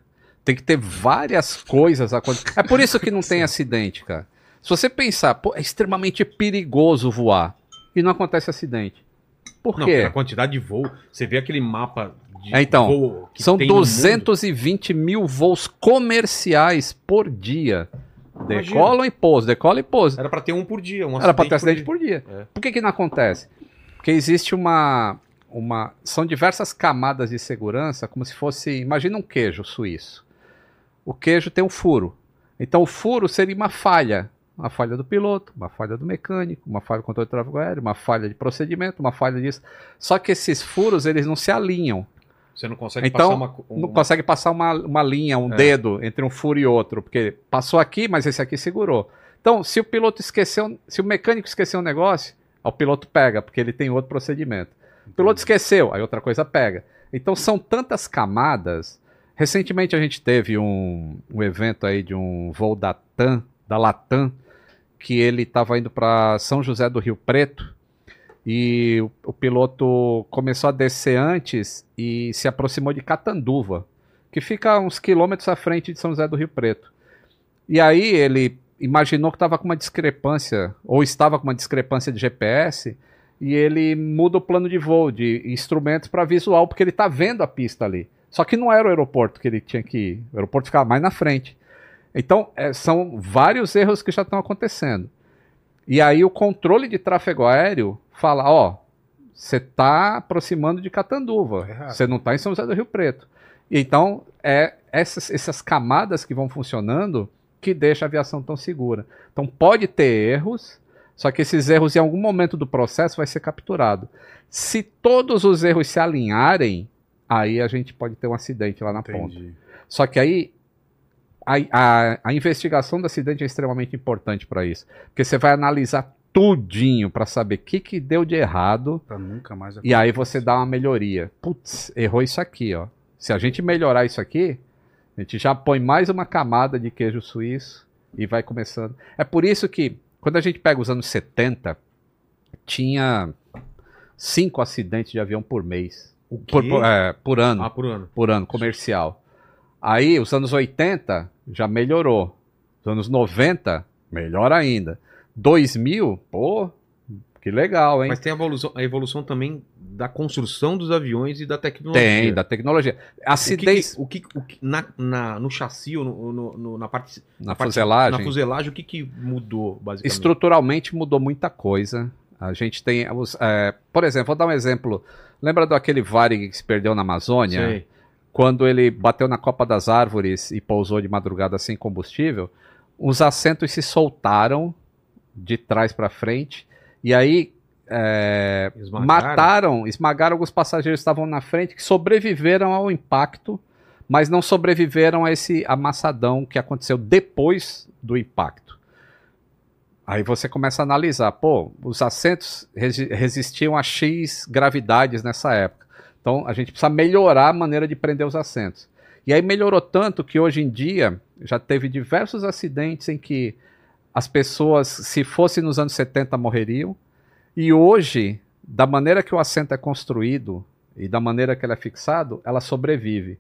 Tem que ter várias coisas acontecendo. É por isso que não tem acidente, cara. Se você pensar, pô, é extremamente perigoso voar e não acontece acidente. Por Não, quê? pela quantidade de voo. Você vê aquele mapa de É, então, voo que são tem no mundo. 220 mil voos comerciais por dia. Decolam e pousam, decolam e pousam. Era pra ter um por dia. Um Era pra ter acidente acidente por dia. É. Por que que não acontece? Porque existe uma, uma... São diversas camadas de segurança, como se fosse... Imagina um queijo suíço. O queijo tem um furo. Então o furo seria uma falha. Uma falha do piloto, uma falha do mecânico, uma falha do controle de tráfego aéreo, uma falha de procedimento, uma falha disso. Só que esses furos, eles não se alinham. Você não consegue Então, passar uma, um- não consegue passar uma, uma linha, um É. dedo entre um furo e outro, porque passou aqui, mas esse aqui segurou. Então, se o piloto esqueceu, se o mecânico esqueceu um negócio, o piloto pega, porque ele tem outro procedimento. O piloto esqueceu, aí outra coisa pega. Então, são tantas camadas. Recentemente a gente teve um, um evento aí de um voo da TAM, da Latam, que ele estava indo para São José do Rio Preto, e o, o piloto começou a descer antes e se aproximou de Catanduva, que fica uns quilômetros à frente de São José do Rio Preto. E aí ele imaginou que estava com uma discrepância, ou estava com uma discrepância de GPS, e ele muda o plano de voo de instrumentos para visual, porque ele está vendo a pista ali. Só que não era o aeroporto que ele tinha que ir, o aeroporto ficava mais na frente. Então, é, são vários erros que já estão acontecendo. E aí o controle de tráfego aéreo fala, ó, você está aproximando de Catanduva, você não está em São José do Rio Preto. Então, é essas, essas camadas que vão funcionando que deixa a aviação tão segura. Então, pode ter erros, só que esses erros, em algum momento do processo, vai ser capturado. Se todos os erros se alinharem, aí a gente pode ter um acidente lá na ponta. Entendi. Só que aí a, a, a investigação do acidente é extremamente importante para isso. Porque você vai analisar tudinho para saber o que, que deu de errado Pra nunca mais e aí você dá uma melhoria. Putz, errou isso aqui, ó. Se a gente melhorar isso aqui, a gente já põe mais uma camada de queijo suíço e vai começando. É por isso que, quando a gente pega os anos 70, tinha cinco acidentes de avião por mês. Por, por- é, por ano. Ah, por ano. Por ano, comercial. Aí, os anos 80 já melhorou. Os anos 90, melhor ainda. 2000, pô, que legal, hein? Mas tem a evolução, a evolução também da construção dos aviões e da tecnologia. Tem, da tecnologia. Acidentes. O que, o que, o que- na, na- no chassi ou no, no- no- na parte. Na parte- fuselagem. Na fuselagem, o que, que mudou, basicamente? Estruturalmente mudou muita coisa. A gente tem. Os, é, por exemplo, vou dar um exemplo. Lembra daquele Varig que se perdeu na Amazônia? Sei. Quando ele bateu na copa das árvores e pousou de madrugada sem combustível, os assentos se soltaram de trás para frente e aí é, Esmagaram? mataram, esmagaram alguns passageiros que estavam na frente que sobreviveram ao impacto, mas não sobreviveram a esse amassadão que aconteceu depois do impacto. Aí você começa a analisar, pô, os assentos resi- resistiam a X gravidades nessa época. Então a gente precisa melhorar a maneira de prender os assentos. E aí melhorou tanto que hoje em dia já teve diversos acidentes em que as pessoas, se fosse nos anos 70, morreriam. E hoje, da maneira que o assento é construído e da maneira que ele é fixado, ela sobrevive.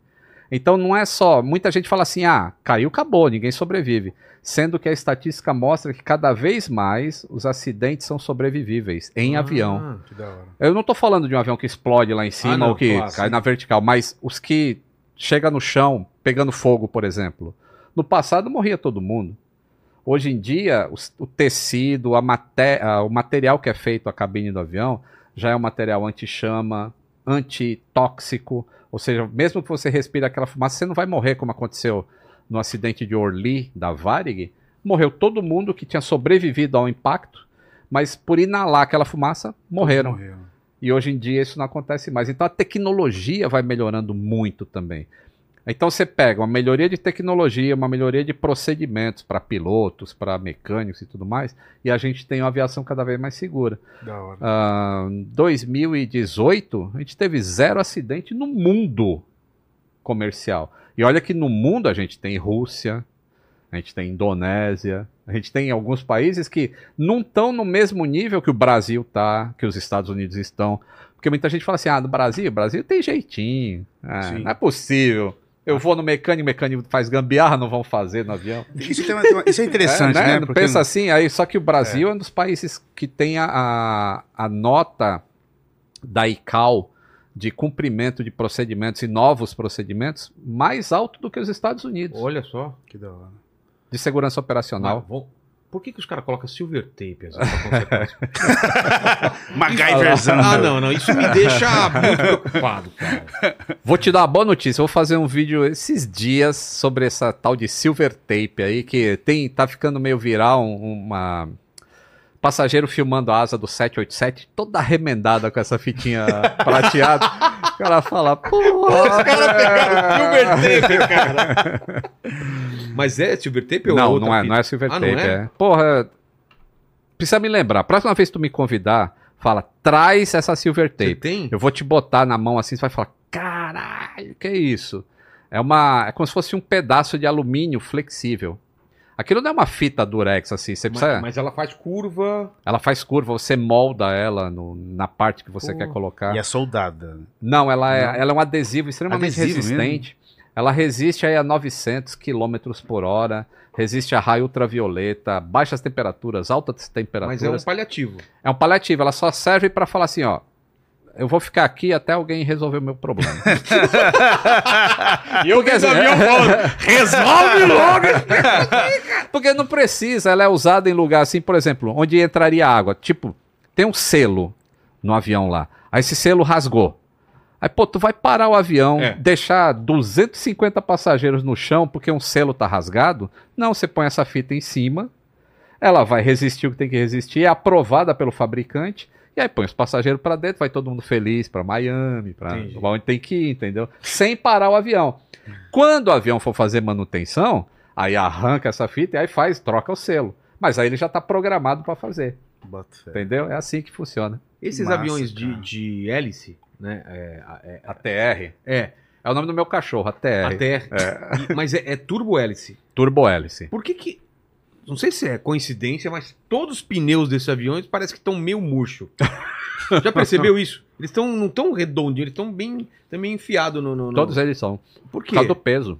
Então não é só. Muita gente fala assim: ah, caiu, acabou, ninguém sobrevive. Sendo que a estatística mostra que cada vez mais os acidentes são sobrevivíveis em Ah, avião. Eu não tô falando de um avião que explode lá em cima Ah, não, ou que cai na vertical, mas os que chega no chão pegando fogo, por exemplo. No passado morria todo mundo. Hoje em dia, os- o tecido, a maté a- o material que é feito a cabine do avião já é um material anti-chama, antitóxico. Ou seja, mesmo que você respire aquela fumaça, você não vai morrer como aconteceu no acidente de Orly, da Varig. Morreu todo mundo que tinha sobrevivido ao impacto, mas por inalar aquela fumaça, morreram. Morreu. E hoje em dia isso não acontece mais. Então a tecnologia vai melhorando muito também. Então você pega uma melhoria de tecnologia, uma melhoria de procedimentos para pilotos, para mecânicos e tudo mais, e a gente tem uma aviação cada vez mais segura. Da hora. Ah, 2018, a gente teve zero acidente no mundo comercial. E olha que no mundo a gente tem Rússia, a gente tem Indonésia, a gente tem alguns países que não estão no mesmo nível que o Brasil tá, que os Estados Unidos estão. Porque muita gente fala assim: ah, no Brasil, o Brasil tem jeitinho. Ah, não é possível. Eu vou no mecânico, o mecânico faz gambiarra, não vão fazer no avião. Isso, tem uma- tem uma- isso é interessante, É, né? Porque- Pensa assim, aí só que o Brasil é, um dos países que tem a, a, a nota da ICAO de cumprimento de procedimentos e novos procedimentos mais alto do que os Estados Unidos, Olha só. Que da hora. de segurança operacional. Mas vão- Por que, que os caras colocam silver tape assim, isso? MacGyverzão. Ah, não, não. Isso me deixa muito preocupado, cara. Vou te dar uma boa notícia. Vou fazer um vídeo esses dias sobre essa tal de silver tape aí, que tem, tá ficando meio viral um- uma. Passageiro filmando a asa do 787, toda remendada com essa fitinha prateada. O cara fala, pô. Os caras pegaram silver tape, cara. Mas é silver tape ou Não, não é, fita? não é silver Ah, tape. não é? é? Porra, precisa me lembrar. Próxima vez que tu me convidar, fala, traz essa silver Você tape. tem? Eu vou te botar na mão assim, você vai falar, caralho, que é isso? É uma, é como se fosse um pedaço de alumínio flexível. Aquilo não é uma fita durex assim, você Mas, precisa, mas ela faz curva. ela faz curva, você molda ela no- na parte que você Pô. quer colocar. E é soldada. Não, ela é, Não? ela é um adesivo extremamente Adesivo resistente. Ela resiste aí a 900 km por hora, resiste a raio ultravioleta, baixas temperaturas, altas temperaturas. Mas é um paliativo. É um paliativo, ela só serve para falar assim, ó, eu vou ficar aqui até alguém resolver o meu problema. E eu Porque, assim, falando, resolve logo. Porque não precisa, ela é usada em lugar assim, por exemplo, onde entraria água. Tipo, tem um selo no avião lá. Aí esse selo rasgou. Aí, pô, tu vai parar o avião, É. deixar 250 passageiros no chão porque um selo tá rasgado? Não, você põe essa fita em cima, ela vai resistir o que tem que resistir, é aprovada pelo fabricante, e aí põe os passageiros pra dentro, vai todo mundo feliz pra Miami, pra Entendi. onde tem que ir, entendeu? Sem parar o avião. Quando o avião for fazer manutenção, aí arranca essa fita e aí faz, troca o selo. Mas aí ele já tá programado pra fazer, entendeu? É assim que funciona. Esses Massa, aviões de, de hélice, né? É, é, A TR. é, É o nome do meu cachorro, a TR. a TR. E- mas é, é turbo hélice. Turbo hélice. Por que que. Não sei se é coincidência, mas todos os pneus desses aviões parece que estão meio murcho. Já percebeu isso? Eles estão não tão redondinhos, eles estão bem também enfiados no, no, no- Todos eles são. Por Por quê? causa do peso.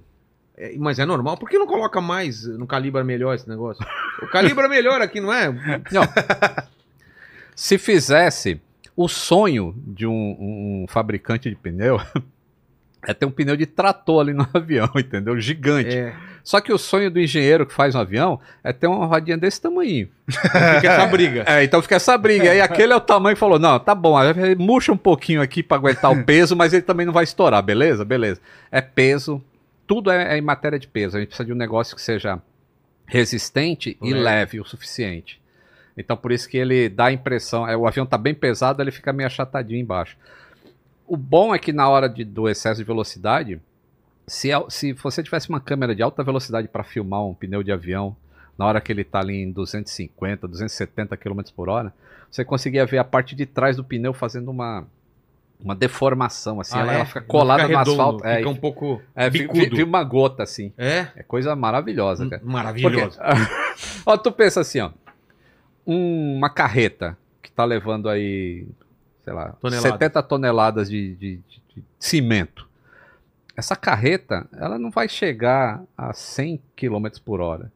É, mas é normal. Por que não coloca mais no calibra melhor esse negócio? O calibra melhor aqui, não é? Não. Se fizesse o sonho de um, um fabricante de pneu é ter um pneu de trator ali no avião, entendeu? Gigante. É. Só que o sonho do engenheiro que faz um avião é ter uma rodinha desse tamanho. Fica essa briga. É, então fica essa briga. Aí aquele é o tamanho que falou: não, tá bom, murcha um pouquinho aqui pra aguentar o peso, mas ele também não vai estourar, beleza? Beleza. É peso, tudo é, é em matéria de peso. A gente precisa de um negócio que seja resistente e Leve. leve o suficiente. Então por isso que ele dá a impressão, é, o avião tá bem pesado, ele fica meio achatadinho embaixo. O bom é que na hora de- do excesso de velocidade, se, a- se você tivesse uma câmera de alta velocidade para filmar um pneu de avião, na hora que ele está ali em 250, 270 km por hora, você conseguia ver a parte de trás do pneu fazendo uma, uma deformação, assim, Ah, ela, é? ela fica colada fica no redondo, asfalto. É, Fica e- um pouco é, bicudo. vi uma gota, assim. É? É coisa maravilhosa, cara. Maravilhoso. Porque- ó, tu pensa assim, ó. um- uma carreta que tá levando aí, sei lá, Toneladas. 70 toneladas de, de- de- de cimento. Essa carreta, ela não vai chegar a 100 km por hora.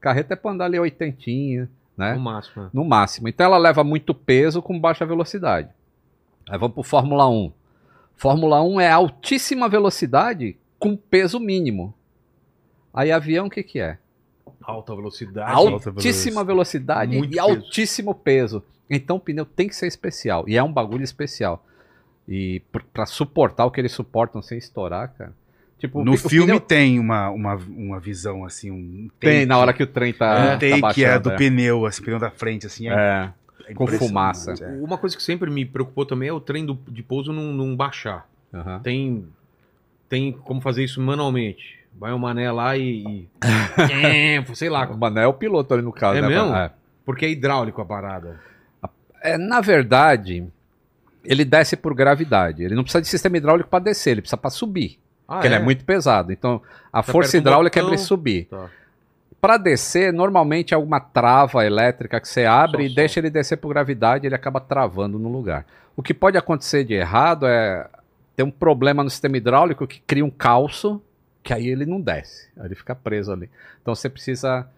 Carreta é pra andar ali 80, né? No máximo. né? No máximo. Então ela leva muito peso com baixa velocidade. Aí vamos pro Fórmula 1. Fórmula 1 é altíssima velocidade com peso mínimo. Aí avião o que que é? Alta velocidade. altíssima velocidade Muito e peso. altíssimo peso. Então o pneu tem que ser especial. E é um bagulho especial. E pra suportar o que eles suportam sem estourar, cara. Tipo, No filme pneu tem uma, uma, uma visão assim, um tem take- na hora que o trem tá. um tá take é baixando, do é. pneu, assim, pneu da frente, assim. É, É, é com fumaça. é. Uma coisa que sempre me preocupou também é o trem do- de pouso não, não baixar. Aham. Tem, tem como fazer isso manualmente. Vai o mané lá e. e- é, sei lá. O Mané é o piloto ali no caso, É né? mesmo? É. Porque é hidráulico a parada. É, na verdade, ele desce por gravidade. Ele não precisa de sistema hidráulico para descer, ele precisa para subir. Ah, porque ele é muito pesado. Então, a Você força aperta um hidráulica é para ele subir. Tá. Para descer, normalmente é alguma trava elétrica que você abre e som. deixa ele descer por gravidade, ele acaba travando no lugar. O que pode acontecer de errado é ter um problema no sistema hidráulico que cria um calço, que aí ele não desce, aí ele fica preso ali. Então você precisa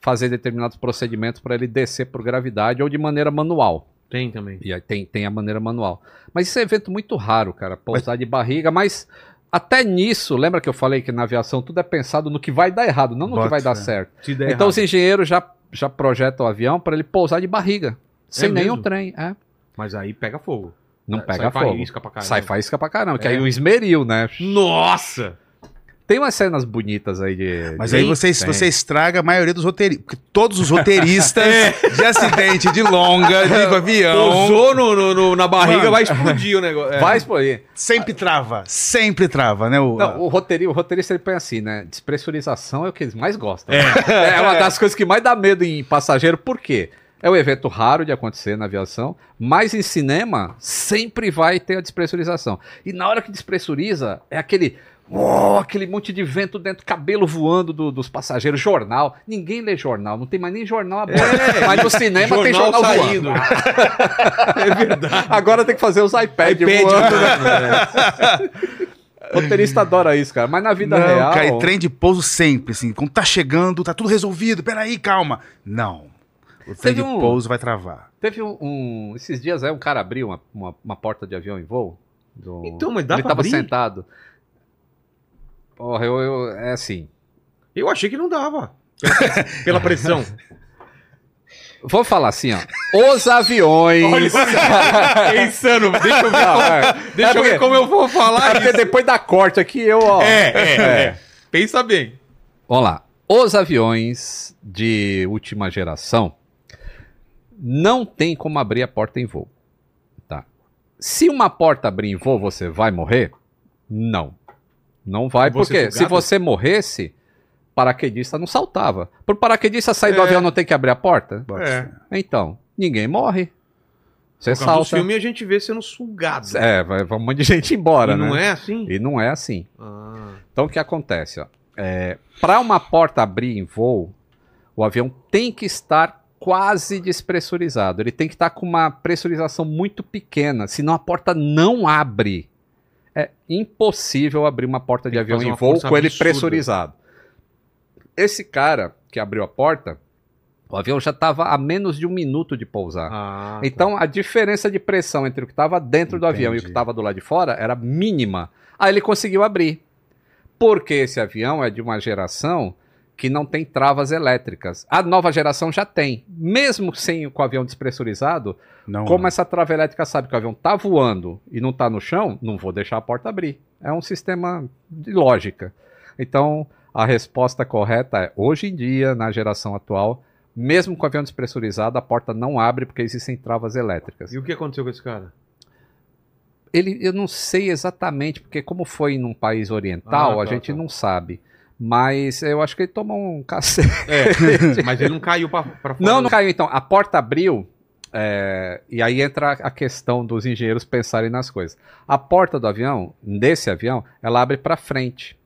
fazer determinados procedimentos para ele descer por gravidade ou de maneira manual. Tem também. E aí tem, tem a maneira manual. Mas isso é evento muito raro, cara, pousar de barriga, mas até nisso, lembra que eu falei que na aviação tudo é pensado no que vai dar errado, não no Bota que vai dar fé. certo. Então errado. os engenheiros já, já projetam o avião para ele pousar de barriga, sem nenhum mesmo? trem. É. Mas aí pega fogo. Não Sai pega faísca fogo. pra caramba. Sai faísca pra caramba, que É. aí o esmeril, né? Nossa! Tem umas cenas bonitas aí de. Mas de- aí você, Tem. você estraga a maioria dos roteiristas. Porque todos os roteiristas de acidente de longa, de avião. Pousou no, no- no- na barriga, Mano. vai explodir o negócio. É. Vai explodir. Sempre trava. Sempre trava, né? O, Não, o, roteiri- o roteirista ele põe assim, né? Despressurização é o que eles mais gostam. É. uma das coisas que mais dá medo em passageiro, por quê? É um evento raro de acontecer na aviação, mas em cinema sempre vai ter a despressurização. E na hora que despressuriza, é aquele. Oh, aquele monte de vento dentro, cabelo voando do- dos passageiros, jornal. Ninguém lê jornal, não tem mais nem jornal aberto. É, mas no cinema tem jornal saindo. voando. é verdade. Agora tem que fazer os iPads iPad, voando. né? O roteirista adora isso, cara. Mas na vida Não, real. cara, e trem de pouso sempre, assim. Quando tá chegando, tá tudo resolvido. Peraí, calma. Não. O trem de um- pouso vai travar. Teve um, um- Esses dias aí um cara abriu uma, uma, uma porta de avião em voo. do- Então, mas dá Ele pra tava abrir? sentado. Porra, eu, eu- É assim. Eu achei que não dava. Pela, pela pressão. Vou falar assim, ó. Os aviões. é insano. Deixa eu ver, Não, é. deixa É eu ver porque- como eu vou falar É porque isso. depois da corte aqui, eu, ó. É, é, é. Pensa bem. Vamos lá. Os aviões de última geração não tem como abrir a porta em voo. Tá? Se uma porta abrir em voo, você vai morrer? Não. Não vai, porque se você morresse, paraquedista não saltava. Por paraquedista sair do É. avião não tem que abrir a porta? É. Então, ninguém morre. Você salta. filmes a gente vê sendo sugado. É, vai, vai um monte de gente embora, E né? não é assim? E não é assim. Ah. Então o que acontece? Ó? É, Para uma porta abrir em voo, o avião tem que estar quase despressurizado. Ele tem que estar com uma pressurização muito pequena, senão a porta não abre. É impossível abrir uma porta de avião em voo com ele pressurizado. Esse cara que abriu a porta, o avião já estava a menos de um minuto de pousar. Ah, Então a diferença de pressão entre o que estava dentro do avião e o que estava do lado de fora era mínima. Aí ele conseguiu abrir. Porque esse avião é de uma geração que não tem travas elétricas. A nova geração já tem. Mesmo sem com o avião despressurizado, Não, como não. essa trava elétrica sabe que o avião está voando e não está no chão, não vou deixar a porta abrir. É um sistema de lógica. Então, a resposta correta é: hoje em dia, na geração atual, mesmo com o avião despressurizado, a porta não abre porque existem travas elétricas. E o que aconteceu com esse cara? Ele, eu não sei exatamente, porque como foi num país oriental, Ah, a tá, gente tá. não sabe. Mas eu acho que ele tomou um cacete. É, mas ele não caiu pra, pra fora. Não, não caiu. Então, a porta abriu, é, e aí entra a questão dos engenheiros pensarem nas coisas. A porta do avião, desse avião, ela abre para frente.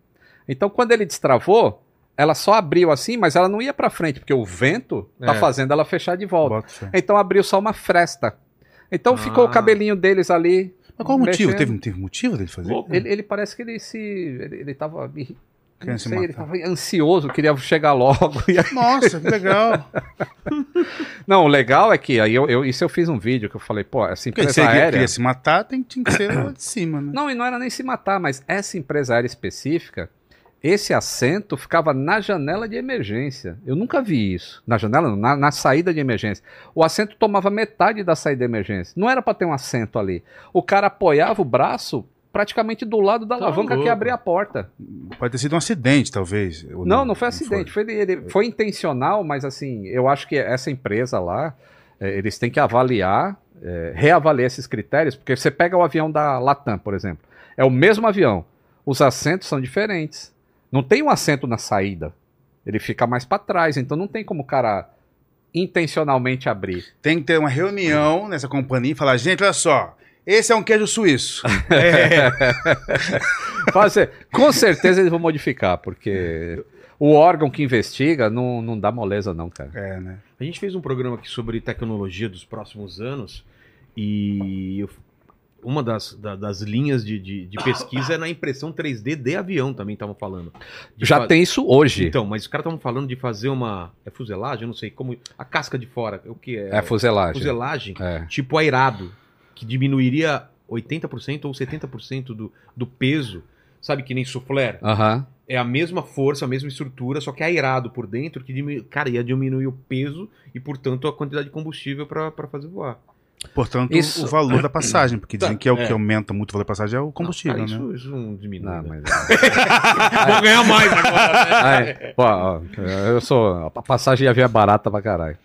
Então, quando ele destravou, ela só abriu assim, mas ela não ia para frente, porque o vento tá É. fazendo ela fechar de volta. Então, abriu só uma fresta. Então, ficou o Ah. cabelinho deles ali. Mas qual o motivo? Teve, teve motivo dele fazer? Ele, ele parece que ele se. Ele, ele tava. Não se sei, ele matar. tava ansioso, queria chegar logo. Aí- Nossa, que legal. Não, o legal é que aí eu, eu- isso eu fiz um vídeo que eu falei, pô, essa Porque empresa se aérea. queria se matar, tem, que ser lá de cima, né? Não, e não era nem se matar, mas essa empresa aérea específica, esse assento ficava na janela de emergência. Eu nunca vi isso. Na janela, não, na, na saída de emergência. O assento tomava metade da saída de emergência. Não era para ter um assento ali. O cara apoiava o braço praticamente do lado da Tá alavanca que louco. abria a porta. Pode ter sido um acidente, talvez. ou Não, não foi acidente, foi, ele, foi intencional, mas assim, eu acho que essa empresa lá, eh, eles têm que avaliar, eh, reavaliar esses critérios, porque você pega o avião da Latam, por exemplo, é o mesmo avião, os assentos são diferentes. Não tem um assento na saída, ele fica mais para trás, então não tem como o cara intencionalmente abrir. Tem que ter uma reunião nessa companhia e falar, gente, olha só, esse é um queijo suíço. Fala assim, com certeza eles vão modificar, porque o órgão que investiga não, não dá moleza não, cara. É, né? A gente fez um programa aqui sobre tecnologia dos próximos anos e eu- uma das, da- das linhas de, de- de pesquisa é na impressão 3D de avião, também estavam falando. Já fa- tem isso hoje. Então, mas os caras estavam falando de fazer uma. É fuselagem? Eu não sei como. A casca de fora. O que é? É fuselagem. Fuselagem, É. tipo airado, que diminuiria 80% ou 70% do, do peso. Sabe que nem soufflé? Aham. É a mesma força, a mesma estrutura, só que airado por dentro, que diminu... cara, ia diminuir o peso e, portanto, a quantidade de combustível para fazer voar. Portanto, Isso- o valor da passagem, porque dizem que é o É. que aumenta muito o valor da passagem é o combustível, Cara, né? isso, isso não diminui. Não, né? mas... Vou ganhar mais agora, né? Ai, pô, ó, eu sou. A passagem de avião é barata pra caralho.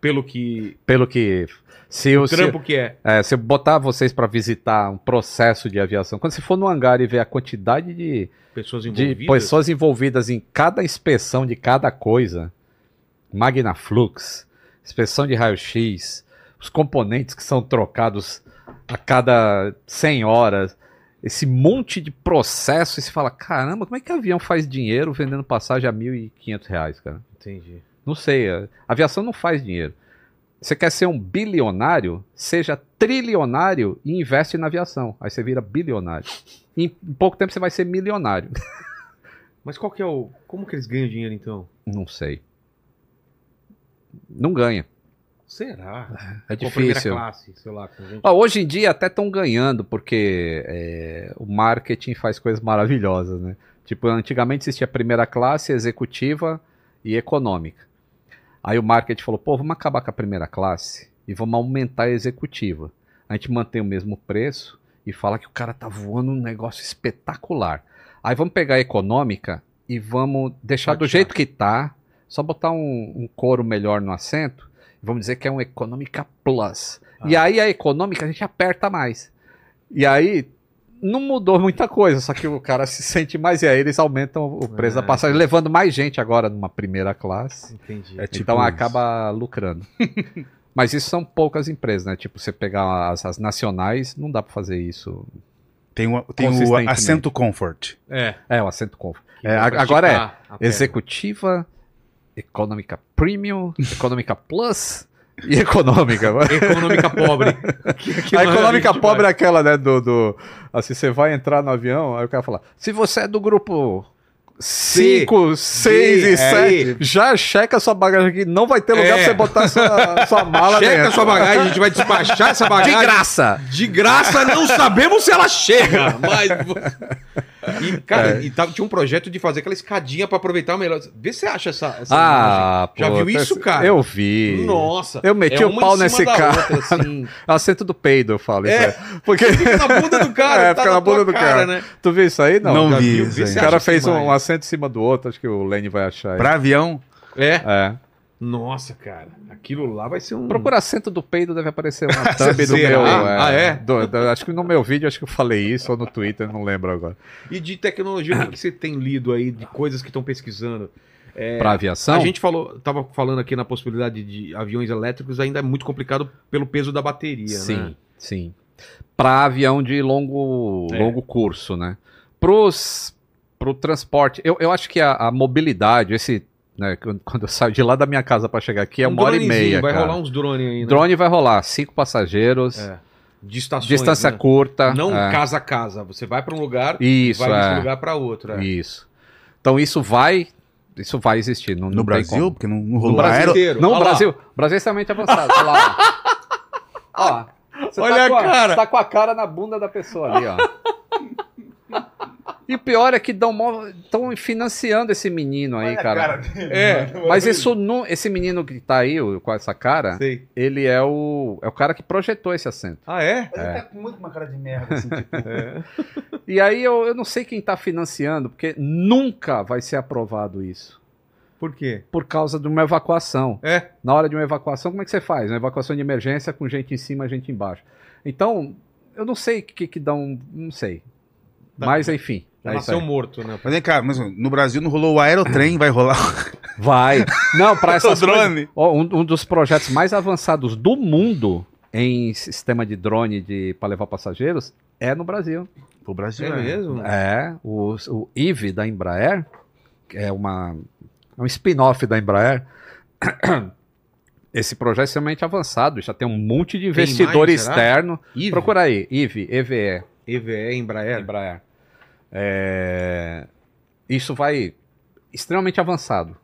Pelo que. Pelo que. Se O eu, se, trampo que é. é, se eu botar vocês pra visitar um processo de aviação, quando você for no hangar e ver a quantidade de, Pessoas de envolvidas. pessoas envolvidas em cada inspeção de cada coisa, Magnaflux, inspeção de raio-x, os componentes que são trocados a cada 100 horas, esse monte de processo, e você fala, caramba, como é que avião faz dinheiro vendendo passagem a 1.500 reais, cara? Entendi. Não sei, a aviação não faz dinheiro. Você quer ser um bilionário, seja trilionário e investe na aviação. Aí você vira bilionário. Em em pouco tempo você vai ser milionário. Mas qual que é o. Como que eles ganham dinheiro então? Não sei. Não ganha. Será? É primeira difícil. classe, sei lá, gente. Ó, hoje em dia até estão ganhando, porque é, o marketing faz coisas maravilhosas, né? Tipo, antigamente existia a primeira classe, executiva e econômica. Aí o marketing falou, pô, vamos acabar com a primeira classe e vamos aumentar a executiva. A gente mantém o mesmo preço e fala que o cara tá voando um negócio espetacular. Aí vamos pegar a econômica e vamos deixar do jeito que tá, só botar um, um couro melhor no assento, e vamos dizer que é um Econômica Plus. E aí a econômica a gente aperta mais. E aí não mudou muita coisa, só que o cara se sente mais e aí eles aumentam o preço da passagem, levando mais gente agora numa primeira classe. Entendi. É tipo então isso. acaba lucrando. Mas isso são poucas empresas, né? Tipo, você pegar as, as nacionais, não dá pra fazer isso. Tem, o- tem o assento comfort. É. É, o assento comfort. É, agora é executiva, econômica premium, econômica plus e econômica. Econômica pobre. Que- que a econômica gente pobre é vai? aquela, né, do, do... Assim, você vai entrar no avião, aí o cara fala, se você é do grupo 5, 6 D, e é 7, aí. já checa sua bagagem aqui, não vai ter lugar É. pra você botar sua, sua mala Checa dentro. sua bagagem, a gente vai despachar essa bagagem. De graça! De graça, não sabemos se ela chega, mas... E, cara, É. e tava, tinha um projeto de fazer aquela escadinha pra aproveitar melhor. Vê se você acha essa, essa Ah, imagem. Já pô, viu isso, cara? Eu vi. Nossa. Eu meti É o pau nesse cara. outra, assim. Assento do peido, eu falo. É. isso aí. Porque... Fica na bunda do cara, É, tá fica na na bunda do cara, cara. né? Tu viu isso aí? Não, Não Já vi isso aí. O cara fez um, assento em cima do outro, acho que o Lenny vai achar aí. Pra avião, É. É. Nossa, cara. Aquilo lá vai ser um... Procura assento do peido, deve aparecer uma thumb do meu. Ah, é? do- do- acho que no meu vídeo, acho que eu falei isso, ou no Twitter, não lembro agora. E de tecnologia, o que, que você tem lido aí, de coisas que estão pesquisando? É, Pra aviação? A gente falou, tava falando aqui na possibilidade de aviões elétricos, ainda é muito complicado pelo peso da bateria, Sim, né? sim. Para avião de longo, É. longo curso, né? Pros, pro transporte, eu, eu acho que a, a mobilidade, esse, né, quando quando eu saio de lá da minha casa para chegar aqui, é Um uma hora e meia, Vai cara. rolar uns drones aí, né? Drone vai rolar, cinco passageiros, É. De estações, distância né? curta. Não é. casa a casa. Você vai para um lugar Isso, vai desse é. lugar para outro. É. Isso. Então isso vai, isso vai existir. Não, no não Brasil, porque não, não No rolou Brasil aero. inteiro. Não, Olha o lá. Brasil. O Brasil é extremamente avançado. Olha lá. ó. Você Olha tá a com cara. Você tá com a cara na bunda da pessoa ali, ó. E o pior é que estão financiando esse menino aí, cara. É, Mas isso não, esse menino que tá aí, com essa cara, Sei. ele é o, é o cara que projetou esse assento. Ah, é? Ele tá com muito uma cara de merda, assim, tipo. E aí eu, eu não sei quem tá financiando, porque nunca vai ser aprovado isso. Por quê? Por causa de uma evacuação. É. Na hora de uma evacuação, como é que você faz? Uma evacuação de emergência com gente em cima, gente embaixo. Então, eu não sei o que que dá um. Não sei. Tá. Mas enfim. Já é nasceu morto, né? Mas vem cá, mas no Brasil não rolou o aerotrem, vai rolar. Vai. Não, para essas O drone. coisas- um, um dos projetos mais avançados do mundo em sistema de drone de para levar passageiros é no Brasil. O Brasil É mesmo? É, o, o IVE da Embraer, que é uma é um spin-off da Embraer. Esse projeto é extremamente avançado, já tem um monte de investidor mais, externo. IVE? Procura aí, IVE, EVE, EVE, Embraer. Embraer. É, Isso vai extremamente avançado.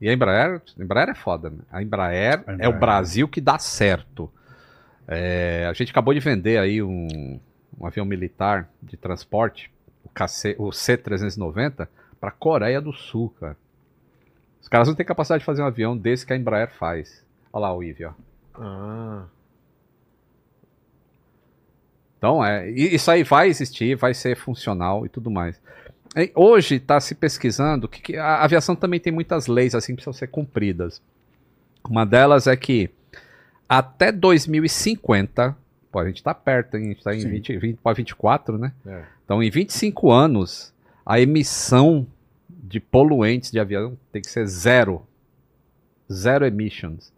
E a Embraer, a Embraer é foda, né? A Embraer, A é Embraer. o Brasil que dá certo. É, a gente acabou de vender aí um, um avião militar de transporte, o, KC, o C-390, para Coreia do Sul, cara. Os caras não têm capacidade de fazer um avião desse que a Embraer faz. Olha lá o Ive, ó. Ah. Então, é, isso aí vai existir, vai ser funcional e tudo mais. E hoje está se pesquisando que, que a aviação também tem muitas leis assim que precisam ser cumpridas. Uma delas é que até 2050, pô, a gente está perto, hein? a gente está em Sim. 20, 20 para 24, né? É. Então, em 25 anos, a emissão de poluentes de avião tem que ser zero. Zero emissions.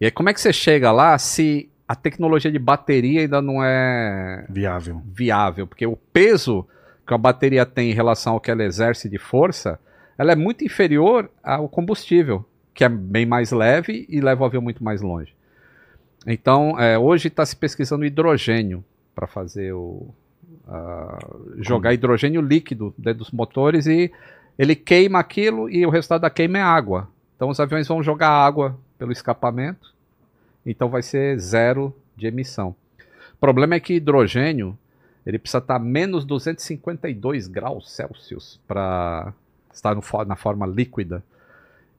E aí, como é que você chega lá se a tecnologia de bateria ainda não é Viável. viável? Porque o peso que a bateria tem em relação ao que ela exerce de força, ela é muito inferior ao combustível, que é bem mais leve e leva o avião muito mais longe. Então, é, hoje está se pesquisando hidrogênio para fazer o. ah, jogar hidrogênio líquido dentro dos motores e ele queima aquilo e o resultado da queima é água. Então os aviões vão jogar água pelo escapamento, então vai ser zero de emissão. O problema é que hidrogênio ele precisa estar a menos 252 graus Celsius para estar no na forma líquida.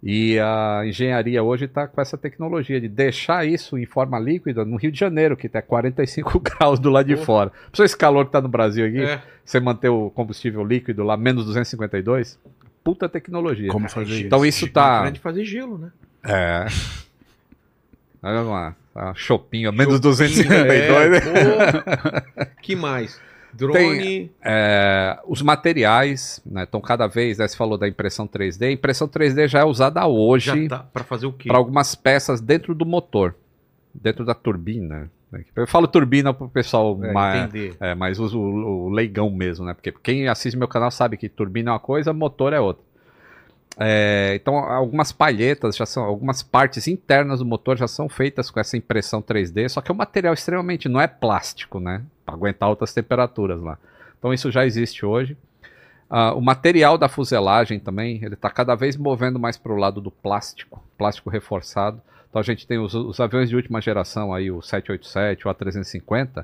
E a engenharia hoje está com essa tecnologia de deixar isso em forma líquida no Rio de Janeiro, que está 45 graus do lado de fora. Pra esse calor que está no Brasil aqui, É. você manter o combustível líquido lá menos 252, puta tecnologia. Como fazer Então isso tá. Diferente de fazer gelo, né? É. Olha lá, tá chopinho, a menos Chopinho, 252. né? é, pô. que mais? Drone. Tem, é, os materiais, né? Então, cada vez, né, você falou da impressão 3D. A impressão 3D já é usada hoje tá pra fazer o quê? para algumas peças dentro do motor, dentro da turbina. né? Eu falo turbina para o pessoal É, mais, entender. é, mais usa o, o leigão mesmo, né? Porque quem assiste meu canal sabe que turbina é uma coisa, motor é outra. É, então, algumas palhetas já são, algumas partes internas do motor já são feitas com essa impressão 3D, só que é um material extremamente, não é plástico, né? Para aguentar altas temperaturas lá. Então, isso já existe hoje. Ah, o material da fuselagem também, ele está cada vez movendo mais para o lado do plástico, plástico reforçado. Então, a gente tem os, os aviões de última geração, aí, o 787, o A350,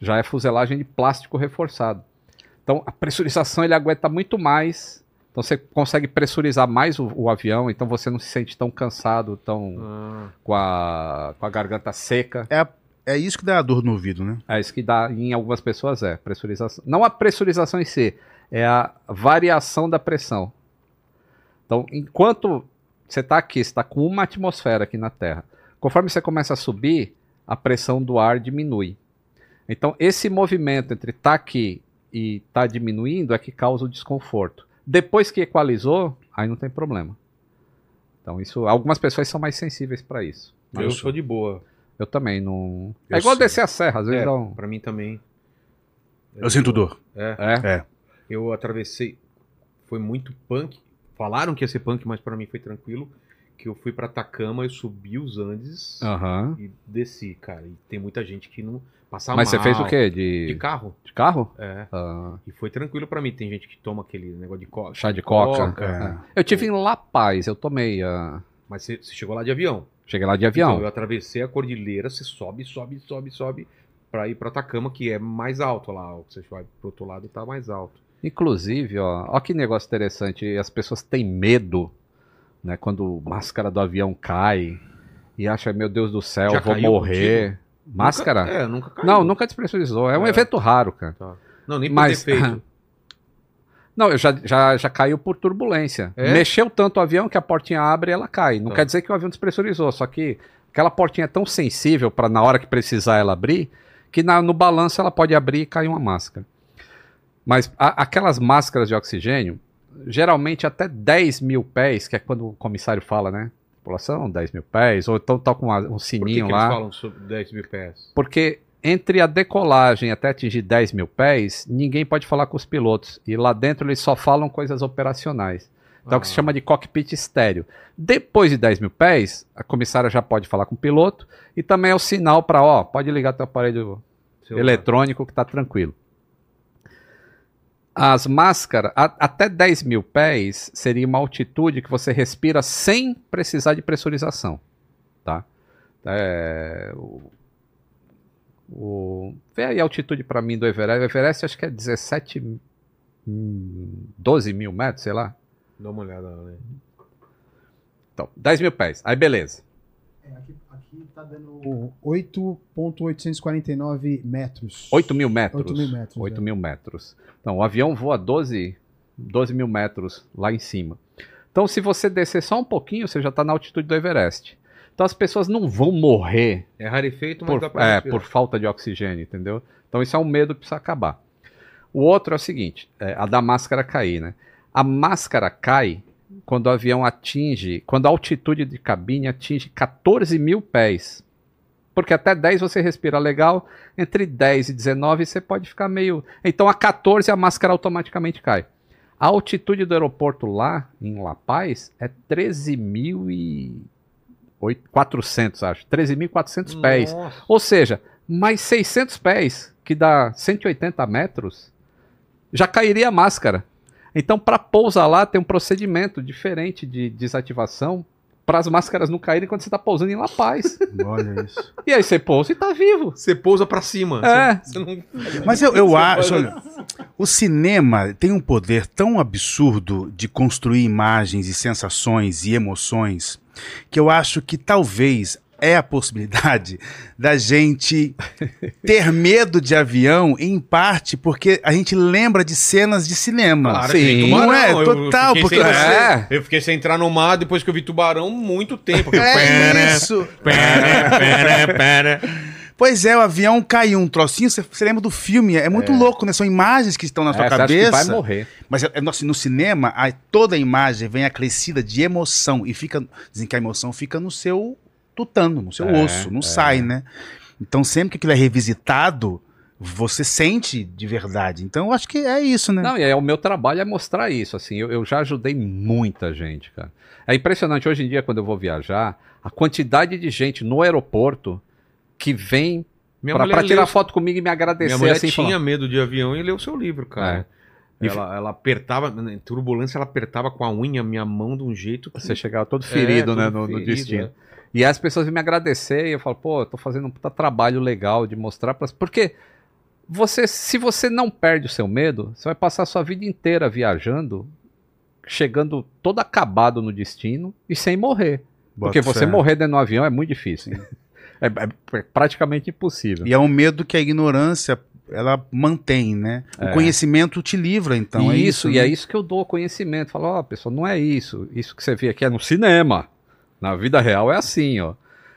já é fuselagem de plástico reforçado. Então, a pressurização ele aguenta muito mais. Então, você consegue pressurizar mais o, o avião, então você não se sente tão cansado, tão Ah, com, a, com a garganta seca. É, é isso que dá dor no ouvido, né? É isso que dá em algumas pessoas é pressurização. Não a pressurização em si, é a variação da pressão. Então, enquanto você está aqui, você está com uma atmosfera aqui na Terra, conforme você começa a subir, a pressão do ar diminui. Então, esse movimento entre estar aqui e estar diminuindo é que causa o desconforto. Depois que equalizou, aí não tem problema. Então, isso, algumas pessoas são mais sensíveis para isso. Mas eu sou de boa. eu também não. Eu é igual descer a serra, às vezes É, dá um. pra mim também. Eu sinto dor. É. É. É. Eu atravessei. Foi muito punk. Falaram que ia ser punk, mas pra mim foi tranquilo. Que eu fui pra Atacama, eu subi os Andes Aham. e desci, cara. E tem muita gente que não passa Mas você mal. fez o quê? De, De carro. de carro? É. Ah, E foi tranquilo pra mim. Tem gente que toma aquele negócio de coca. chá de coca. Coca, É. Eu tive em La Paz, eu tomei. ah, Mas você, você chegou lá de avião. cheguei lá de avião. Então, eu atravessei a cordilheira, você sobe, sobe, sobe, sobe pra ir pra Atacama, que é mais alto lá. Você vai pro outro lado tá mais alto. Inclusive, ó, ó que negócio interessante. As pessoas têm medo, né? Quando a máscara do avião cai e acha, meu Deus do céu, Já vou morrer. contigo? Máscara? Nunca, é, nunca caiu. Não, nunca despressurizou. É um É. evento raro, cara. Tá. Não, nem por Mas- defeito. Não, já, já, já caiu por turbulência. É? Mexeu tanto o avião que a portinha abre e ela cai. Não Tá. quer dizer que o avião despressurizou, só que aquela portinha é tão sensível para na hora que precisar ela abrir, que na- no balanço ela pode abrir e cair uma máscara. Mas a- aquelas máscaras de oxigênio, geralmente até 10 mil pés, que é quando o comissário fala, né? População, 10 mil pés, ou então tá com uma- um Por que, que sininho eles lá. falam sobre 10 mil pés? Porque entre a decolagem até atingir 10 mil pés, ninguém pode falar com os pilotos. E lá dentro eles só falam coisas operacionais. Então é o que se Ah. chama de cockpit estéreo. Depois de 10 mil pés, a comissária já pode falar com o piloto e também é o sinal para, ó, pode ligar teu aparelho Celular. eletrônico que tá tranquilo. As máscaras, a- até 10 mil pés, seria uma altitude que você respira sem precisar de pressurização. Tá? É, o, o, vê aí a altitude para mim do Everest. O Everest acho que é 17, hum, 12 mil metros, sei lá. Dá uma olhada lá, né? Então, 10 mil pés. Aí beleza. É, aqui tá dando 8.849 metros. 8 mil metros. 8 mil metros, 8 é. mil metros. Então, o avião voa 12, 12 mil metros lá em cima. Então, se você descer só um pouquinho, você já está na altitude do Everest. Então, as pessoas não vão morrer É rarefeito, mas por, é, por falta de oxigênio, entendeu? Então, isso é um medo que precisa acabar. O outro é o seguinte, é, a da máscara cair, né? A máscara cai quando o avião atinge, quando a altitude de cabine atinge 14 mil pés. Porque até 10 você respira legal, entre 10 e 19 você pode ficar meio. Então a 14 a máscara automaticamente cai. A altitude do aeroporto lá, em La Paz, é 13.400, acho. 13.400 pés. Ou seja, mais 600 pés, que dá 180 metros, já cairia a máscara. Então, para pousar lá, tem um procedimento diferente de desativação para as máscaras não caírem quando você tá pousando em La Paz. Olha isso. E aí você pousa e tá vivo. Você pousa pra cima. É. Você, você não... Mas eu, eu acho, olha, o cinema tem um poder tão absurdo de construir imagens e sensações e emoções que eu acho que talvez é a possibilidade da gente ter medo de avião, em parte porque a gente lembra de cenas de cinema. Claro, Sim. tem não tubarão. é? Eu- eu Total, fiquei porque sem- você... É. Eu fiquei sem entrar no mar depois que eu vi tubarão muito tempo. É isso. Pera, pera, pera. Pois é, o avião caiu um trocinho, você, você lembra do filme, é muito louco, né? São imagens que estão na sua É, que cabeça. vai morrer. Mas é, é, no, no cinema, a- toda a imagem vem acrescida de emoção e fica, dizem que a emoção fica no seu tutano, no seu É, osso, não é. sai, né? Então sempre que aquilo é revisitado, você sente de verdade. Então eu acho que é isso, né? Não, e é, o meu trabalho é mostrar isso, assim, eu, eu já ajudei muita gente, cara. É impressionante, hoje em dia, quando eu vou viajar, a quantidade de gente no aeroporto que vem pra tirar leu- foto comigo e me agradecer, Minha mulher assim, tinha falar, medo de avião e leu seu livro, cara. É. Ela, ela apertava, em turbulência, ela apertava com a unha minha mão de um jeito que você chegava todo ferido, É, né, todo no, no ferido, destino. é. E as pessoas vêm me agradecer e eu falo, pô, eu tô fazendo um puta trabalho legal de mostrar para Porque você, se você não perde o seu medo, você vai passar a sua vida inteira viajando, chegando todo acabado no destino e sem morrer. Bota Porque você morrer dentro do avião é muito difícil. É, é praticamente impossível. E é um medo que a ignorância ela mantém, né? O É. conhecimento te livra, então. é isso, e né? é isso que eu dou conhecimento. Falo, ó, pessoal, não é isso. Isso que você vê aqui é no cinema. Na vida real é assim, ó.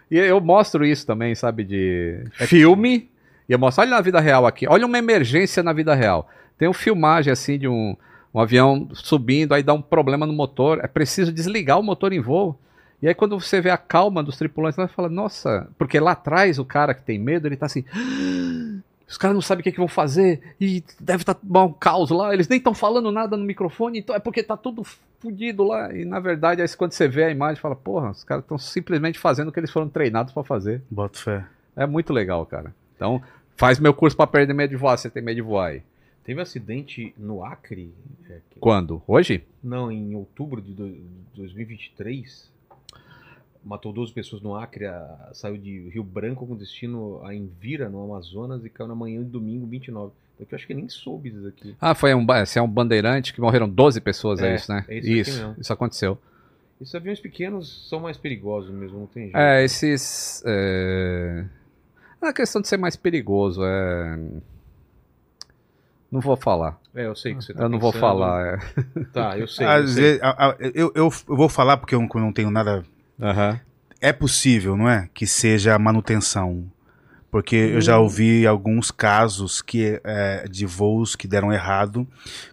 E eu mostro isso também, sabe, de filme. E eu mostro, olha na vida real aqui. Olha uma emergência na vida real. Tem uma filmagem assim de um, um avião subindo, aí dá um problema no motor. É preciso desligar o motor em voo. E aí quando você vê a calma dos tripulantes, você fala, nossa, porque lá atrás o cara que tem medo, ele tá assim, os caras não sabem o que, que vão fazer e deve estar um caos lá. Eles nem estão falando nada no microfone, então é porque tá tudo fudido lá. E na verdade, aí quando você vê a imagem, fala, porra, os caras estão simplesmente fazendo o que eles foram treinados para fazer. Bota fé. É muito legal, cara. Então, faz meu curso para perder medo de voar, você tem medo de voar aí. Teve acidente no Acre? é, que- Quando? Hoje? Não, em outubro de do- 2023. Matou 12 pessoas no Acre, a- saiu de Rio Branco com destino a Envira, no Amazonas, e caiu na manhã de domingo 29. Daqui eu acho que nem soube disso aqui. Ah, foi um, é um bandeirante que morreram 12 pessoas, é, É, isso, né? é isso aqui isso, mesmo. isso aconteceu. Esses aviões pequenos são mais perigosos mesmo, não tem jeito. É, esses. É... É a questão de ser mais perigoso, é. Não vou falar. É, eu sei que você tá Eu não vou falar. É. Tá, eu sei. eu Às sei. vezes, eu, eu, eu vou falar porque eu eu não tenho nada. Aham. É possível, não é? Que seja manutenção. Porque eu Hum. já ouvi alguns casos que, é, de voos que deram errado,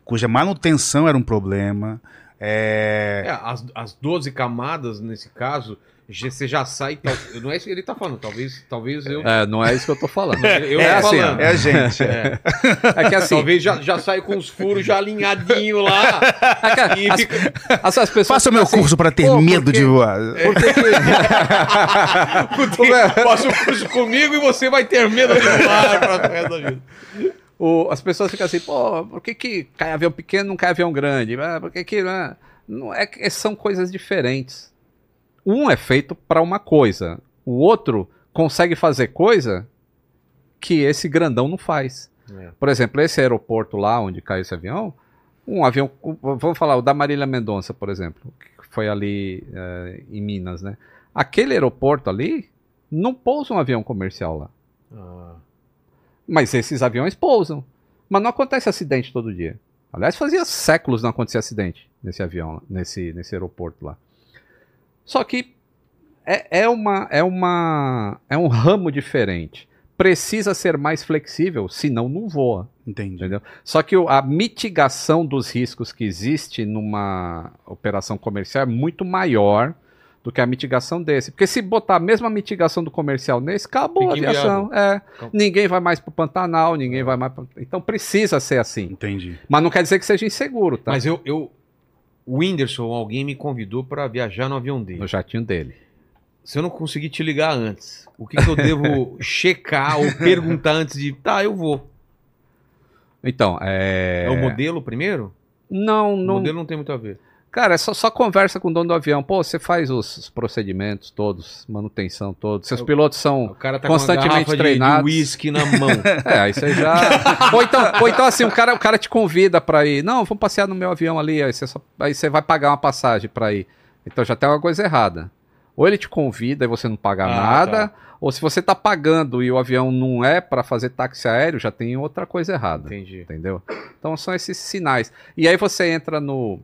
cuja manutenção era um problema. É, É, as, as 12 camadas, nesse caso, você já sai. Tal, não é isso que ele tá falando, talvez, talvez eu. É, não é isso que eu tô falando. Eu é assim, falando. é a gente. É. É que assim. Talvez já, já saia com os furos já alinhadinho lá. é que E as, fica- as, as pessoas Faça o meu assim, curso para ter "Pô, por medo de quê? voar. Por que que- Porque Faça o curso comigo e você vai ter medo de voar pra resto da vida. o- as pessoas ficam assim, pô, por que, que cai avião pequeno não cai avião grande? Ah, Por que que. ah?" Não é que são coisas diferentes. Um é feito para uma coisa, o outro consegue fazer coisa que esse grandão não faz. É. Por exemplo, esse aeroporto lá onde caiu esse avião, um avião, vamos falar, o da Marília Mendonça, por exemplo, que foi ali eh, em Minas, né? Aquele aeroporto ali não pousa um avião comercial lá. Ah, Mas esses aviões pousam. Mas não acontece acidente todo dia. Aliás, fazia séculos não acontecia acidente nesse avião, nesse, nesse aeroporto lá. Só que é, é, uma, é, uma, é um ramo diferente. Precisa ser mais flexível, senão não voa. Entendi. Entendeu? Só que o- a mitigação dos riscos que existe numa operação comercial é muito maior do que a mitigação desse. Porque se botar a mesma mitigação do comercial nesse, acabou Fica a aviação. É. Então- Ninguém vai mais pro Pantanal, ninguém vai mais pro... Então precisa ser assim. Entendi. Mas não quer dizer que seja inseguro, tá? Mas eu, eu. O Whindersson, alguém me convidou pra viajar no avião dele. No jatinho dele. Se eu não conseguir te ligar antes, o que, que eu devo checar ou perguntar antes de. Tá, eu vou. Então, é... É, o modelo primeiro? Não, O não... modelo não tem muito a ver. Cara, é só, só conversa com o dono do avião. Pô, você faz os, os procedimentos todos, manutenção todos. Seus O- pilotos são O cara tá com constantemente garrafa de- de treinados. uísque na mão. É, aí você já. ou, então, ou então, assim, o cara, o cara te convida pra ir. Não, vamos passear no meu avião ali. Aí você, só- aí você vai pagar uma passagem pra ir. Então já tem uma coisa errada. Ou ele te convida e você não paga Ah, nada. tá. Ou se você tá pagando e o avião não é pra fazer táxi aéreo, já tem outra coisa errada. Entendi. Entendeu? Então são esses sinais. E aí você entra no.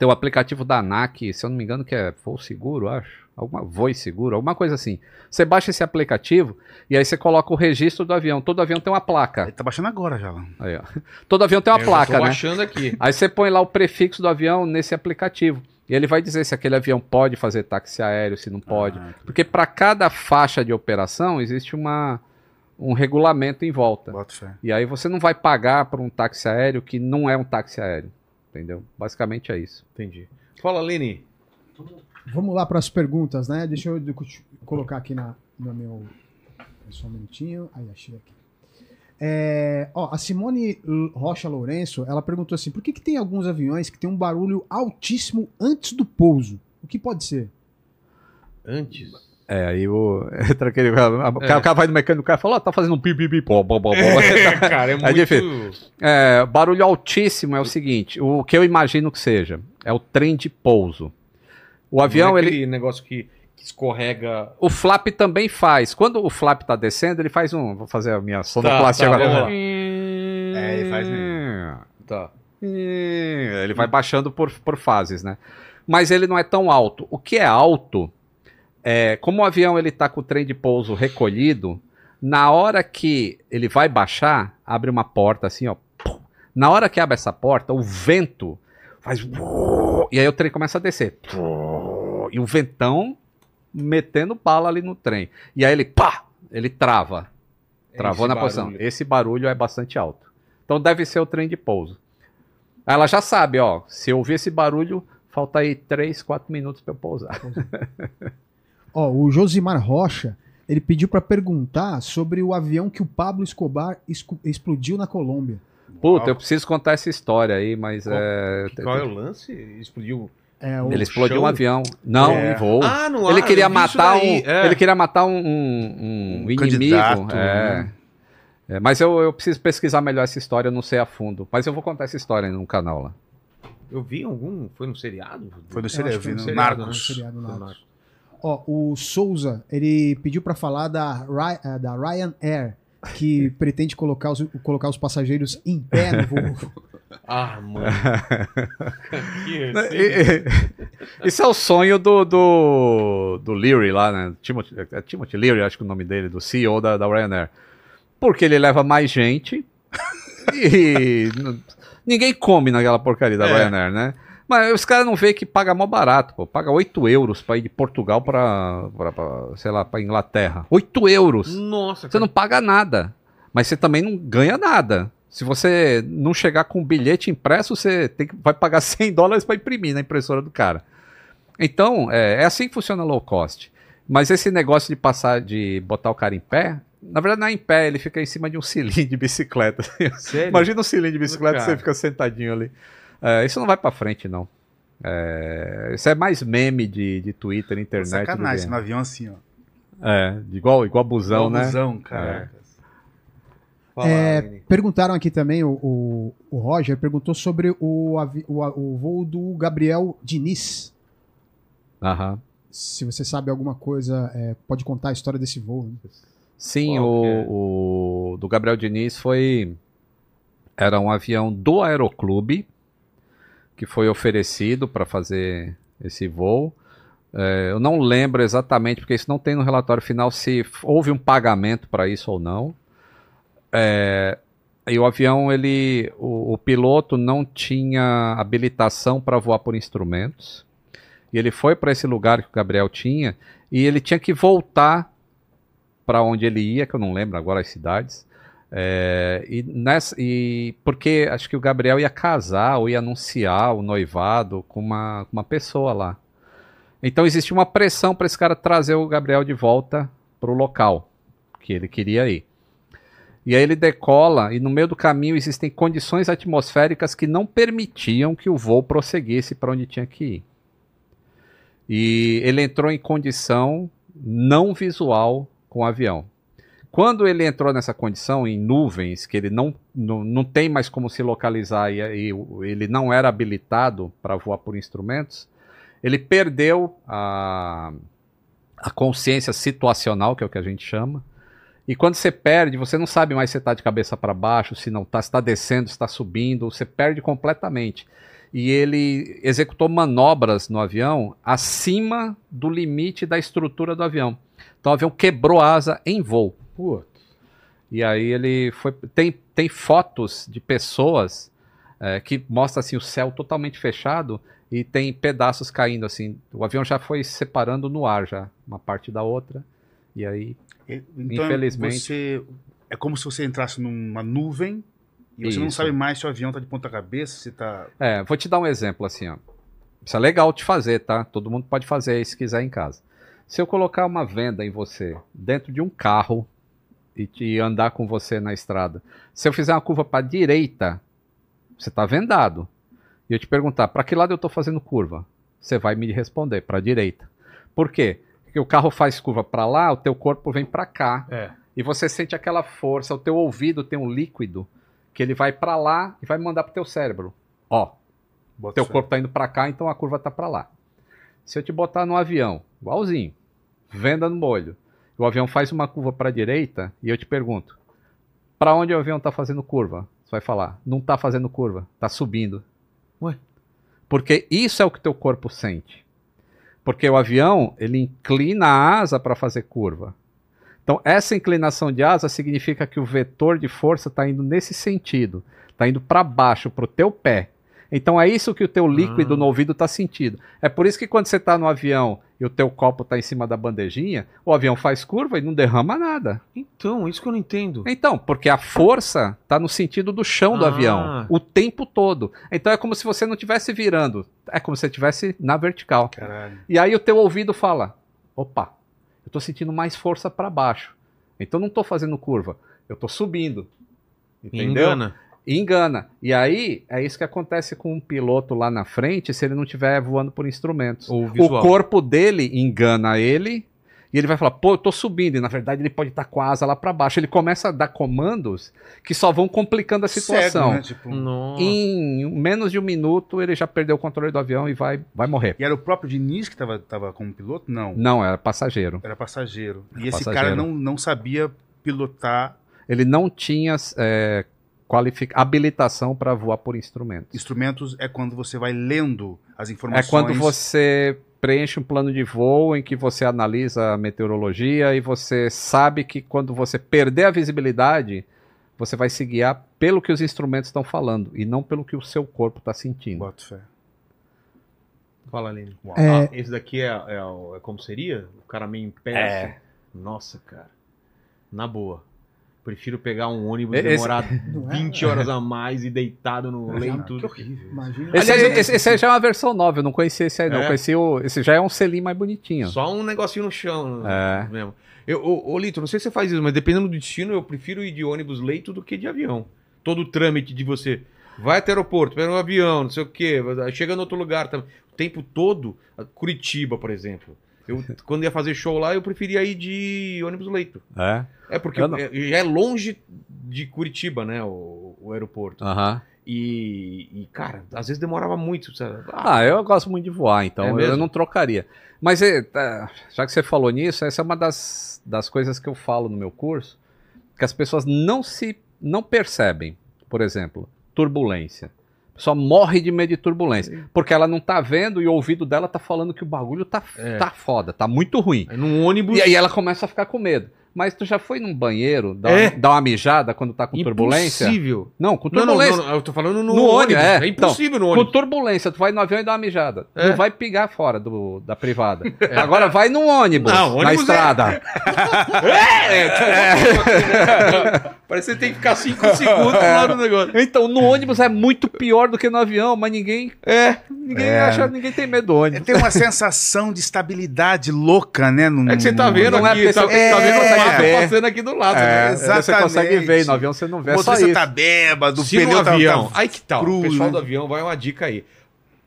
Tem o aplicativo da ANAC, se eu não me engano, que é Voo Seguro, acho. Alguma Voe Seguro, alguma coisa assim. Você baixa esse aplicativo e aí você coloca o registro do avião. Todo avião tem uma placa. Ele tá baixando agora já. Aí, ó. Todo avião tem uma Eu placa, tô né? baixando aqui. Aí você põe lá o prefixo do avião nesse aplicativo. E ele vai dizer se aquele avião pode fazer táxi aéreo, se não pode. Ah, Porque para cada faixa de operação existe uma, um regulamento em volta. Bota fé. E aí você não vai pagar por um táxi aéreo que não é um táxi aéreo. Entendeu? Basicamente é isso. Entendi. Fala, Lene. Vamos lá para as perguntas, né? Deixa eu de- colocar aqui na, no meu. Só um minutinho. Aí, achei aqui. É, ó, a Simone Rocha Lourenço, ela perguntou assim: por que, que tem alguns aviões que tem um barulho altíssimo antes do pouso? O que pode ser? Antes. É, aí o. Entra aquele. O cara, o É. cara- o cara vai no mecânico, o cara fala, ó, tá fazendo um pi, pi, pi, pó, pó, pó, pó. É, cara, é muito... difícil. É, barulho altíssimo é o seguinte: o que eu imagino que seja é o trem de pouso. O avião, Não é ele. aquele negócio que, que escorrega... O flap também faz. Quando o flap tá descendo, ele faz um. Vou fazer a minha sonoplastia tá, agora. vamos lá. É, ele faz mesmo. Tá. Ele vai baixando por, por fases, né? Mas ele não é tão alto. O que é alto é como o avião ele tá com o trem de pouso recolhido, na hora que ele vai baixar, abre uma porta assim, ó. pum. Na hora que abre essa porta, o vento faz e aí o trem começa a descer. E o ventão metendo bala ali no trem. E aí ele pá, ele trava. Travou Esse na posição. barulho. Esse barulho é bastante alto. Então deve ser o trem de pouso. Ela já sabe, ó. Se eu ouvir esse barulho, falta aí 3, 4 minutos para eu pousar. Ó, o Josimar Rocha, ele pediu para perguntar sobre o avião que o Pablo Escobar explodiu na Colômbia. Puta, eu preciso contar essa história aí, mas é. Qual é o lance? Explodiu... É, o Ele explodiu chão? um avião. Não, É. em voo. Ah, no ele queria eu matar um. é. Ele queria matar um, um- um Um inimigo. é. né? É, mas eu, eu preciso pesquisar melhor essa história, eu não sei a fundo. Mas eu vou contar essa história no canal lá. Eu vi algum... Foi no seriado? Foi no seriado, foi vi no no seriado, Narcos. né? Seriado no Narcos. Ó, o Souza, ele pediu para falar da, eh, da Ryanair, que pretende colocar os, colocar os passageiros em pé no voo. Ah, mano. Que e- Isso é o sonho do, do, do Leary lá, né? Timothy, é Timothy Leary, acho que é o nome dele, do CEO da, da Ryanair. Porque ele leva mais gente e ninguém come naquela porcaria da É. Ryanair, né? Mas os caras não veem que paga mó barato, pô. Paga 8 euros pra ir de Portugal pra, pra, pra, sei lá, pra Inglaterra. 8 euros! Nossa, Você não paga nada. Mas você também não ganha nada. Se você não chegar com um bilhete impresso, você tem que, vai pagar 100 dólares para imprimir na impressora do cara. Então, é, é assim que funciona low cost. Mas esse negócio de passar, de botar o cara em pé, na verdade não é em pé, ele fica em cima de um cilindro de bicicleta. Sério? Imagina um cilindro de bicicleta e Cara. você fica sentadinho ali. É, isso não vai para frente, não. É, isso é mais meme de, de Twitter, internet. Sacanagem, no avião assim, ó. É, igual, igual busão, Igual né? busão, cara. Fala, É, perguntaram aqui também, o, o, o Roger perguntou sobre o, avi- o, o voo do Gabriel Diniz. Aham. Se você sabe alguma coisa, é, pode contar a história desse voo. né? Sim, que é? o, o do Gabriel Diniz foi. Era um avião do Aeroclube que foi oferecido para fazer esse voo. É, eu não lembro exatamente, porque isso não tem no relatório final se houve um pagamento para isso ou não. É, e o avião, ele, o, o piloto não tinha habilitação para voar por instrumentos. E ele foi para esse lugar que o Gabriel tinha e ele tinha que voltar para onde ele ia, que eu não lembro agora as cidades. É, e, nessa, e porque acho que o Gabriel ia casar ou ia anunciar o noivado com uma, uma pessoa lá. Então existia uma pressão para esse cara trazer o Gabriel de volta para o local que ele queria ir. E aí ele decola e no meio do caminho existem condições atmosféricas que não permitiam que o voo prosseguisse para onde tinha que ir. E ele entrou em condição não visual com o avião. Quando ele entrou nessa condição, em nuvens, que ele não, não, não tem mais como se localizar e, e ele não era habilitado para voar por instrumentos, ele perdeu a, a consciência situacional, que é o que a gente chama. E quando você perde, você não sabe mais se está de cabeça para baixo, se não está, está descendo, se está subindo, você perde completamente. E ele executou manobras no avião acima do limite da estrutura do avião. Então o avião quebrou asa em voo. Putz. E aí ele foi. Tem, tem fotos de pessoas é, que mostra assim o céu totalmente fechado e tem pedaços caindo assim. O avião já foi separando no ar já, uma parte da outra. E aí, Então, infelizmente. você- é como se você entrasse numa nuvem e você não Isso. sabe mais se o avião tá de ponta cabeça, se tá. É, vou te dar um exemplo assim, ó. Isso é legal de fazer, tá? Todo mundo pode fazer aí se quiser em casa. Se eu colocar uma venda em você dentro de um carro e te andar com você na estrada, se eu fizer uma curva para direita, você tá vendado. E eu te perguntar, para que lado eu tô fazendo curva? Você vai me responder, para direita. Por quê? Porque o carro faz curva para lá, o teu corpo vem para cá. É. E você sente aquela força, o teu ouvido tem um líquido que ele vai para lá e vai mandar pro teu cérebro. Ó, Bota teu fé. corpo tá indo para cá, então a curva tá para lá. Se eu te botar no avião, igualzinho, venda no molho, o avião faz uma curva para a direita e eu te pergunto, para onde o avião tá fazendo curva? Você vai falar, não tá fazendo curva, tá subindo. Ué? Porque isso é o que teu corpo sente. Porque o avião, ele inclina a asa para fazer curva. Então, essa inclinação de asa significa que o vetor de força está indo nesse sentido. Está indo para baixo, para o teu pé. Então, é isso que o teu líquido Ah. no ouvido está sentindo. É por isso que quando você está no avião e o teu copo está em cima da bandejinha, o avião faz curva e não derrama nada. Então, isso que eu não entendo. Então, porque a força está no sentido do chão do Ah. avião, o tempo todo. Então é como se você não estivesse virando, é como se você estivesse na vertical. Caralho. E aí o teu ouvido fala: opa, eu estou sentindo mais força para baixo. Então não estou fazendo curva, eu estou subindo. Entendeu? Engana. Engana. E aí é isso que acontece com um piloto lá na frente se ele não estiver voando por instrumentos. O corpo dele engana ele e ele vai falar, pô, eu tô subindo. E na verdade ele pode estar com a asa lá para baixo. Ele começa a dar comandos que só vão complicando a situação. Cego, né? Tipo. Em menos de um minuto ele já perdeu o controle do avião e vai, vai morrer. E era o próprio Diniz que tava, tava como piloto? Não. Não, era passageiro. Era passageiro. E Era esse passageiro. cara não, não sabia pilotar Ele não tinha é, qualific... habilitação para voar por instrumentos. instrumentos. É quando você vai lendo as É informações. quando você preenche um plano de voo em que você analisa a meteorologia e você sabe que quando você perder a visibilidade, você vai se guiar pelo que os instrumentos estão falando e não pelo que o seu corpo está sentindo. Bota fé. Fala, Aline. É. Ah, esse daqui é, é, é como seria? O cara meio em pé. É. assim? Nossa, cara. Na boa. Prefiro pegar um ônibus e Esse- demorar Não é? 20 horas a mais e deitado no leito. Que horrível. Imagina. Esse, Aliás, esse- esse aí já é uma versão nova, eu não conhecia esse aí não. É? Conheci o, esse já é um selim mais bonitinho. Só um negocinho no chão É. mesmo. Eu, ô, ô, Lito, não sei se você faz isso, mas dependendo do destino, eu prefiro ir de ônibus leito do que de avião. Todo o trâmite de você vai até o aeroporto, pega um avião, não sei o quê, chega no outro lugar. tá- O tempo todo, Curitiba, por exemplo. Eu, quando ia fazer show lá, eu preferia ir de ônibus leito. É? É porque é- já é longe de Curitiba, né, o, o aeroporto. Aham. E, e, cara, às vezes demorava muito. Sabe? Ah, Ah, eu gosto muito de voar, então É eu mesmo? não trocaria. Mas é, tá, já que você falou nisso, essa é uma das, das coisas que eu falo no meu curso, que as pessoas não se não percebem. Por exemplo, turbulência. Pessoa morre de medo de turbulência, porque ela não tá vendo e o ouvido dela tá falando que o bagulho tá, É. tá foda, tá muito ruim. Aí num ônibus. E aí ela começa a ficar com medo. Mas tu já foi num banheiro dar, É. uma, dar uma mijada quando tá com turbulência? Impossível. Não, com Não, não, turbulência. não, eu tô falando no, No ônibus, é. É impossível no Com ônibus. turbulência, tu vai no avião e dá uma mijada. É. Não vai pegar fora do, da privada. Agora vai no ônibus, Não, na ônibus é- estrada. É, é, Parece que você tem que ficar 5 segundos lá no negócio. Então, no ônibus é muito pior do que no avião, mas ninguém. É. Ninguém É. acha, ninguém tem medo do ônibus. Tem uma sensação de estabilidade louca, né? No, É que você tá vendo Não é aqui, tá, você- tá é, vendo o consegue mato ver. passando aqui do lado. É, né? você consegue exatamente. ver, no avião você não vê O é isso. tá bêbado, o pneu tá, avião, tá aí que tal, cru, o pessoal né? do avião vai uma dica aí.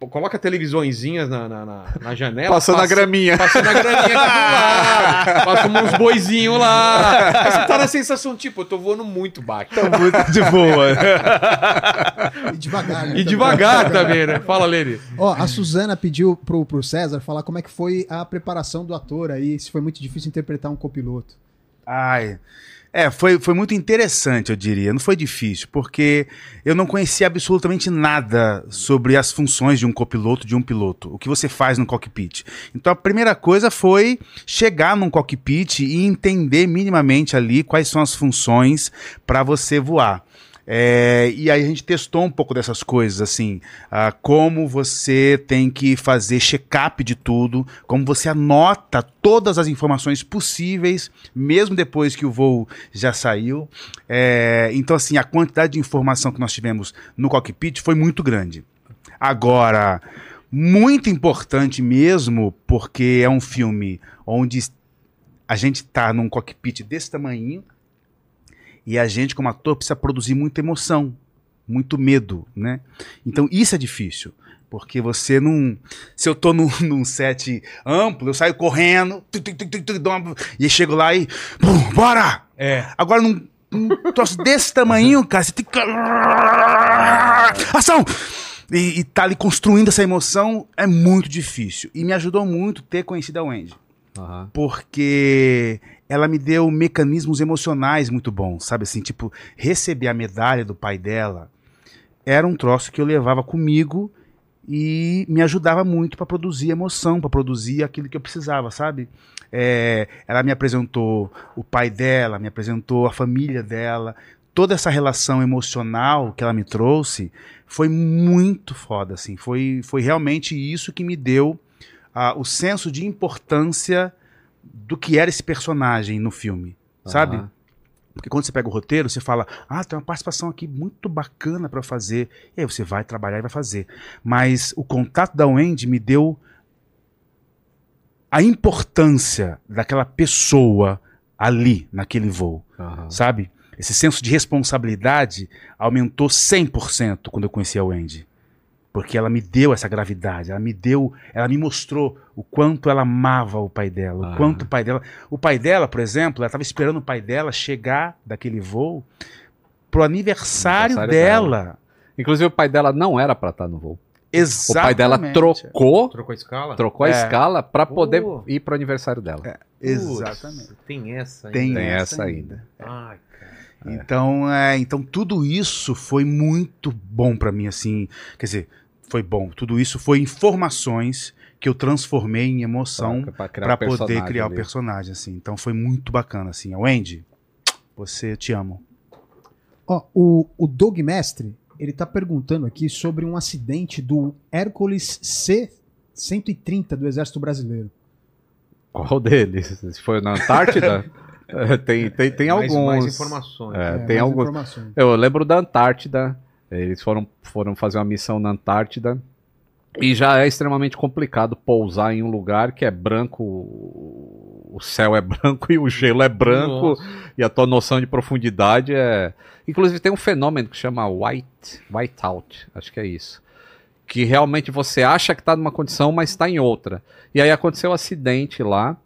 Coloca televisõezinhas na, na, na, na janela. Passando a passa- graminha. Passando a graminha lado. Passa uns boizinhos lá. Aí você tá na sensação, tipo, eu tô voando muito baixo. Muito de boa. E devagar. né, E devagar também, né? Fala, Lene. Ó, a Suzana pediu pro, pro César falar como é que foi a preparação do ator aí, se foi muito difícil interpretar um copiloto. Ai. É, foi, foi muito interessante, eu diria. Não foi difícil, porque eu não conhecia absolutamente nada sobre as funções de um copiloto, de um piloto. O que você faz no cockpit. Então a primeira coisa foi chegar num cockpit e entender minimamente ali quais são as funções para você voar. É, e aí a gente testou um pouco dessas coisas, assim, ah, como você tem que fazer check-up de tudo, como você anota todas as informações possíveis, mesmo depois que o voo já saiu. É, então, assim, a quantidade de informação que nós tivemos no cockpit foi muito grande. Agora, muito importante mesmo, porque é um filme onde a gente está num cockpit desse tamanho, e a gente, como ator, precisa produzir muita emoção, muito medo, né? Então isso é difícil. Porque você não. Se eu tô num, num set amplo, eu saio correndo, tu, tu, tu, uma- e chego lá e. Pum, bora! É. Agora num, num troço desse tamanho, cara, você tem que. Ação! E, e tá ali construindo essa emoção é muito difícil. E me ajudou muito ter conhecido a Wendy Aham. porque ela me deu mecanismos emocionais muito bons, sabe assim, tipo, receber a medalha do pai dela era um troço que eu levava comigo e me ajudava muito para produzir emoção, para produzir aquilo que eu precisava, sabe? É, ela me apresentou o pai dela, me apresentou a família dela, toda essa relação emocional que ela me trouxe foi muito foda, assim, foi, foi realmente isso que me deu ah, o senso de importância do que era esse personagem no filme, sabe? Aham. Porque quando você pega o roteiro, você fala, ah, tem uma participação aqui muito bacana pra fazer. E aí você vai trabalhar e vai fazer. Mas o contato da Wendy me deu a importância daquela pessoa ali, naquele voo, Aham. sabe? Esse senso de responsabilidade aumentou 100% quando eu conheci a Wendy. Porque ela me deu essa gravidade, ela me deu, ela me mostrou o quanto ela amava o pai dela, o Ah. quanto o pai dela. O pai dela, por exemplo, ela estava esperando o pai dela chegar daquele voo pro aniversário, Aniversário dela. Inclusive, o pai dela não era pra estar no voo. Exatamente. O pai dela trocou, Trocou a escala? trocou a É. escala pra poder Oh. ir pro aniversário dela. Exatamente. Putz, Tem essa Tem, ainda. Tem essa, essa ainda. Ai, cara. Então, é, então tudo isso foi muito bom pra mim, assim. Quer dizer, foi bom. Tudo isso foi informações que eu transformei em emoção Pra- pra criar pra o personagem poder criar o ali. personagem, assim. Então foi muito bacana, assim. Wendy, você te amo. Ó, o, o Doug Mestre, ele tá perguntando aqui sobre um acidente do Hércules C-130 do Exército Brasileiro. Qual deles? Se foi na Antártida? É, tem, tem, tem Mais- alguns. mais informações. É, É, tem mais alguns. informações. Eu lembro da Antártida. Eles foram, foram fazer uma missão na Antártida. E já é extremamente complicado pousar em um lugar que é branco, o céu é branco e o gelo é branco, Nossa. e a tua noção de profundidade é. Inclusive tem um fenômeno que chama white, whiteout, acho que é isso. Que realmente você acha que está numa condição, mas está em outra. E aí aconteceu um acidente lá,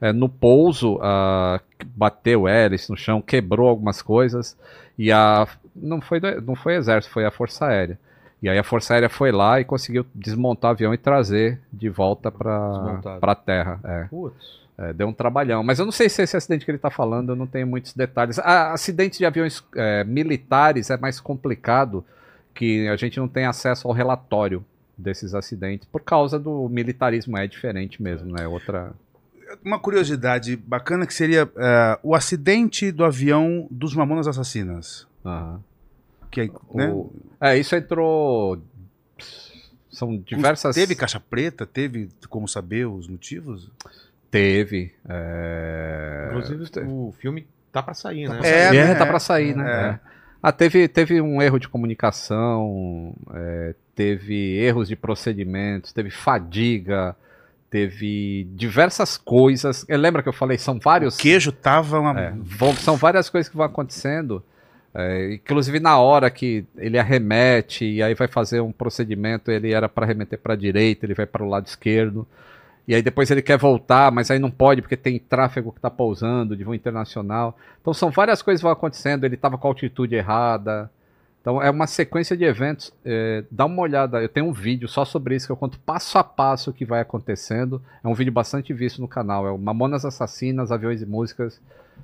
é, no pouso, ah, bateu hélice no chão, quebrou algumas coisas, e a. Não foi, do- não foi exército, foi a Força Aérea. E aí a Força Aérea foi lá e conseguiu desmontar o avião e trazer de volta para a terra. É. Putz. É, deu um trabalhão. Mas eu não sei se esse acidente que ele está falando, eu não tenho muitos detalhes. Ah, acidentes de aviões é, militares é mais complicado, que a gente não tem acesso ao relatório desses acidentes, por causa do militarismo, é diferente mesmo, né? Outra. Uma curiosidade bacana que seria é, o acidente do avião dos Mamonas Assassinas. Aham. Que, é, né? O- É, isso entrou. São diversas. Teve caixa preta? Teve como saber os motivos? Teve. é, Inclusive, o filme Tá pra sair, né? É, É, né? tá pra sair, né? É. É. Ah, teve, teve um erro de comunicação, é, teve erros de procedimentos, teve fadiga, teve diversas coisas. É, lembra que eu falei? São vários. O queijo tava uma. É, vão- são várias coisas que vão acontecendo. É, inclusive na hora que ele arremete e aí vai fazer um procedimento, ele era para arremeter para a direita, ele vai para o lado esquerdo. E aí depois ele quer voltar, mas aí não pode porque tem tráfego que está pousando de voo internacional. Então são várias coisas que vão acontecendo. Ele estava com a altitude errada. Então é uma sequência de eventos. é, dá uma olhada, eu tenho um vídeo só sobre isso que eu conto passo a passo o que vai acontecendo. É um vídeo bastante visto no canal. É o Mamonas Assassinas, Aviões e Músicas.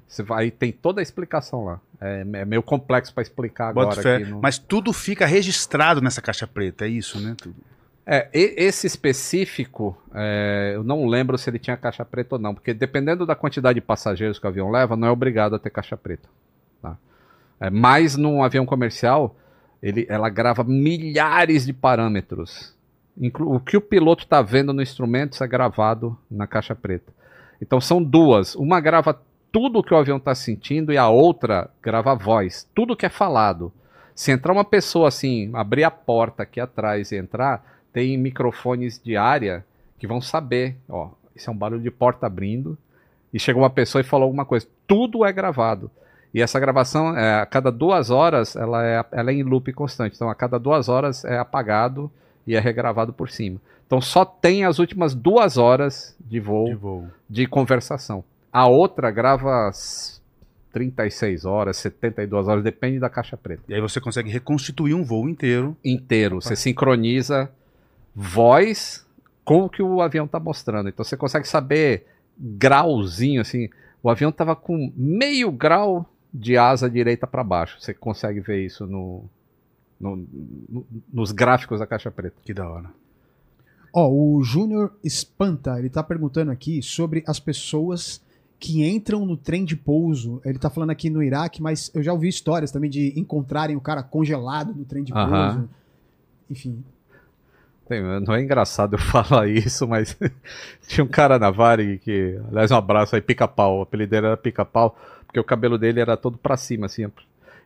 Você vai, tem toda a explicação lá. É, é meio complexo para explicar agora no- Mas tudo fica registrado nessa caixa preta, é isso, né? Tudo. É, esse específico, é, eu não lembro se ele tinha caixa preta ou não, porque dependendo da quantidade de passageiros que o avião leva, não é obrigado a ter caixa preta. Tá? É, mas num avião comercial, ele, ela grava milhares de parâmetros. Inclu- o que o piloto está vendo no instrumento isso é gravado na caixa preta. Então são duas. Uma grava tudo o que o avião está sentindo e a outra grava a voz. Tudo que é falado. Se entrar uma pessoa assim, abrir a porta aqui atrás e entrar, tem microfones de área que vão saber, ó, isso é um barulho de porta abrindo, e chegou uma pessoa e falou alguma coisa. Tudo é gravado. E essa gravação, é, a cada duas horas, ela é, ela é em loop constante. Então, a cada duas horas é apagado e é regravado por cima. Então, só tem as últimas duas horas de voo De voo. de conversação. A outra grava s- 36 horas, 72 horas, depende da caixa preta. E aí você consegue reconstituir um voo inteiro. Inteiro. Você sincroniza voz com o que o avião está mostrando. Então você consegue saber grauzinho, assim. O avião estava com meio grau de asa direita para baixo. Você consegue ver isso no, no- no- nos gráficos da caixa preta. Que da hora. Ó, o Júnior Espanta, ele tá perguntando aqui sobre as pessoas que entram no trem de pouso. Ele tá falando aqui no Iraque, mas eu já ouvi histórias também de encontrarem o cara congelado no trem de pouso. Aham. Enfim. Não é engraçado eu falar isso, mas tinha um cara na Varig que, aliás, um abraço aí, pica-pau. O apelido dele era pica-pau, porque o cabelo dele era todo pra cima, assim.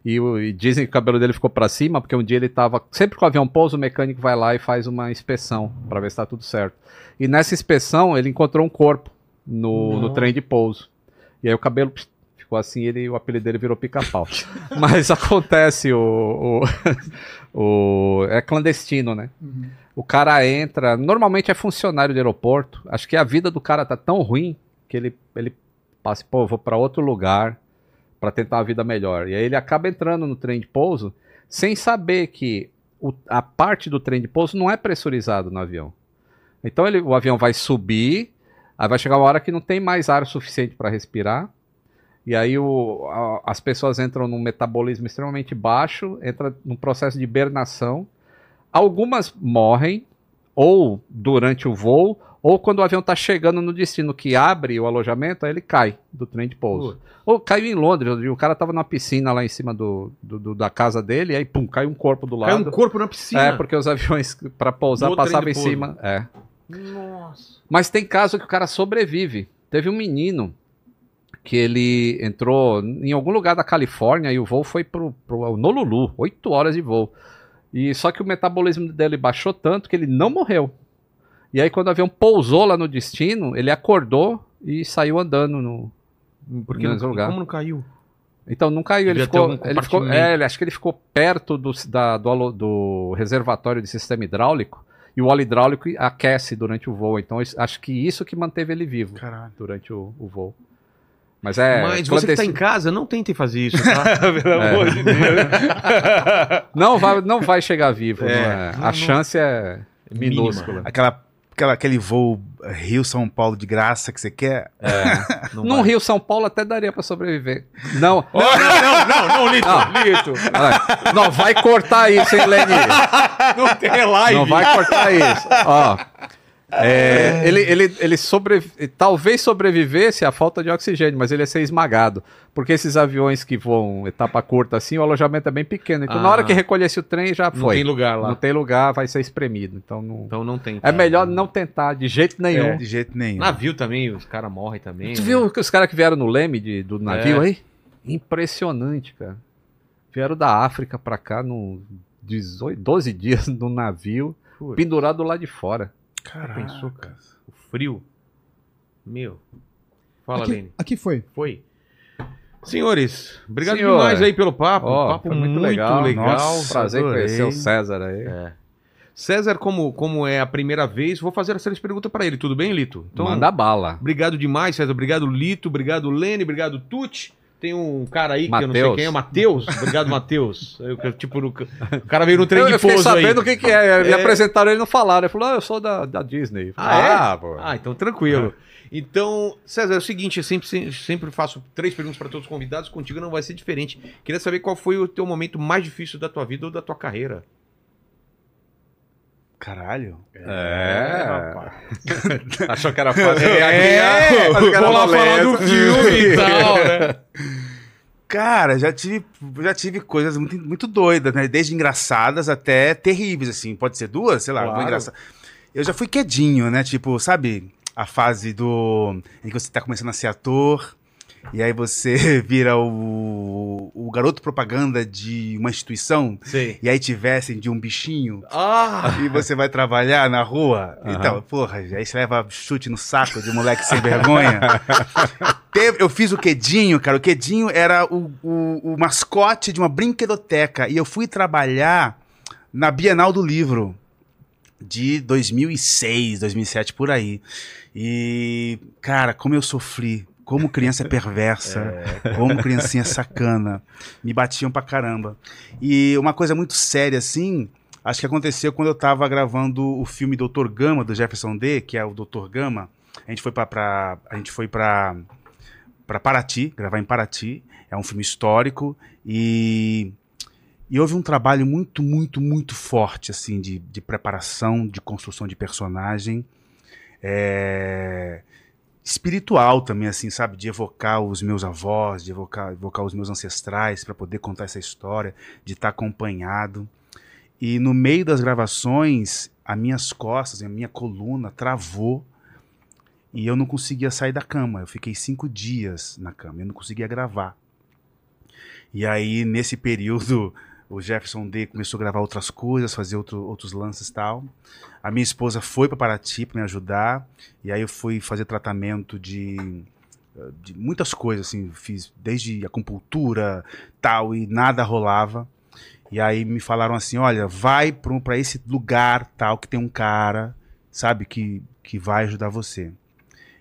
E, e dizem que o cabelo dele ficou pra cima porque um dia ele tava. Sempre que o avião pousa, o mecânico vai lá e faz uma inspeção pra ver se tá tudo certo. E nessa inspeção, ele encontrou um corpo no, no trem de pouso. E aí o cabelo ficou assim ele, o apelido dele virou pica-pau. Mas acontece o, o, o- É clandestino, né? O cara entra, normalmente é funcionário do aeroporto. Acho que a vida do cara tá tão ruim que ele, ele passa, pô, vou para outro lugar para tentar uma vida melhor. E aí ele acaba entrando no trem de pouso sem saber que o- a parte do trem de pouso não é pressurizado no avião. Então ele, o avião vai subir, aí vai chegar uma hora que não tem mais ar suficiente para respirar. E aí o- a- as pessoas entram num metabolismo extremamente baixo, entra num processo de hibernação. Algumas morrem, ou durante o voo, ou quando o avião está chegando no destino que abre o alojamento, aí ele cai do trem de pouso. Ou caiu em Londres, o cara estava na piscina lá em cima do, do- do- da casa dele, e aí pum, caiu um corpo do lado. Caiu um corpo na piscina. É, porque os aviões para pousar passavam em pouso. cima. É. Nossa. Mas tem caso que o cara sobrevive. Teve um menino que ele entrou em algum lugar da Califórnia e o voo foi pro, pro Honolulu, oito horas de voo. E só que o metabolismo dele baixou tanto que ele não morreu. E aí quando o avião pousou lá no destino, ele acordou e saiu andando no, Porque no não, lugar. como não caiu? Então não caiu, ele ficou, ele ficou, é, ele- acho que ele ficou perto do, da- do, do reservatório de sistema hidráulico e o óleo hidráulico aquece durante o voo. Então isso- acho que isso que manteve ele vivo Caralho. durante o, o voo. Mas é. Mas você que tá em casa, não tente fazer isso, tá? Pelo É. amor de Deus. Não vai, não vai chegar vivo. É. não é. Não, A não. chance é Mínima. minúscula. Aquela, aquela, aquele voo Rio-São Paulo de graça que você quer. Não Num vai. Rio São Paulo até daria pra sobreviver. Não. Não, não, não, não, Lito, Não. Lito. Não, vai cortar isso, hein, Leni? Não tem live. Não vai cortar isso. Ó. é, ele, ele, ele sobre, talvez sobrevivesse à falta de oxigênio, mas ele ia ser esmagado. Porque esses aviões que voam etapa curta assim, o alojamento é bem pequeno. Então, na Ah. hora que recolhesse o trem, já Não foi. tem lugar lá. Não tem lugar, vai ser espremido. Então, não... Então não tem. é melhor não tentar de jeito nenhum. De jeito nenhum. Navio também, os caras morrem também. Tu né? viu que os caras que vieram no leme de- do navio É. aí? Impressionante, cara. Vieram da África pra cá no 18, 12 dias no navio, pendurado lá de fora. Já pensou, cara? O frio. Meu. Fala, aqui, Lene. aqui foi. Foi. Senhores, obrigado Senhor. demais aí pelo papo. Ó, papo muito, muito legal. legal. Nossa, prazer em adorei. conhecer o César aí. É. César, como, como é a primeira vez, vou fazer as três perguntas pra ele. Tudo bem, Lito? Manda bala. Obrigado demais, César. Obrigado, Lito. Obrigado, Lene. Obrigado, Tuti. Tem um cara aí que eu não sei Mateus. quem é, Matheus. Obrigado, Matheus. Eu- eu, Tipo, o cara veio no trem Eu, de eu fiquei pouso aí. sabendo o que, que é. Me É. apresentaram ele não falaram. Ele falou, ah, eu sou da, da Disney. Ah, é? Ah, pô. Ah, então tranquilo. Então, César, é o seguinte, eu sempre, sempre, sempre faço três perguntas para todos os convidados, contigo não vai ser diferente. Queria saber qual foi o teu momento mais difícil da tua vida ou da tua carreira. Caralho. É, rapaz. Achou que era fácil. É, era vou lá falar do filme e tal, né? Cara, já tive, já tive coisas muito, muito doidas, né? Desde engraçadas até terríveis, assim. Pode ser duas, sei lá, Claro. engraçada. Eu já fui quedinho, né? Tipo, sabe a fase do. em que você tá começando a ser ator. E aí você vira o, o garoto propaganda de uma instituição. Sei. E aí te vestem de um bichinho. Ah! E você vai trabalhar na rua. Aham. Então, porra, aí você leva chute no saco de moleque sem vergonha. Teve- eu fiz o Quedinho, cara. O Quedinho era o, o, o mascote de uma brinquedoteca. E eu fui trabalhar na Bienal do Livro de 2006, 2007, por aí. E, cara, como eu sofri. Como criança é perversa, como criancinha sacana. Me batiam pra caramba. E uma coisa muito séria, assim, acho que aconteceu quando eu tava gravando o filme Doutor Gama, do Jefferson D, que é o Doutor Gama. A gente foi pra, pra- a gente foi pra, pra Paraty, gravar em Paraty. É um filme histórico e, e houve um trabalho muito, muito, muito forte, assim, de, de preparação, de construção de personagem. É, espiritual também, assim, sabe? De evocar os meus avós, de evocar, evocar os meus ancestrais para poder contar essa história, de estar acompanhado. E no meio das gravações, as minhas costas, a minha coluna travou e eu não conseguia sair da cama. Eu fiquei cinco dias na cama, eu não conseguia gravar. E aí, nesse período, o Jefferson D começou a gravar outras coisas, fazer outro, outros lances e tal. A minha esposa foi para Paraty para me ajudar, e aí eu fui fazer tratamento de, eh, de muitas coisas, assim, fiz desde acupuntura, tal, e nada rolava. E aí me falaram assim, olha, vai para esse lugar, tal, que tem um cara, sabe, que, que vai ajudar você.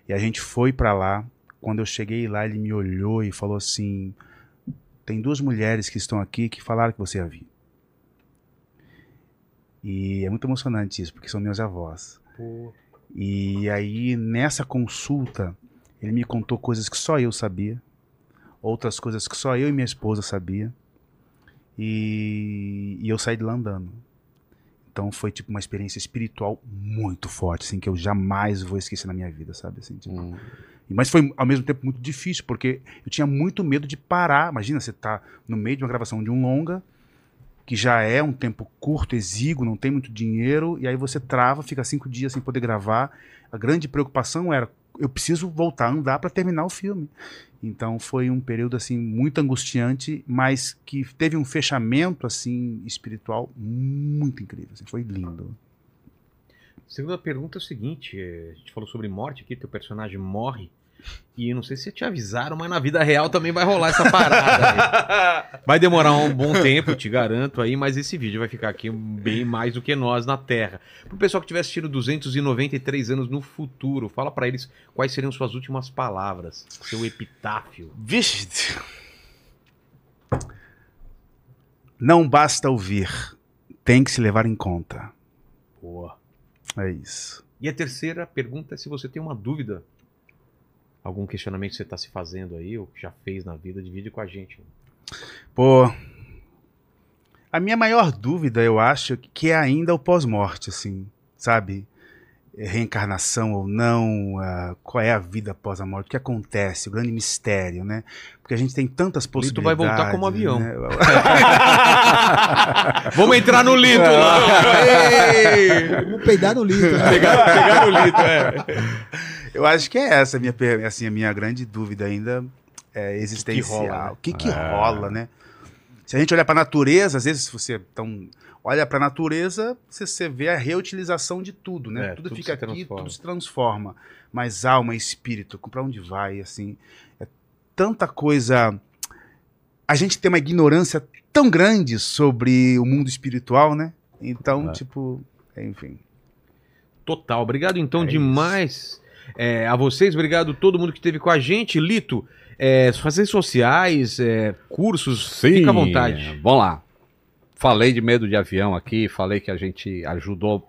E a gente foi para lá. Quando eu cheguei lá, ele me olhou e falou assim: tem duas mulheres que estão aqui que falaram que você ia vir. E é muito emocionante isso, porque são meus avós. E aí, nessa consulta, ele me contou coisas que só eu sabia, outras coisas que só eu e minha esposa sabia. E, e eu saí de lá andando. Então foi tipo uma experiência espiritual muito forte, assim, que eu jamais vou esquecer na minha vida, sabe? Assim, tipo, e- Mas foi ao mesmo tempo muito difícil, porque eu tinha muito medo de parar. Imagina, você tá no meio de uma gravação de um longa, que já é um tempo curto, exíguo, não tem muito dinheiro, e aí você trava, fica cinco dias sem poder gravar. A grande preocupação era, eu preciso voltar a andar para terminar o filme. Então foi um período assim muito angustiante, mas que teve um fechamento assim espiritual muito incrível. assim, foi lindo. Segunda pergunta é o seguinte: é, a gente falou sobre morte aqui, teu personagem morre. E não sei se te avisaram, mas na vida real também vai rolar essa parada. Vai demorar um bom tempo, te garanto aí, mas esse vídeo vai ficar aqui bem mais do que nós na Terra. Pro pessoal que estiver assistindo 293 anos no futuro, fala pra eles quais seriam suas últimas palavras, seu epitáfio. Vixe. Não basta ouvir, tem que se levar em conta. Boa. É isso. E a terceira pergunta é se você tem uma dúvida, algum questionamento que você está se fazendo aí, ou que já fez na vida, divide com a gente. Pô, a minha maior dúvida, eu acho, que é ainda o pós-morte, assim, sabe? Reencarnação ou não, ah, qual é a vida após a morte, o que acontece, o grande mistério, né? Porque a gente tem tantas Lito possibilidades. vai voltar como avião. né? Vamos entrar no Lito lá! Ei! Vamos peidar no litro. né? pegar, pegar no Lito, é. Eu acho que é essa a minha, assim, a minha grande dúvida ainda. é, existencial. rola, né? O que, que É. rola, né? Se a gente olhar para a natureza, às vezes se você então, olha para a natureza, você, você vê a reutilização de tudo, né? É, tudo, tudo fica aqui, transforma. tudo se transforma. Mas alma e espírito, para onde vai, assim? É tanta coisa... A gente tem uma ignorância tão grande sobre o mundo espiritual, né? Então, É. tipo, enfim. Total. Obrigado então É demais é, a vocês, obrigado a todo mundo que esteve com a gente. Lito, é, redes sociais, é, cursos, fica à vontade. Vamos lá. Falei de medo de avião aqui, falei que a gente ajudou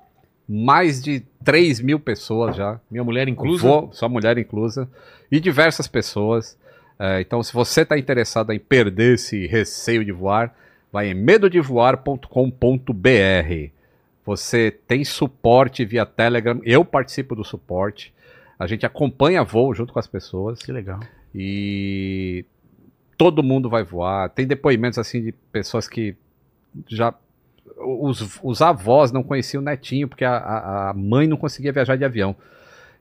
mais de 3 mil pessoas já. Minha mulher inclusa. Vou, sua mulher inclusa. E diversas pessoas. É, então, se você está interessado em perder esse receio de voar, vai em medodevoar.com.br. Você tem suporte via Telegram. Eu participo do suporte. A gente acompanha voo junto com as pessoas. Que legal. E todo mundo vai voar. Tem depoimentos assim de pessoas que já. Os, os avós não conheciam o netinho, porque a, a, a mãe não conseguia viajar de avião.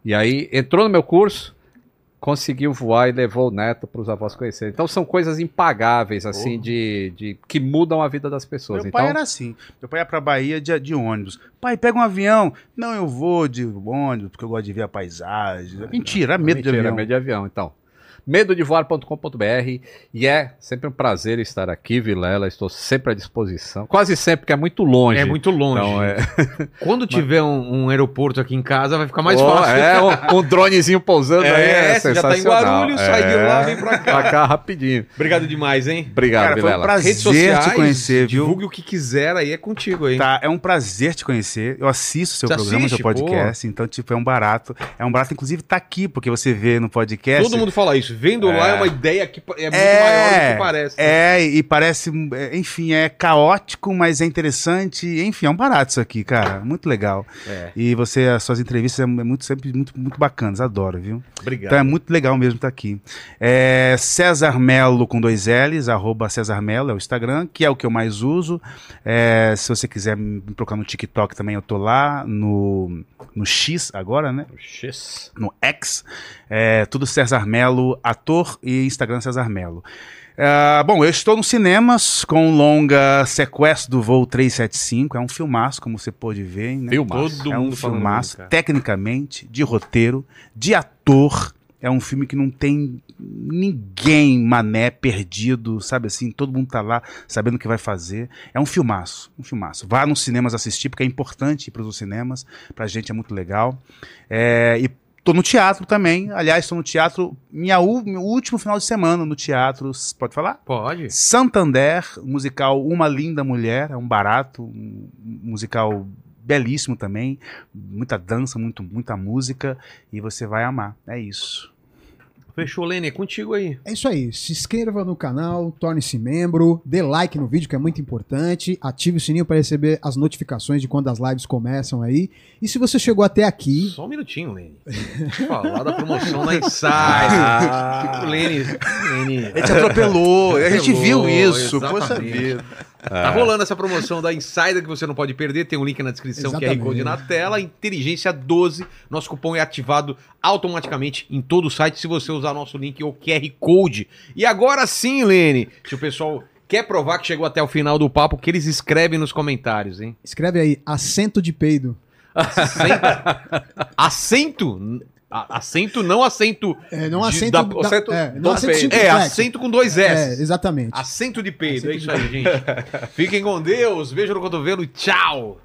E aí entrou no meu curso, conseguiu voar e levou o neto para os avós conhecerem. Então são coisas impagáveis, assim, de, de que mudam a vida das pessoas. Meu então, pai era assim. Meu pai ia pra Bahia de, de ônibus. Pai, pega um avião. Não, eu vou de ônibus porque eu gosto de ver a paisagem. Mentira, é medo de Mentira, avião. medo de avião, então. medodevoar.com.br e é sempre um prazer estar aqui, Vilela. Estou sempre à disposição. Quase sempre, porque é muito longe. É muito longe. Então, é... Quando tiver um, um aeroporto aqui em casa, vai ficar mais Oh, fácil. É, um, um dronezinho pousando É, aí. É você já tá em sensacional. Guarulhos, sai de lá, vem pra cá. Pra cá rapidinho. Obrigado demais, hein? Obrigado, Cara, foi um Vilela. prazer Redes sociais, te conhecer, viu? divulgue o que quiser aí, é contigo aí. Tá, é um prazer te conhecer. Eu assisto seu Você programa, assiste? seu podcast. Então, tipo, é um barato. É um barato, inclusive, tá aqui, porque você vê no podcast. Todo mundo fala isso. Vendo lá é uma ideia que é muito maior do É, que parece. é, e parece, é, enfim, é caótico, mas é interessante. Enfim, é um barato isso aqui, cara. Muito legal. É. E você, as suas entrevistas é muito, sempre muito, muito bacanas, adoro, viu? Obrigado. Então é muito legal mesmo estar aqui. É César Melo com dois L's, arroba César Melo é o Instagram, que é o que eu mais uso. É, se você quiser me procurar no TikTok também, eu tô lá, no, no X agora, né? X. No X. É, tudo César Melo, ator e Instagram César Melo. É, bom, eu estou nos cinemas com o longa Sequestro do Voo 375. É um filmaço, como você pôde ver. Né? Filmaço. Todo é um falando filmaço, cara. tecnicamente, de roteiro, de ator. É um filme que não tem ninguém mané perdido, sabe assim? Todo mundo tá lá sabendo o que vai fazer. É um filmaço, um filmaço. Vá nos cinemas assistir, porque é importante ir para os cinemas. Pra gente é muito legal. É, e tô no teatro também. Aliás, tô no teatro, minha, u- meu último final de semana no teatro. Pode falar? Pode. Santander, musical Uma Linda Mulher, é um barato, um musical belíssimo também, muita dança, muito, muita música, e você vai amar. É isso. Fechou, Lene, é contigo aí. É isso aí. Se inscreva no canal, torne-se membro, dê like no vídeo, que é muito importante. Ative o sininho para receber as notificações de quando as lives começam aí. E se você chegou até aqui, Só um minutinho, Lene. Deixa eu falar da promoção da Insight. Ah. Lene, Lene. Ele te atropelou, a gente viu Atropelou, isso, poxa vida. Tá rolando essa promoção da Insider que você não pode perder. Tem um link na descrição, QR Exatamente. Code na tela. Inteligência 12. Nosso cupom é ativado automaticamente em todo o site se você usar nosso link ou QR Code. E agora sim, Lene, se o pessoal quer provar que chegou até o final do papo, que eles escrevem nos comentários, hein? escreve aí, acento de peido. Acento? Acento? Acento, não acento. É, não de- acento, da- da- acento é, não acento. É, acento com dois É, S. exatamente. Acento de peido, é isso de aí, gente. Fiquem com Deus, beijo no cotovelo e tchau!